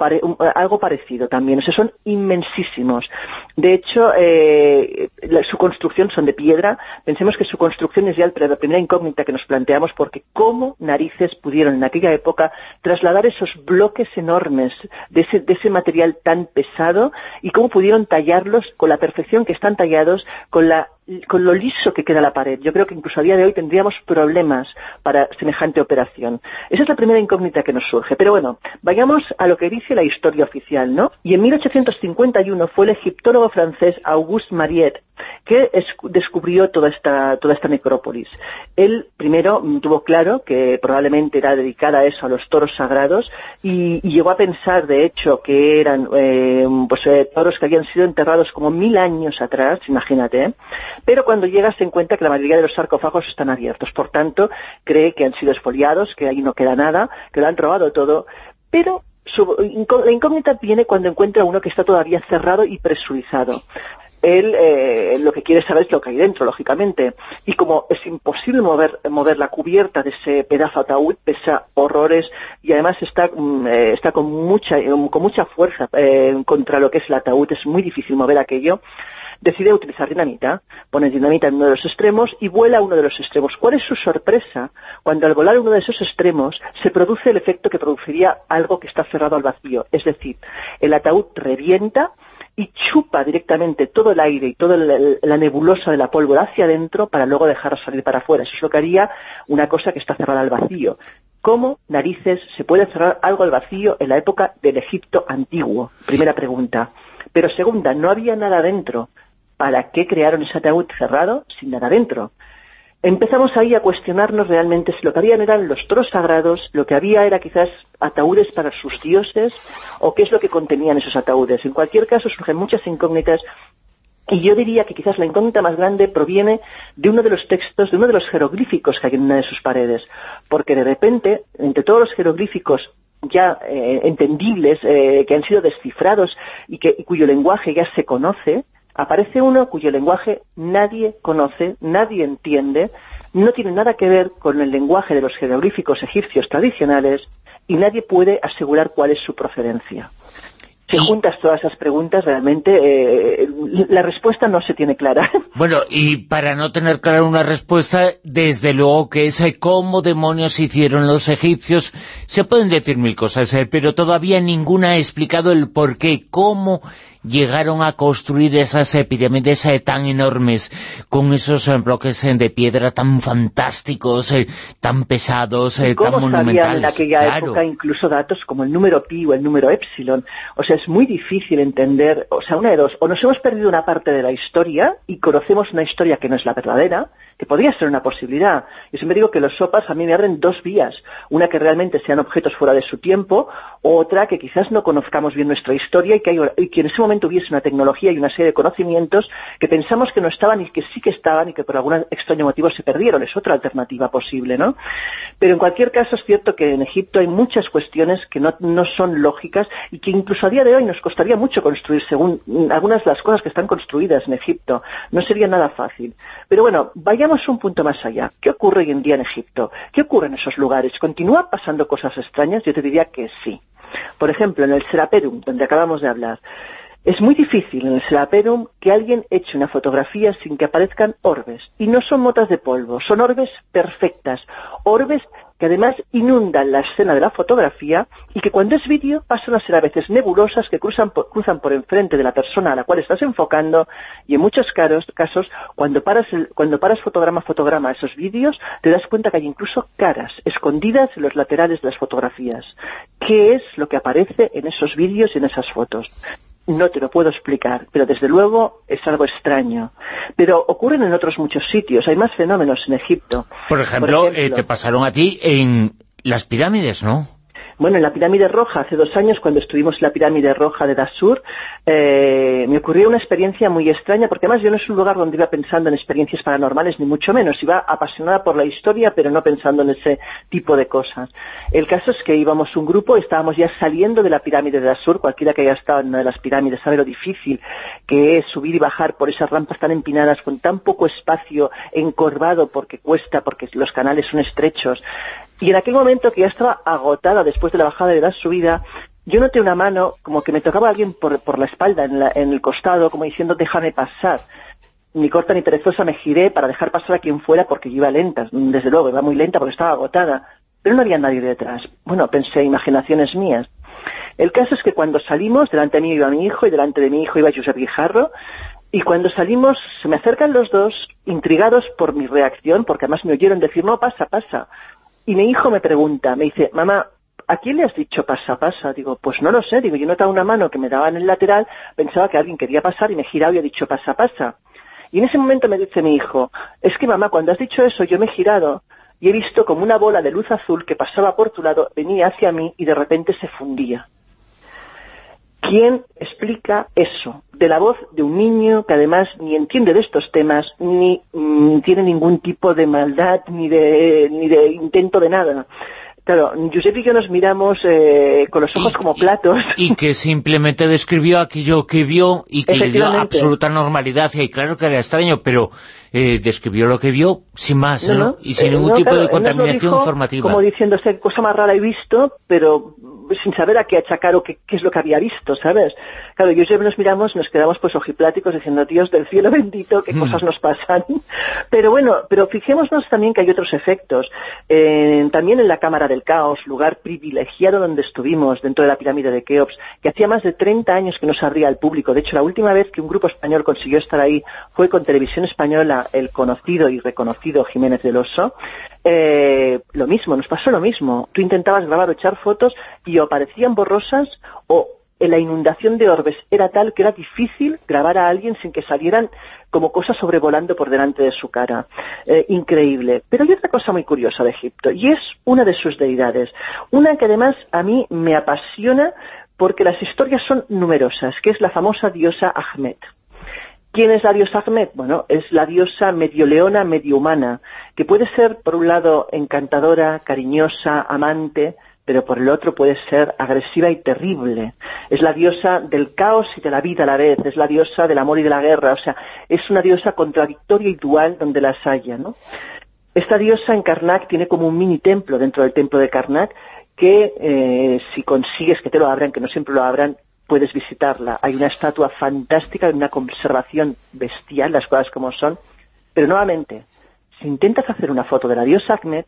algo parecido también. O sea, son inmensísimos. De hecho, eh, su construcción son de piedra. Pensemos que su construcción es ya la primera incógnita que nos planteamos porque cómo narices pudieron en aquella época trasladar esos bloques enormes de ese, de ese material tan pesado y cómo pudieron tallarlos con la perfección que están tallados, con la con lo liso que queda la pared. Yo creo que incluso a día de hoy tendríamos problemas para semejante operación. Esa es la primera incógnita que nos surge. Pero bueno, vayamos a lo que dice la historia oficial, ¿no? Y en 1851 fue el egiptólogo francés Auguste Mariette que es- descubrió toda esta, toda esta necrópolis. Él primero mm, tuvo claro que probablemente era dedicada a eso, a los toros sagrados, y, llegó a pensar, de hecho, que eran eh, pues, eh, toros que habían sido enterrados como mil años atrás, imagínate, ¿eh? pero cuando llega se encuentra que la mayoría de los sarcófagos están abiertos, por tanto, cree que han sido expoliados, que ahí no queda nada, que lo han robado todo, pero su- la incógnita viene cuando encuentra uno que está todavía cerrado y presurizado él eh, lo que quiere saber es lo que hay dentro, lógicamente. Y como es imposible mover, mover la cubierta de ese pedazo ataúd, pesa horrores y además está, mm, eh, está con, mucha, eh, con mucha fuerza eh, contra lo que es el ataúd, es muy difícil mover aquello. Decide utilizar dinamita, pone dinamita en uno de los extremos y vuela a uno de los extremos. ¿Cuál es su sorpresa? Cuando al volar uno de esos extremos se produce el efecto que produciría algo que está cerrado al vacío. Es decir, el ataúd revienta y chupa directamente todo el aire y toda la, la nebulosa de la pólvora hacia adentro para luego dejarlo salir para afuera. Eso es lo que haría una cosa que está cerrada al vacío. ¿Cómo narices se puede cerrar algo al vacío en la época del Egipto antiguo? Primera pregunta. Pero segunda, no había nada dentro. ¿Para qué crearon ese ataúd cerrado sin nada dentro? Empezamos ahí a cuestionarnos realmente si lo que habían eran los toros sagrados, lo que había era quizás ataúdes para sus dioses, o qué es lo que contenían esos ataúdes. En cualquier caso surgen muchas incógnitas y yo diría que quizás la incógnita más grande proviene de uno de los textos, de uno de los jeroglíficos que hay en una de sus paredes, porque de repente, entre todos los jeroglíficos ya eh, entendibles, eh, que han sido descifrados y, que, y cuyo lenguaje ya se conoce, aparece uno cuyo lenguaje nadie conoce, nadie entiende, no tiene nada que ver con el lenguaje de los jeroglíficos egipcios tradicionales y nadie puede asegurar cuál es su procedencia. Si juntas todas esas preguntas, realmente eh, la respuesta no se tiene clara. Bueno, y para no tener clara una respuesta, desde luego que es eh, cómo demonios hicieron los egipcios. Se pueden decir mil cosas, eh, pero todavía ninguna ha explicado el por qué, cómo llegaron a construir esas pirámides eh, tan enormes, con esos eh, bloques eh, de piedra tan fantásticos, tan pesados, tan ¿Cómo sabían en monumentales. aquella Claro. época incluso datos como el número pi o el número epsilon? O sea, es muy difícil entender, o sea, una de dos, o nos hemos perdido una parte de la historia y conocemos una historia que no es la verdadera, que podría ser una posibilidad. Yo siempre digo que los sopas a mí me abren dos vías, una que realmente sean objetos fuera de su tiempo, otra que quizás no conozcamos bien nuestra historia y que, hay- y que en ese momento hubiese una tecnología y una serie de conocimientos que pensamos que no estaban y que sí que estaban y que por algún extraño motivo se perdieron. Es otra alternativa posible, ¿no? Pero en cualquier caso es cierto que en Egipto hay muchas cuestiones que no, son lógicas y que incluso a día de hoy nos costaría mucho construir según algunas de las cosas que están construidas en Egipto. No sería nada fácil. Pero bueno, vayamos un punto más allá. ¿Qué ocurre hoy en día en Egipto? ¿Qué ocurre en esos lugares? ¿Continúa pasando cosas extrañas? Yo te diría que sí. Por ejemplo, en el Seraperum, donde acabamos de hablar, es muy difícil en el Seraperum que alguien eche una fotografía sin que aparezcan orbes. Y no son motas de polvo, son orbes perfectas. Orbes que además inundan la escena de la fotografía y que cuando es vídeo pasan a ser a veces nebulosas que cruzan por, enfrente de la persona a la cual estás enfocando y en muchos casos, casos cuando paras, el- cuando paras fotograma a fotograma esos vídeos te das cuenta que hay incluso caras escondidas en los laterales de las fotografías. ¿Qué es lo que aparece en esos vídeos y en esas fotos? No te lo puedo explicar, pero desde luego es algo extraño. Pero ocurren en otros muchos sitios, hay más fenómenos en Egipto. Por ejemplo, ejemplo, eh, te pasaron a ti en las pirámides, ¿no? Bueno, en la pirámide roja, hace dos años, cuando estuvimos en la pirámide roja de Dasur, eh, me ocurrió una experiencia muy extraña, porque además yo no es un lugar donde iba pensando en experiencias paranormales, ni mucho menos. Iba apasionada por la historia, pero no pensando en ese tipo de cosas. El caso es que íbamos un grupo, estábamos ya saliendo de la pirámide de Dasur, cualquiera que haya estado en una de las pirámides sabe lo difícil que es subir y bajar por esas rampas tan empinadas, con tan poco espacio, encorvado, porque cuesta, porque los canales son estrechos. Y en aquel momento que ya estaba agotada después de la bajada de la subida, yo noté una mano como que me tocaba alguien por, por la espalda, en, la- en el costado, como diciendo déjame pasar. Ni corta ni perezosa me giré para dejar pasar a quien fuera porque iba lenta, desde luego, iba muy lenta porque estaba agotada. Pero no había nadie detrás. Bueno, pensé, imaginaciones mías. El caso es que cuando salimos, delante de mí iba mi hijo y delante de mi hijo iba Josep Guijarro, Y cuando salimos, se me acercan los dos, intrigados por mi reacción, porque además me oyeron decir, no, pasa, pasa. Y mi hijo me pregunta, me dice, mamá, ¿a quién le has dicho pasa, pasa? Digo, pues no lo sé. Digo, yo notaba una mano que me daba en el lateral, pensaba que alguien quería pasar y me he girado y he dicho pasa, pasa. Y en ese momento me dice mi hijo, es que mamá, cuando has dicho eso, yo me he girado y he visto como una bola de luz azul que pasaba por tu lado, venía hacia mí y de repente se fundía. ¿Quién explica eso? De la voz de un niño que además ni entiende de estos temas, ni mm, tiene ningún tipo de maldad, ni de, ni de intento de nada. Claro, Giuseppe y yo nos miramos eh, con los ojos Y- como platos. Y que simplemente describió aquello que vio y que le dio absoluta normalidad. Y claro que era extraño, pero eh, describió lo que vio sin más, ¿no? Y sin eh, ningún no, tipo claro, de contaminación dijo informativa. Como diciéndose, cosa más rara he visto, pero sin saber a qué achacar o qué, qué es lo que había visto, ¿sabes? Claro, yo y yo nos miramos, nos quedamos pues ojipláticos diciendo, Dios del cielo bendito, qué Mm. cosas nos pasan. Pero bueno, pero fijémonos también que hay otros efectos. Eh, también en la Cámara del Caos, lugar privilegiado donde estuvimos, dentro de la pirámide de Keops, que hacía más de 30 años que no se abría al público. De hecho, la última vez que un grupo español consiguió estar ahí fue con Televisión Española, el conocido y reconocido Jiménez del Oso. Eh, lo mismo, nos pasó lo mismo. Tú intentabas grabar o echar fotos y o parecían borrosas o en la inundación de orbes era tal que era difícil grabar a alguien sin que salieran como cosas sobrevolando por delante de su cara. Eh, increíble. Pero hay otra cosa muy curiosa de Egipto y es una de sus deidades. Una que además a mí me apasiona porque las historias son numerosas, que es la famosa diosa Ahmed. ¿Quién es la diosa Ahmed? Bueno, es la diosa medio leona, medio humana, que puede ser, por un lado, encantadora, cariñosa, amante, pero por el otro puede ser agresiva y terrible. Es la diosa del caos y de la vida a la vez, es la diosa del amor y de la guerra, o sea, es una diosa contradictoria y dual donde las haya, ¿no? Esta diosa en Karnak tiene como un mini templo dentro del templo de Karnak que eh, si consigues que te lo abran, que no siempre lo abran, puedes visitarla. Hay una estatua fantástica, una conservación bestial, las cosas como son. Pero nuevamente, si intentas hacer una foto de la diosa Ahmed,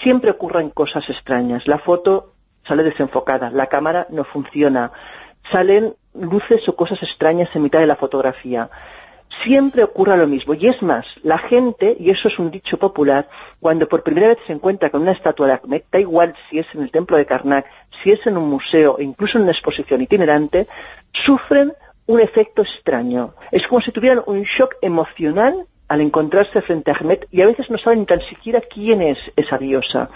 siempre ocurren cosas extrañas. La foto sale desenfocada, la cámara no funciona, salen luces o cosas extrañas en mitad de la fotografía. Siempre ocurre lo mismo. Y es más, la gente, y eso es un dicho popular, cuando por primera vez se encuentra con una estatua de Ahmed, da igual si es en el templo de Karnak, si es en un museo, incluso en una exposición itinerante, sufren un efecto extraño. Es como si tuvieran un shock emocional al encontrarse frente a Ahmed y a veces no saben tan siquiera quién es esa diosa.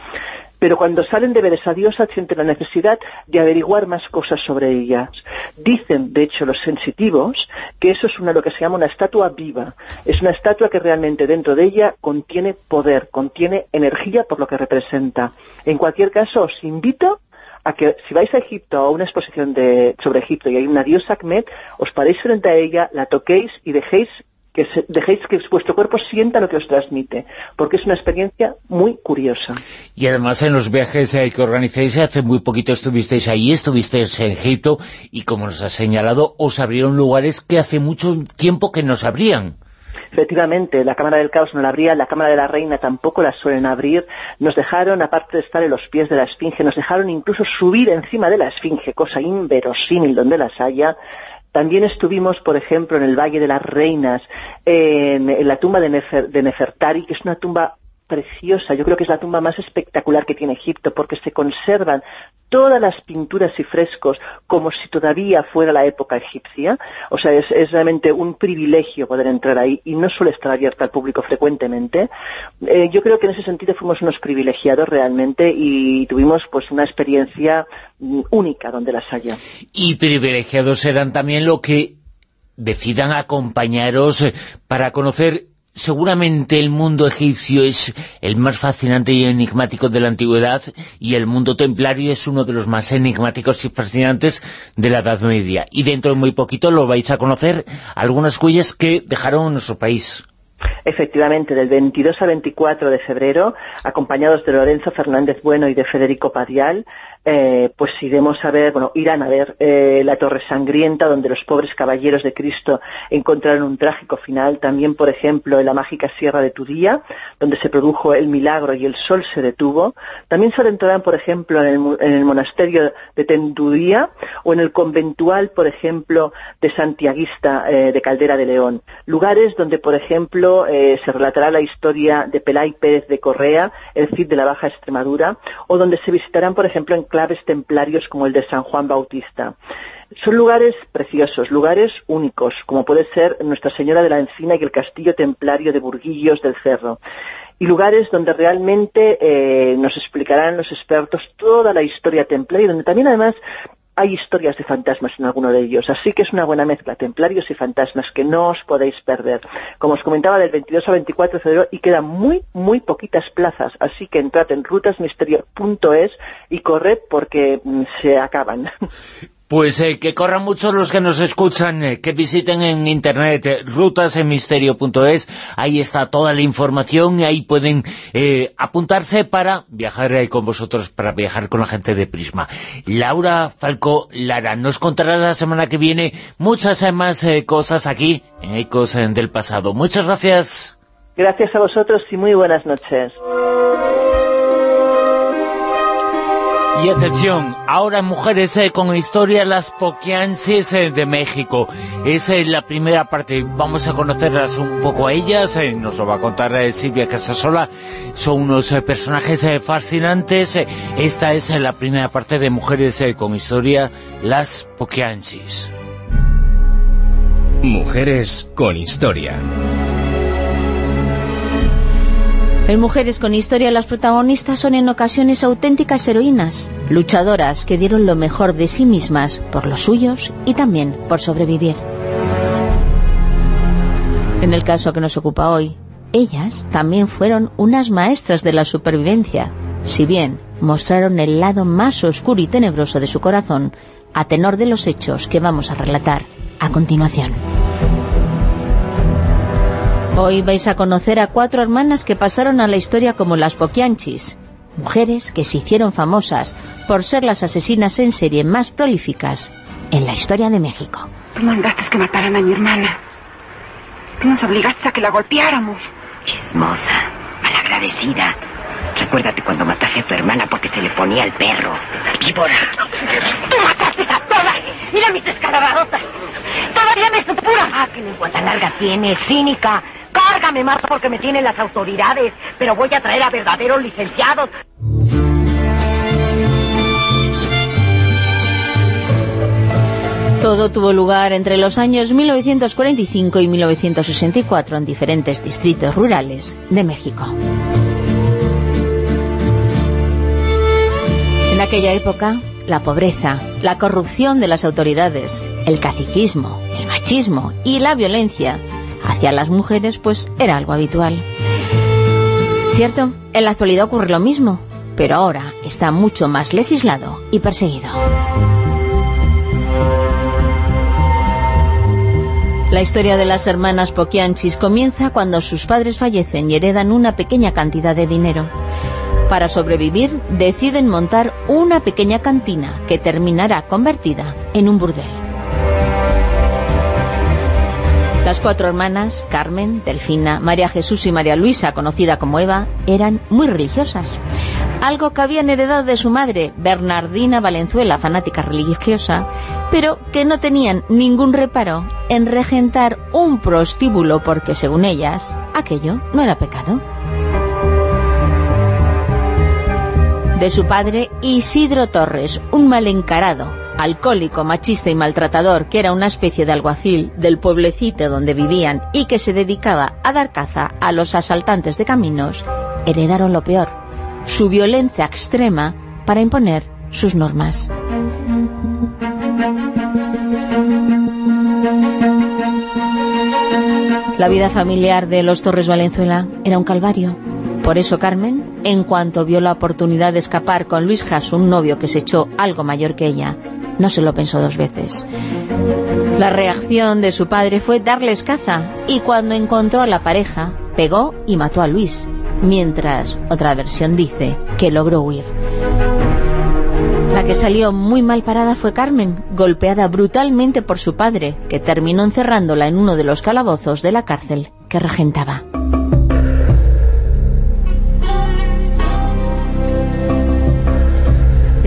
Pero cuando salen de ver esa diosa sienten la necesidad de averiguar más cosas sobre ellas. Dicen, de hecho, los sensitivos, que eso es una, lo que se llama una estatua viva. Es una estatua que realmente dentro de ella contiene poder, contiene energía por lo que representa. En cualquier caso, os invito a que si vais a Egipto a una exposición de, sobre Egipto y hay una diosa Ahmed, os paréis frente a ella, la toquéis y dejéis que se- dejéis que vuestro cuerpo sienta lo que os transmite, porque es una experiencia muy curiosa. Y además en los viajes eh, que organizáis, hace muy poquito estuvisteis ahí, estuvisteis en Egipto, y como nos ha señalado, os abrieron lugares que hace mucho tiempo que nos abrían. Efectivamente, la Cámara del Caos no la abría, la Cámara de la Reina tampoco la suelen abrir. Nos dejaron, aparte de estar en los pies de la Esfinge, nos dejaron incluso subir encima de la Esfinge, cosa inverosímil donde las haya. También estuvimos, por ejemplo, en el Valle de las Reinas, en, la tumba de, Nefer- de Nefertari, que es una tumba preciosa. Yo creo que es la tumba más espectacular que tiene Egipto, porque se conservan todas las pinturas y frescos como si todavía fuera la época egipcia. O sea, es, realmente un privilegio poder entrar ahí y no suele estar abierta al público frecuentemente. Eh, yo creo que en ese sentido fuimos unos privilegiados realmente y tuvimos pues una experiencia mm, única donde las haya. Y privilegiados serán también lo que decidan acompañaros eh, para conocer seguramente el mundo egipcio es el más fascinante y enigmático de la antigüedad y el mundo templario es uno de los más enigmáticos y fascinantes de la Edad Media. Y dentro de muy poquito lo vais a conocer algunas huellas que dejaron nuestro país. Efectivamente, del 22 al 24 de febrero, acompañados de Lorenzo Fernández Bueno y de Federico Padial, eh, pues iremos a ver, bueno, irán a ver eh, la Torre Sangrienta, donde los pobres caballeros de Cristo encontraron un trágico final. También, por ejemplo, en la mágica Sierra de Tudía, donde se produjo el milagro y el sol se detuvo. También se adentrarán, por ejemplo, en el, en el monasterio de Tendudía o en el conventual, por ejemplo, de Santiaguista eh, de Caldera de León. Lugares donde, por ejemplo, eh, se relatará la historia de Pelay Pérez de Correa, el Cid de la Baja Extremadura, o donde se visitarán, por ejemplo, enclaves templarios como el de San Juan Bautista. Son lugares preciosos, lugares únicos, como puede ser Nuestra Señora de la Encina y el Castillo Templario de Burguillos del Cerro. Y lugares donde realmente eh, nos explicarán los expertos toda la historia templaria, y donde también además hay historias de fantasmas en alguno de ellos, así que es una buena mezcla, templarios y fantasmas, que no os podéis perder. Como os comentaba, del 22 al 24 de febrero y quedan muy, muy poquitas plazas, así que entrad en rutasmisterio.es y corred porque mm, se acaban. Pues eh, que corran muchos los que nos escuchan, eh, que visiten en internet eh, rutasenmisterio.es, ahí está toda la información y ahí pueden eh, apuntarse para viajar con vosotros, para viajar con la gente de Prisma. Laura Falco Lara nos contará la semana que viene muchas más cosas aquí en Ecos del Pasado. Muchas gracias. Gracias a vosotros y muy buenas noches. Y atención, ahora mujeres eh, con historia, las poquiansis eh, de México. Es eh, la primera parte, vamos a conocerlas un poco a ellas, nos lo va a contar Silvia Casasola. Son unos personajes fascinantes. esta es la primera parte de Mujeres con historia, las poquiansis. Mujeres con historia. En Mujeres con Historia las protagonistas son en ocasiones auténticas heroínas, luchadoras que dieron lo mejor de sí mismas por los suyos y también por sobrevivir. En el caso que nos ocupa hoy, ellas también fueron unas maestras de la supervivencia, si bien mostraron el lado más oscuro y tenebroso de su corazón a tenor de los hechos que vamos a relatar a continuación. Hoy vais a conocer a cuatro hermanas que pasaron a la historia como las Poquianchis, mujeres que se hicieron famosas por ser las asesinas en serie más prolíficas en la historia de México. Tú mandaste que mataran a mi hermana. Tú nos obligaste a que la golpeáramos. Chismosa, malagradecida. Recuérdate cuando mataste a tu hermana porque se le ponía el perro. Víbora. ¡Tú mataste a todas! ¡Mira mis descalabradotas! ¡Todavía me supura! Ah, que lengua tan larga tienes, cínica. Cárgame más porque me tienen las autoridades. Pero voy a traer a verdaderos licenciados. Todo tuvo lugar entre los años 1945 y 1964 en diferentes distritos rurales de México. En aquella época, la pobreza, la corrupción de las autoridades, el caciquismo, el machismo y la violencia hacia las mujeres pues era algo habitual. Cierto, en la actualidad ocurre lo mismo, pero ahora está mucho más legislado y perseguido. La historia de las hermanas Poquianchis comienza cuando sus padres fallecen y heredan una pequeña cantidad de dinero. Para sobrevivir, deciden montar una pequeña cantina que terminará convertida en un burdel. Las cuatro hermanas, Carmen, Delfina, María Jesús y María Luisa, conocida como Eva, eran muy religiosas. Algo que habían heredado de su madre, Bernardina Valenzuela, fanática religiosa, pero que no tenían ningún reparo en regentar un prostíbulo porque, según ellas, aquello no era pecado. De su padre, Isidro Torres, un mal encarado, alcohólico, machista y maltratador, que era una especie de alguacil del pueblecito donde vivían y que se dedicaba a dar caza a los asaltantes de caminos, heredaron lo peor, su violencia extrema para imponer sus normas. La vida familiar de los Torres Valenzuela era un calvario. Por eso Carmen, en cuanto vio la oportunidad de escapar con Luis Jas, un novio que se echó algo mayor que ella, no se lo pensó dos veces. La reacción de su padre fue darles caza y cuando encontró a la pareja, pegó y mató a Luis, mientras otra versión dice que logró huir. La que salió muy mal parada fue Carmen, golpeada brutalmente por su padre, que terminó encerrándola en uno de los calabozos de la cárcel que regentaba.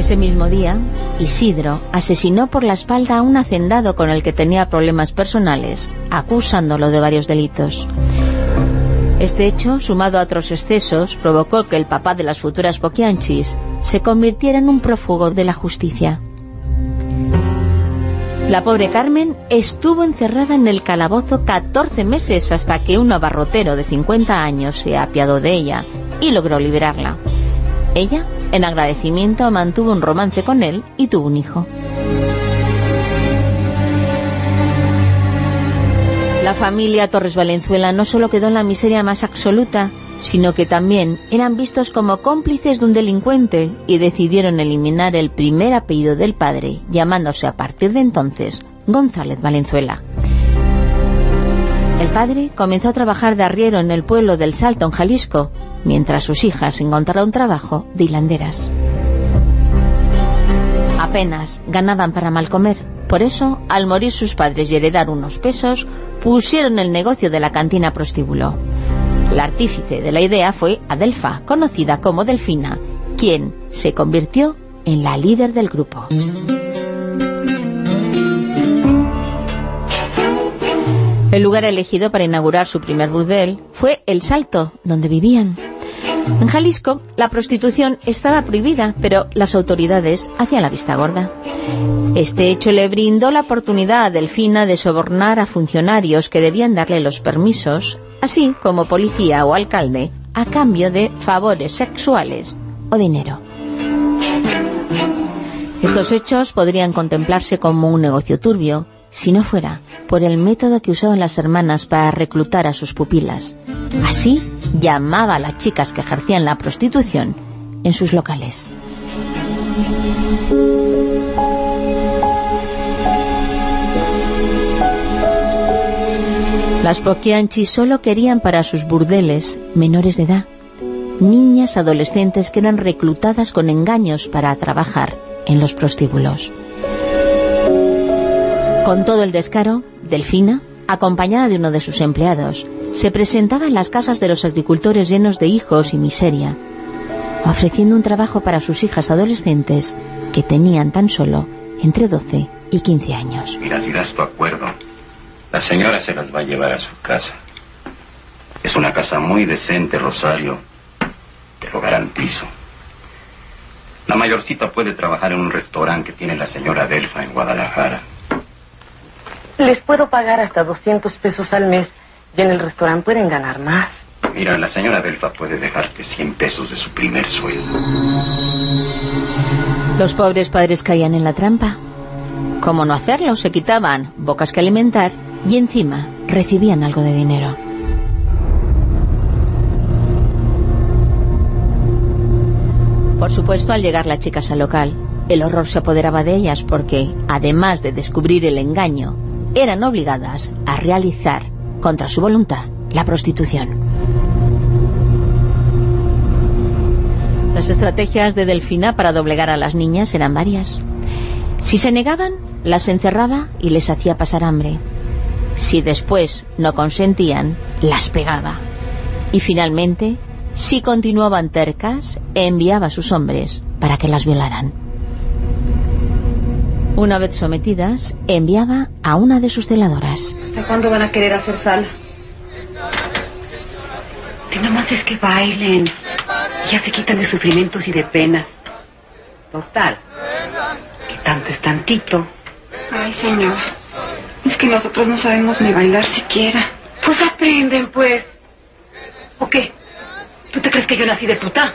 Ese mismo día, Isidro asesinó por la espalda a un hacendado con el que tenía problemas personales, acusándolo de varios delitos. Este hecho, sumado a otros excesos, provocó que el papá de las futuras Poquianchis se convirtiera en un prófugo de la justicia. La pobre Carmen estuvo encerrada en el calabozo 14 meses hasta que un abarrotero de 50 años se apiadó de ella y logró liberarla. Ella, en agradecimiento, mantuvo un romance con él y tuvo un hijo. La familia Torres Valenzuela no solo quedó en la miseria más absoluta, sino que también eran vistos como cómplices de un delincuente y decidieron eliminar el primer apellido del padre, llamándose a partir de entonces González Valenzuela. El padre comenzó a trabajar de arriero en el pueblo del Salto, en Jalisco, mientras sus hijas encontraron trabajo de hilanderas. Apenas ganaban para mal comer, por eso, al morir sus padres y heredar unos pesos, pusieron el negocio de la cantina prostíbulo. La artífice de la idea fue Adelfa, conocida como Delfina, quien se convirtió en la líder del grupo. El lugar elegido para inaugurar su primer burdel fue El Salto, donde vivían. En Jalisco, la prostitución estaba prohibida, pero las autoridades hacían la vista gorda. Este hecho le brindó la oportunidad a Delfina de sobornar a funcionarios que debían darle los permisos, así como policía o alcalde, a cambio de favores sexuales o dinero. Estos hechos podrían contemplarse como un negocio turbio, si no fuera por el método que usaban las hermanas para reclutar a sus pupilas. Así llamaba a las chicas que ejercían la prostitución en sus locales. Las Poquianchi solo querían para sus burdeles menores de edad, niñas adolescentes que eran reclutadas con engaños para trabajar en los prostíbulos. Con todo el descaro, Delfina, acompañada de uno de sus empleados, se presentaba en las casas de los agricultores llenos de hijos y miseria, ofreciendo un trabajo para sus hijas adolescentes que tenían tan solo entre 12 y 15 años. Mira, si das tu acuerdo, la señora se las va a llevar a su casa. Es una casa muy decente, Rosario. Te lo garantizo. La mayorcita puede trabajar en un restaurante que tiene la señora Delfa en Guadalajara. Les puedo pagar hasta 200 pesos al mes y en el restaurante pueden ganar más. Mira, la señora Delfa puede dejarte 100 pesos de su primer sueldo. Los pobres padres caían en la trampa. ¿Cómo no hacerlo? Se quitaban bocas que alimentar y encima recibían algo de dinero. Por supuesto, al llegar las chicas al local, el horror se apoderaba de ellas porque, además de descubrir el engaño, eran obligadas a realizar, contra su voluntad, la prostitución. Las estrategias de Delfina para doblegar a las niñas eran varias. Si se negaban, las encerraba y les hacía pasar hambre. Si después no consentían, las pegaba. Y finalmente, si continuaban tercas, enviaba a sus hombres para que las violaran. Una vez sometidas, enviaba a una de sus celadoras. ¿Hasta cuándo van a querer hacer sal? Si nomás es que bailen. Ya se quitan de sufrimientos y de penas. Total. Que tanto es tantito. Ay, señor. Es que nosotros no sabemos ni bailar siquiera. Pues aprenden, pues. ¿O qué? ¿Tú te crees que yo nací de puta?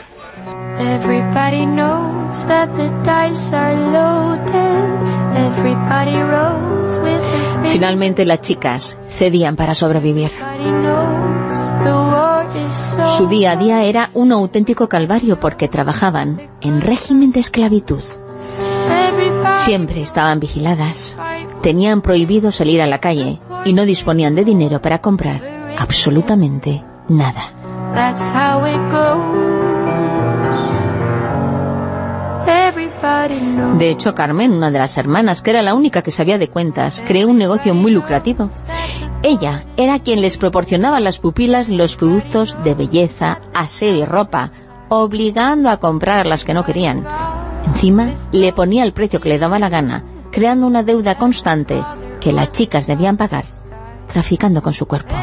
Everybody knows that the dice are loaded. Finalmente las chicas cedían para sobrevivir. Su día a día era un auténtico calvario porque trabajaban en régimen de esclavitud. Siempre estaban vigiladas. Tenían prohibido salir a la calle y no disponían de dinero para comprar absolutamente nada. De hecho, Carmen, una de las hermanas, que era la única que sabía de cuentas, creó un negocio muy lucrativo. Ella era quien les proporcionaba a las pupilas los productos de belleza, aseo y ropa, obligando a comprar las que no querían. Encima, le ponía el precio que le daba la gana, creando una deuda constante que las chicas debían pagar, traficando con su cuerpo.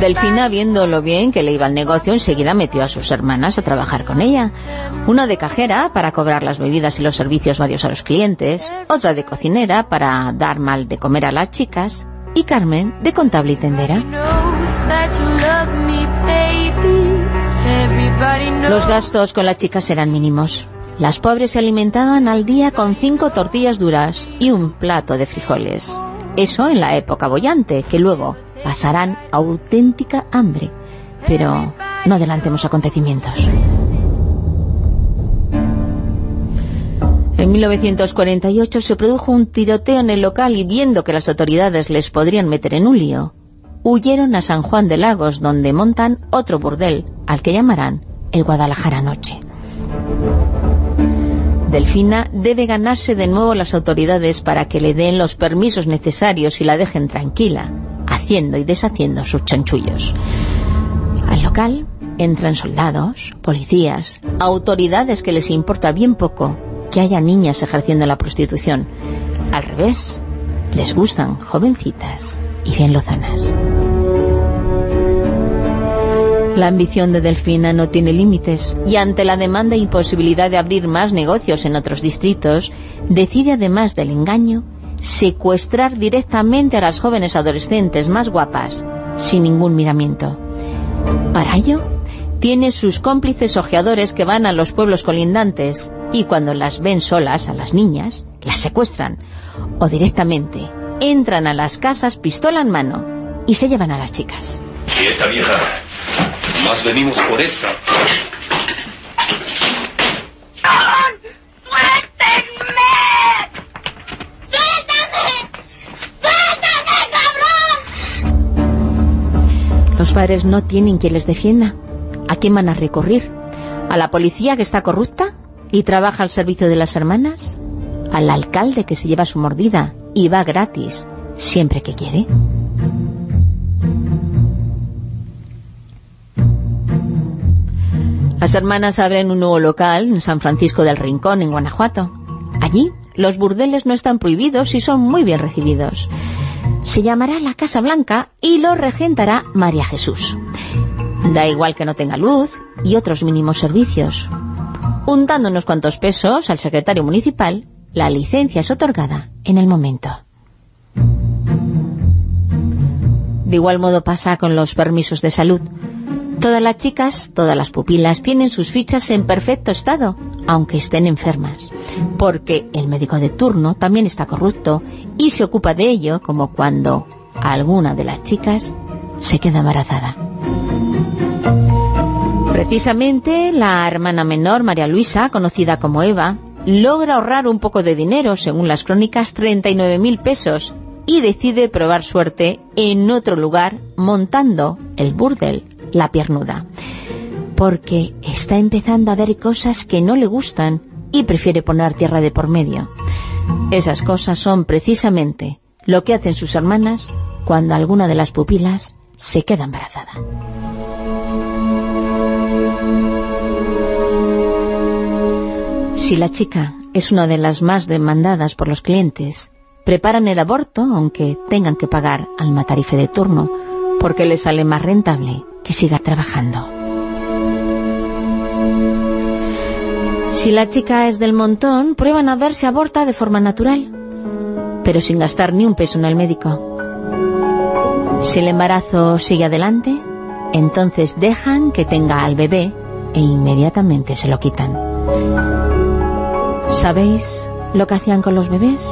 Delfina, viendo lo bien que le iba el negocio, enseguida metió a sus hermanas a trabajar con ella. Una de cajera para cobrar las bebidas y los servicios varios a los clientes, otra de cocinera para dar mal de comer a las chicas y Carmen de contable y tendera. Los gastos con las chicas eran mínimos. Las pobres se alimentaban al día con cinco tortillas duras y un plato de frijoles. Eso en la época bollante, que luego pasarán auténtica hambre. Pero no adelantemos acontecimientos. En 1948 se produjo un tiroteo en el local y viendo que las autoridades les podrían meter en un lío, huyeron a San Juan de Lagos, donde montan otro burdel, al que llamarán el Guadalajara Noche. Delfina debe ganarse de nuevo las autoridades para que le den los permisos necesarios y la dejen tranquila, haciendo y deshaciendo sus chanchullos. Al local entran soldados, policías, autoridades que les importa bien poco que haya niñas ejerciendo la prostitución. Al revés, les gustan jovencitas y bien lozanas. La ambición de Delfina no tiene límites y ante la demanda e imposibilidad de abrir más negocios en otros distritos, decide además del engaño, secuestrar directamente a las jóvenes adolescentes más guapas, sin ningún miramiento. Para ello, tiene sus cómplices ojeadores que van a los pueblos colindantes y cuando las ven solas a las niñas, las secuestran o directamente entran a las casas pistola en mano y se llevan a las chicas. Quieta vieja, más venimos por esta. ¡Suéltenme! ¡Suéltame! ¡Suéltame, cabrón! Los padres no tienen quien les defienda. ¿A quién van a recurrir? ¿A la policía que está corrupta y trabaja al servicio de las hermanas? ¿Al alcalde que se lleva su mordida y va gratis siempre que quiere? Las hermanas abren un nuevo local en San Francisco del Rincón, en Guanajuato. Allí los burdeles no están prohibidos y son muy bien recibidos. Se llamará la Casa Blanca y lo regentará María Jesús. Da igual que no tenga luz y otros mínimos servicios. Juntando unos cuantos pesos al secretario municipal, la licencia es otorgada en el momento. De igual modo pasa con los permisos de salud. Todas las chicas, todas las pupilas, tienen sus fichas en perfecto estado, aunque estén enfermas, porque el médico de turno también está corrupto y se ocupa de ello como cuando alguna de las chicas se queda embarazada. Precisamente la hermana menor, María Luisa, conocida como Eva, logra ahorrar un poco de dinero, según las crónicas, 39.000 pesos, y decide probar suerte en otro lugar montando el burdel la piernuda, porque está empezando a ver cosas que no le gustan y prefiere poner tierra de por medio. Esas cosas son precisamente lo que hacen sus hermanas cuando alguna de las pupilas se queda embarazada. Si la chica es una de las más demandadas por los clientes, preparan el aborto aunque tengan que pagar al matarife de turno, porque les sale más rentable que siga trabajando. Si la chica es del montón, prueban a ver si aborta de forma natural, pero sin gastar ni un peso en el médico. Si el embarazo sigue adelante, entonces dejan que tenga al bebé e inmediatamente se lo quitan. ¿Sabéis lo que hacían con los bebés?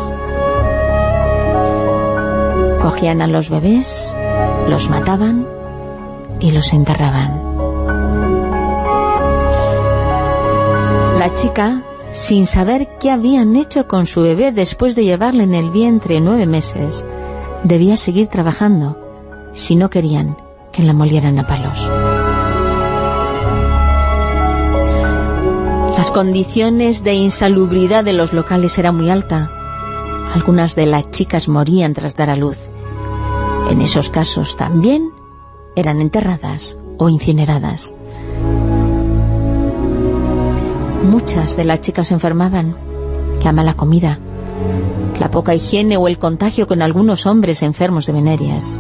Cogían a los bebés, los mataban y los enterraban. La chica, sin saber qué habían hecho con su bebé después de llevarle en el vientre nueve meses, debía seguir trabajando si no querían que la molieran a palos. Las condiciones de insalubridad de los locales eran muy alta. Algunas de las chicas morían tras dar a luz. En esos casos también eran enterradas o incineradas. Muchas de las chicas enfermaban. La mala comida, la poca higiene o el contagio con algunos hombres enfermos de venerias.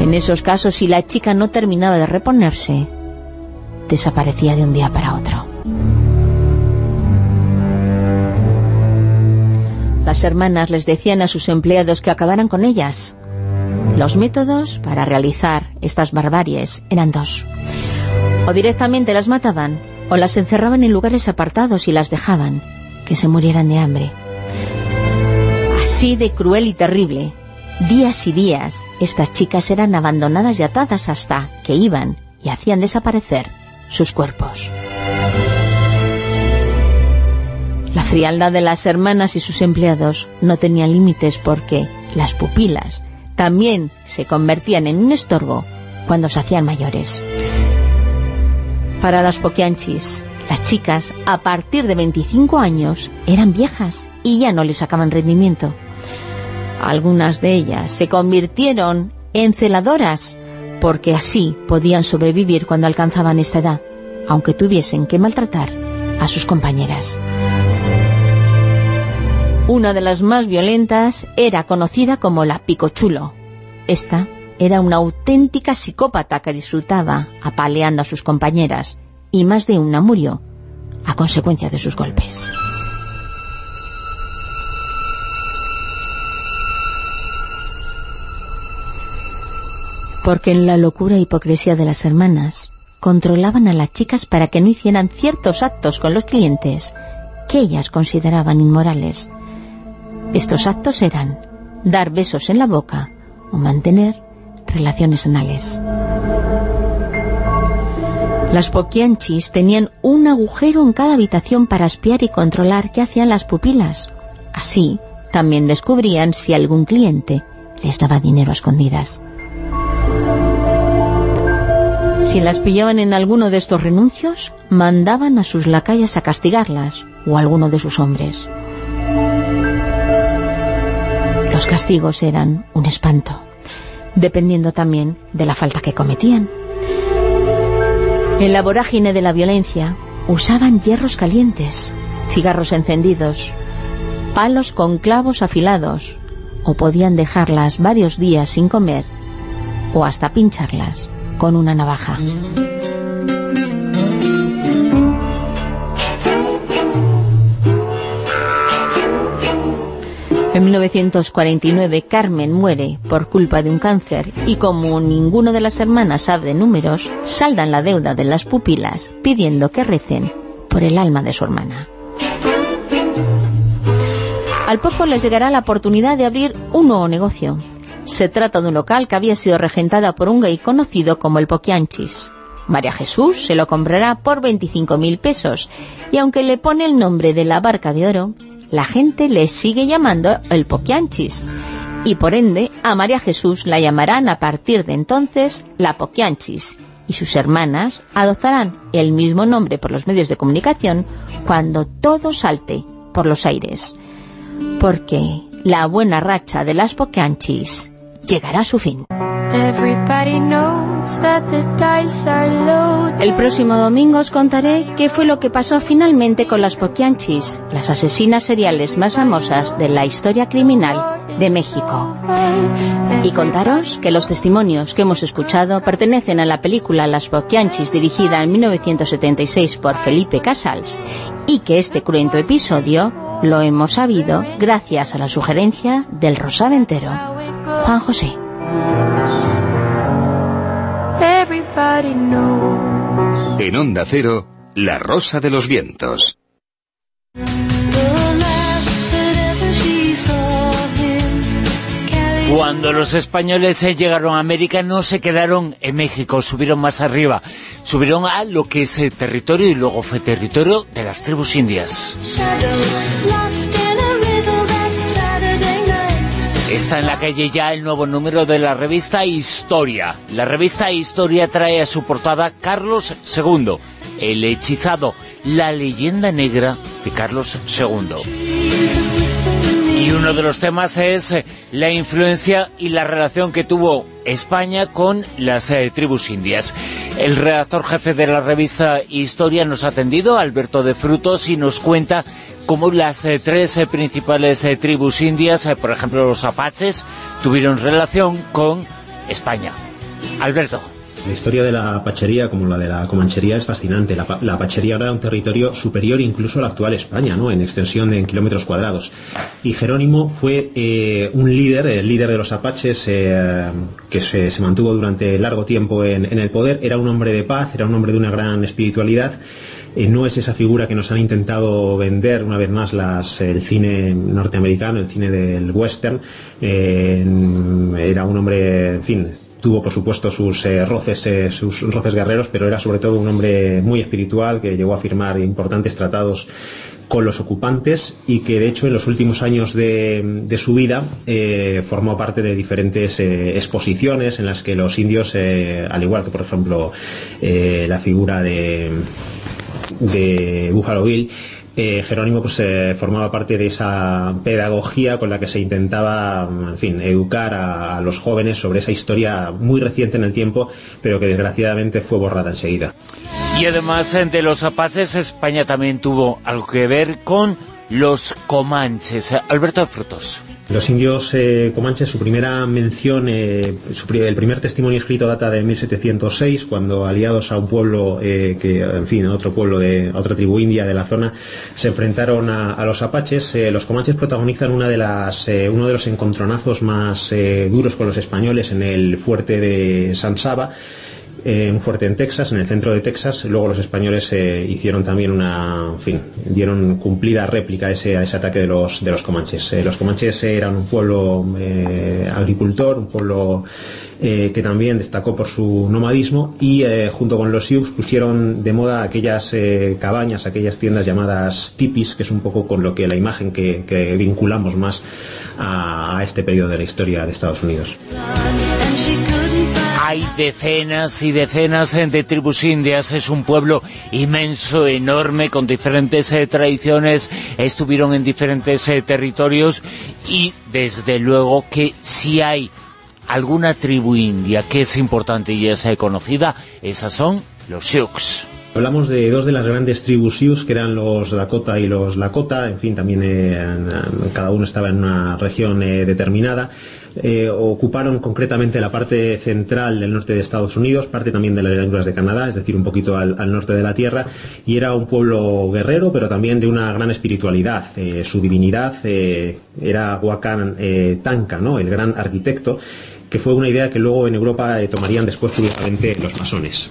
En esos casos, si la chica no terminaba de reponerse, desaparecía de un día para otro. Las hermanas les decían a sus empleados que acabaran con ellas. Los métodos para realizar estas barbaries eran dos. O directamente las mataban, o las encerraban en lugares apartados y las dejaban que se murieran de hambre. Así de cruel y terrible, días y días, estas chicas eran abandonadas y atadas hasta que iban y hacían desaparecer sus cuerpos. La frialdad de las hermanas y sus empleados no tenían límites porque las pupilas también se convertían en un estorbo cuando se hacían mayores. Para las poquianchis, las chicas, a partir de 25 años, eran viejas y ya no les sacaban rendimiento. Algunas de ellas se convirtieron en celadoras, porque así podían sobrevivir cuando alcanzaban esta edad, aunque tuviesen que maltratar a sus compañeras. Una de las más violentas era conocida como la Picochulo. Esta era una auténtica psicópata que disfrutaba apaleando a sus compañeras, y más de una murió a consecuencia de sus golpes. Porque en la locura e hipocresía de las hermanas, controlaban a las chicas para que no hicieran ciertos actos con los clientes que ellas consideraban inmorales. Estos actos eran dar besos en la boca o mantener relaciones anales. Las poquianchis tenían un agujero en cada habitación para espiar y controlar qué hacían las pupilas. Así, también descubrían si algún cliente les daba dinero a escondidas. Si las pillaban en alguno de estos renuncios, mandaban a sus lacayas a castigarlas, o a alguno de sus hombres. Los castigos eran un espanto, dependiendo también de la falta que cometían. En la vorágine de la violencia, usaban hierros calientes, cigarros encendidos, palos con clavos afilados, o podían dejarlas varios días sin comer, o hasta pincharlas con una navaja. En 1949 Carmen muere por culpa de un cáncer y como ninguno de las hermanas sabe números, saldan la deuda de las pupilas pidiendo que recen por el alma de su hermana. Al poco les llegará la oportunidad de abrir un nuevo negocio, se trata de un local que había sido regentada por un gay conocido como el Poquianchis. María Jesús se lo comprará por 25.000 pesos y aunque le pone el nombre de la barca de oro, la gente le sigue llamando el Poquianchis y por ende a María Jesús la llamarán a partir de entonces la Poquianchis y sus hermanas adoptarán el mismo nombre por los medios de comunicación cuando todo salte por los aires. Porque la buena racha de las Poquianchis llegará a su fin. El próximo domingo os contaré qué fue lo que pasó finalmente con las Poquianchis, las asesinas seriales más famosas de la historia criminal de México. Y contaros que los testimonios que hemos escuchado pertenecen a la película Las Poquianchis dirigida en 1976 por Felipe Casals y que este cruento episodio lo hemos sabido gracias a la sugerencia del Rosaventero, Juan José. En Onda Cero, La Rosa de los Vientos. Cuando los españoles eh, llegaron a América no se quedaron en México, subieron más arriba, subieron a lo que es el territorio y luego fue territorio de las tribus indias. Está en la calle ya el nuevo número de la revista Historia. La revista Historia trae a su portada Carlos II, el hechizado, la leyenda negra de Carlos II. Y uno de los temas es eh, la influencia y la relación que tuvo España con las eh, tribus indias. El redactor jefe de la revista Historia nos ha atendido, Alberto de Frutos, y nos cuenta cómo las eh, tres principales tribus indias, por ejemplo los apaches, tuvieron relación con España. Alberto. La historia de la pachería, como la de la comanchería, es fascinante. La, la pachería era un territorio superior incluso a la actual España, ¿no? en extensión en kilómetros cuadrados. Y Jerónimo fue eh, un líder, el líder de los apaches, eh, que se, mantuvo durante largo tiempo en, el poder. Era un hombre de paz, era un hombre de una gran espiritualidad. Eh, no es esa figura que nos han intentado vender una vez más las, el cine norteamericano, el cine del western. era un hombre, en fin, tuvo por supuesto sus eh, roces eh, sus roces guerreros pero era sobre todo un hombre muy espiritual que llegó a firmar importantes tratados con los ocupantes y que de hecho en los últimos años de, de su vida eh, formó parte de diferentes eh, exposiciones en las que los indios, eh, al igual que por ejemplo la figura de, de Buffalo Bill, eh, Jerónimo pues eh, formaba parte de esa pedagogía con la que se intentaba, en fin, educar a, a, los jóvenes sobre esa historia muy reciente en el tiempo, pero que desgraciadamente fue borrada enseguida. Y además de los apaches, España también tuvo algo que ver con los comanches. Alberto Frutos. Los indios eh, comanches, su primera mención, eh, el primer testimonio escrito data de 1706, cuando aliados a un pueblo, eh, que, en fin, a otro pueblo, de a otra tribu india de la zona, se enfrentaron a, los apaches. Los comanches protagonizan uno de los encontronazos más duros con los españoles en el fuerte de San Saba, eh, un fuerte en Texas, en el centro de Texas. Luego los españoles eh, hicieron también una, en fin, dieron cumplida réplica a ese, a ese ataque de los, de los comanches. Eh, los comanches eran un pueblo eh, agricultor, un pueblo que también destacó por su nomadismo y junto con los Sioux pusieron de moda aquellas cabañas, aquellas tiendas llamadas tipis, que es un poco con lo que la imagen que, que vinculamos más a, a este periodo de la historia de Estados Unidos. Hay decenas y decenas de tribus indias, es un pueblo inmenso, enorme, con diferentes eh, tradiciones, estuvieron en diferentes eh, territorios y desde luego que si hay alguna tribu india que es importante y es eh, conocida, esas son los Sioux. Hablamos de dos de las grandes tribus Sioux, que eran los Dakota y los Lakota, en fin, también cada uno estaba en una región determinada. Eh, ocuparon concretamente la parte central del norte de Estados Unidos, parte también de las llanuras de Canadá, es decir, un poquito al, al, norte de la tierra, y era un pueblo guerrero, pero también de una gran espiritualidad. Eh, su divinidad eh, era Wakan Tanka, ¿no? el gran arquitecto, que fue una idea que luego en Europa tomarían después curiosamente los masones.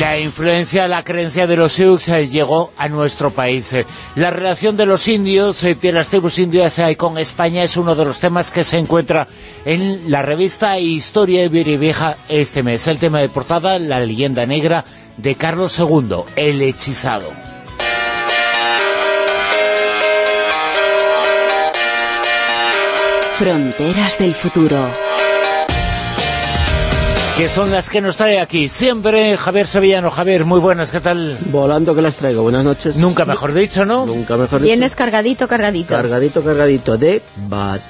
La influencia, la creencia de los Sioux eh, llegó a nuestro país. Eh, la relación de los indios, eh, de las tribus indias con España es uno de los temas que se encuentra en la revista Historia Vieja este mes. El tema de portada, la leyenda negra de Carlos II, el hechizado. Fronteras del futuro que son las que nos trae aquí siempre Javier Sevillano. Javier, muy buenas, ¿qué tal? Volando que las traigo, buenas noches. Nunca mejor dicho, ¿no? Nunca mejor dicho. Vienes cargadito, cargadito. Cargadito, cargadito de,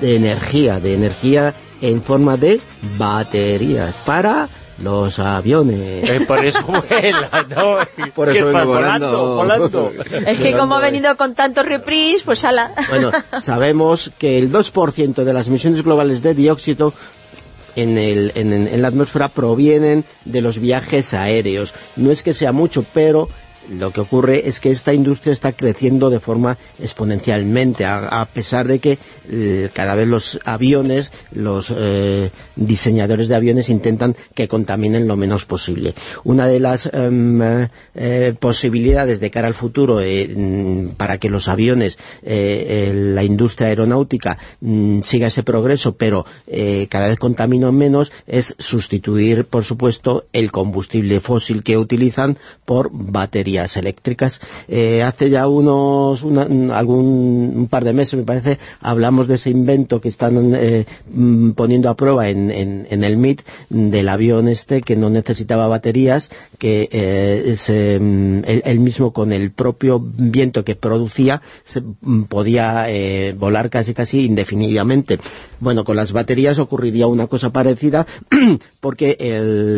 de energía, de energía en forma de baterías para los aviones. Eh, por eso vuela, ¿no? Por eso vengo volando. volando. Es que como ha venido con tanto reprise, pues ala. Bueno, sabemos que el 2% de las emisiones globales de dióxido en, el, en, en, la atmósfera provienen de los viajes aéreos. No es que sea mucho, pero lo que ocurre es que esta industria está creciendo de forma exponencialmente, a, pesar de que cada vez los aviones, los eh, diseñadores de aviones intentan que contaminen lo menos posible. Una de las eh, eh, posibilidades de cara al futuro eh, para que los aviones, eh, la industria aeronáutica mm, siga ese progreso, pero cada vez contaminan menos, es sustituir, por supuesto, el combustible fósil que utilizan por baterías eléctricas. Eh, hace ya unos algún un par de meses, me parece, hablamos de ese invento que están eh, mm, poniendo a prueba en, el MIT del avión este que no necesitaba baterías, que eh, mm, él, mismo con el propio viento que producía mm, podía volar casi casi indefinidamente. Bueno, con las baterías ocurriría una cosa parecida porque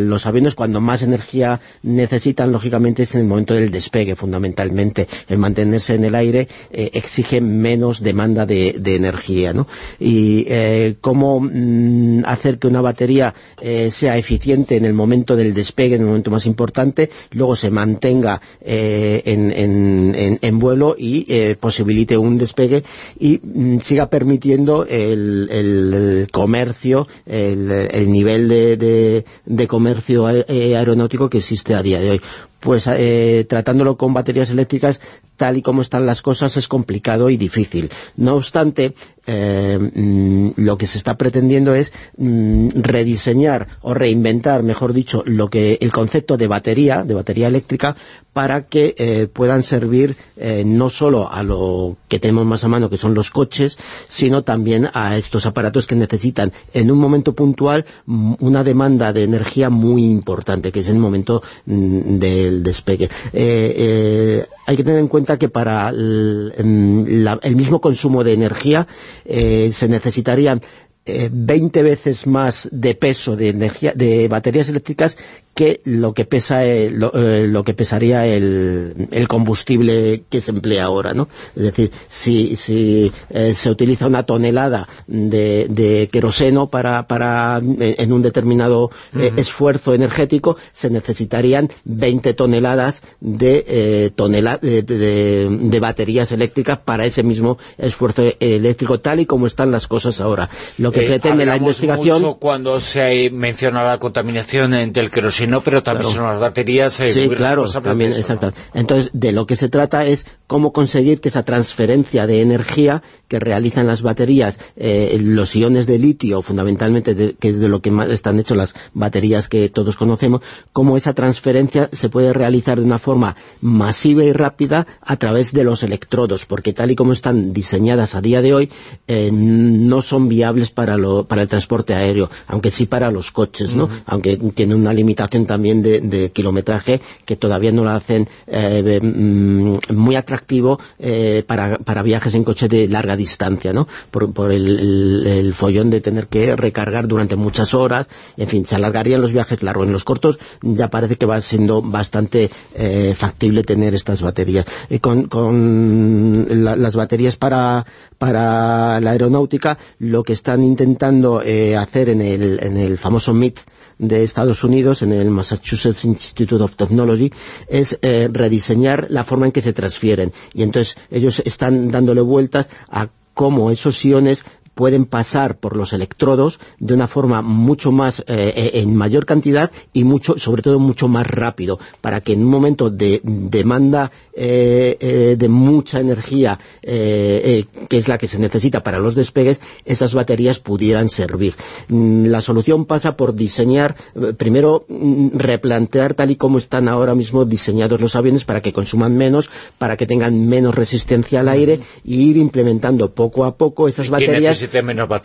los aviones cuando más energía necesitan, lógicamente, es en el momento del despegue, fundamentalmente. El mantenerse en el aire eh, exige menos demanda de, energía, ¿no? Y eh, cómo mm, hacer que una batería eh, sea eficiente en el momento del despegue, en el momento más importante, luego se mantenga en, vuelo y posibilite un despegue y mm, siga permitiendo el, comercio, el, nivel de, de comercio aeronáutico que existe a día de hoy pues eh, tratándolo con baterías eléctricas, tal y como están las cosas, es complicado y difícil. No obstante, eh, mm, lo que se está pretendiendo es mm, rediseñar o reinventar, mejor dicho, lo que el concepto de batería, de batería eléctrica, para que eh, puedan servir eh, no solo a lo que tenemos más a mano, que son los coches, sino también a estos aparatos que necesitan en un momento puntual mm, una demanda de energía muy importante, que es el momento del despegue. hay que tener en cuenta que para el mismo consumo de energía eh, se necesitarían 20 eh, veces más de peso de energía de baterías eléctricas que lo que pesa eh, eh, lo, que pesaría el, el, combustible que se emplea ahora, ¿no? Es decir, si, si eh, se utiliza una tonelada de, de queroseno para, para en un determinado esfuerzo energético, se necesitarían 20 toneladas de, tonela, de, de, baterías eléctricas para ese mismo esfuerzo eléctrico, tal y como están las cosas ahora. Lo que pretende la investigación... Mucho cuando se menciona la contaminación entre el queroseno no, pero también son las baterías eh, sí, claro, también, exacto. Entonces, de lo que se trata es cómo conseguir que esa transferencia de energía que realizan las baterías, eh, los iones de litio, fundamentalmente, que es de lo que más están hechas las baterías que todos conocemos, cómo esa transferencia se puede realizar de una forma masiva y rápida a través de los electrodos, porque tal y como están diseñadas a día de hoy, eh, no son viables para, lo, para el transporte aéreo, aunque sí para los coches, ¿no? Aunque tienen una limitación también de, kilometraje que todavía no lo hacen eh, mm, muy atractivo eh, para, para, viajes en coche de larga distancia, ¿no? Por, el, follón de tener que recargar durante muchas horas, en fin, se alargarían los viajes largos. En los cortos ya parece que va siendo bastante eh, factible tener estas baterías. con, con las baterías para, para la aeronáutica, lo que están intentando hacer en el, en el famoso MIT de Estados Unidos, en el Massachusetts Institute of Technology, es eh, rediseñar la forma en que se transfieren. Y entonces ellos están dándole vueltas a cómo esos iones pueden pasar por los electrodos de una forma mucho más, eh, eh, en mayor cantidad y mucho, sobre todo mucho más rápido, para que en un momento de demanda eh, de mucha energía, que es la que se necesita para los despegues, esas baterías pudieran servir. Mm, la solución pasa por diseñar, primero mm, replantear tal y como están ahora mismo diseñados los aviones para que consuman menos, para que tengan menos resistencia al aire, e ir implementando poco a poco esas baterías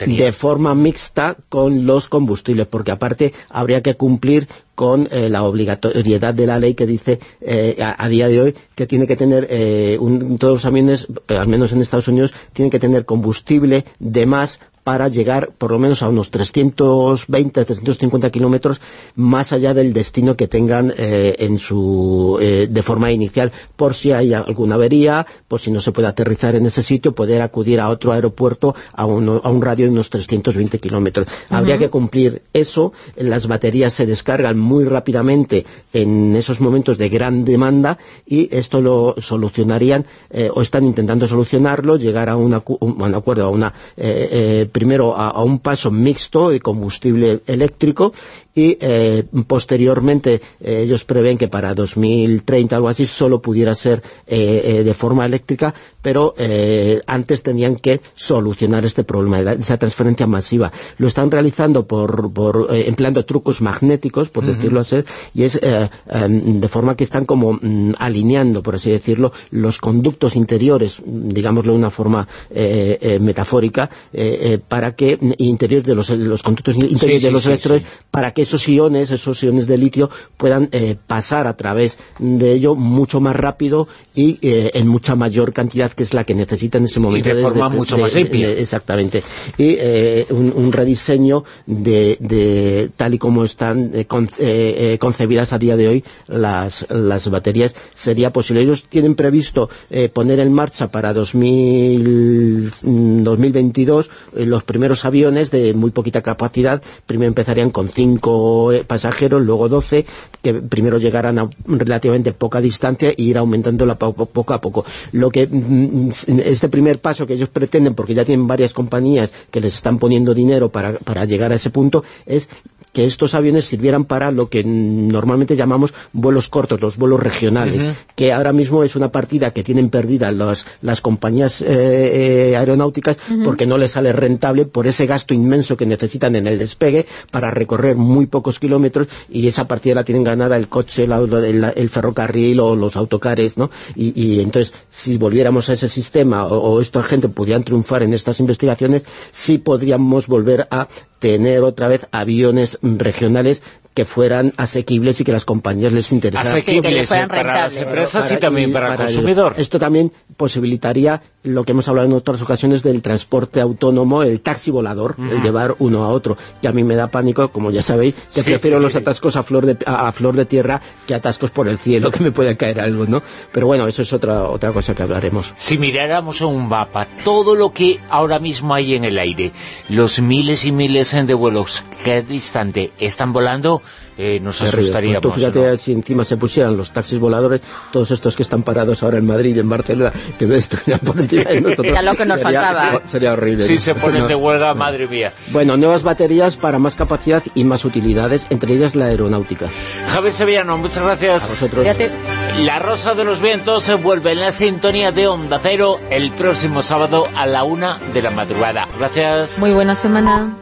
de forma mixta con los combustibles, porque aparte habría que cumplir con eh, la obligatoriedad de la ley que dice eh, a, día de hoy que tiene que tener eh, todos los aviones, al menos en Estados Unidos, tienen que tener combustible de más para llegar por lo menos a unos 320, 350 kilómetros más allá del destino que tengan eh, en su eh, de forma inicial, por si hay alguna avería, por si no se puede aterrizar en ese sitio, poder acudir a otro aeropuerto a, a un radio de unos 320 kilómetros. Habría que cumplir eso, las baterías se descargan muy rápidamente en esos momentos de gran demanda y esto lo solucionarían, eh, o están intentando solucionarlo, llegar a un, acuerdo, a una primero a, un paso mixto de combustible eléctrico y eh, posteriormente eh, ellos prevén que para 2030 algo así solo pudiera ser eh, de forma eléctrica, pero antes tenían que solucionar este problema, de esa transferencia masiva. Lo están realizando por, por empleando trucos magnéticos, por decirlo así, y es em, de forma que están como mm, alineando, por así decirlo, los conductos interiores, digámoslo de una forma metafórica, para que interiores de los, los conductos interiores de los electrones, para que esos iones, esos iones de litio, puedan eh, pasar a través de ello mucho más rápido y eh, en mucha mayor cantidad que es la que necesita en ese momento. Y de, forma mucho más limpia. exactamente. Y eh, un, rediseño de, tal y como están concebidas a día de hoy las, las baterías sería posible. Ellos tienen previsto poner en marcha para 2000, 2022 mm, los primeros aviones de muy poquita capacidad. Primero empezarían con cinco pasajeros, luego 12, que primero llegarán a relativamente poca distancia e ir aumentándola poco a poco. Lo que mm, este primer paso que ellos pretenden, porque ya tienen varias compañías que les están poniendo dinero para, para llegar a ese punto, es que estos aviones sirvieran para lo que normalmente llamamos vuelos cortos, los vuelos regionales, que ahora mismo es una partida que tienen perdida las, las compañías eh, eh, aeronáuticas porque no les sale rentable por ese gasto inmenso que necesitan en el despegue para recorrer muy pocos kilómetros y esa partida la tienen ganada el coche, el, ferrocarril o los autocares, ¿no? Y, entonces, si volviéramos ese sistema o, o esta gente pudieran triunfar en estas investigaciones, sí podríamos volver a tener otra vez aviones regionales que fueran asequibles y que las compañías les interesaran. Asequibles eh, para las empresas y también para, el consumidor. esto también posibilitaría lo que hemos hablado en otras ocasiones del transporte autónomo, el taxi volador, el llevar uno a otro. Y a mí me da pánico, como ya sabéis, que prefiero los atascos a flor, de, a, flor de tierra que atascos por el cielo, que me puede caer algo, ¿no? Pero bueno, eso es otra, otra cosa que hablaremos. Si miráramos en un mapa todo lo que ahora mismo hay en el aire, los miles y miles de vuelos que distante están volando, eh, nos asustaríamos. Pues tú fíjate si encima se pusieran los taxis voladores, todos estos que están parados ahora en Madrid y en Barcelona, que estuvieran por encima de nosotros. Era lo que nos sería, faltaba. Sería horrible. Si se ponen de huelga, madre mía. Bueno, nuevas baterías para más capacidad y más utilidades, entre ellas la aeronáutica. Javier Sevillano, muchas gracias. A vosotros. La Rosa de los Vientos se vuelve en la sintonía de Onda Cero el próximo sábado a la una de la madrugada. Gracias. Muy buena semana.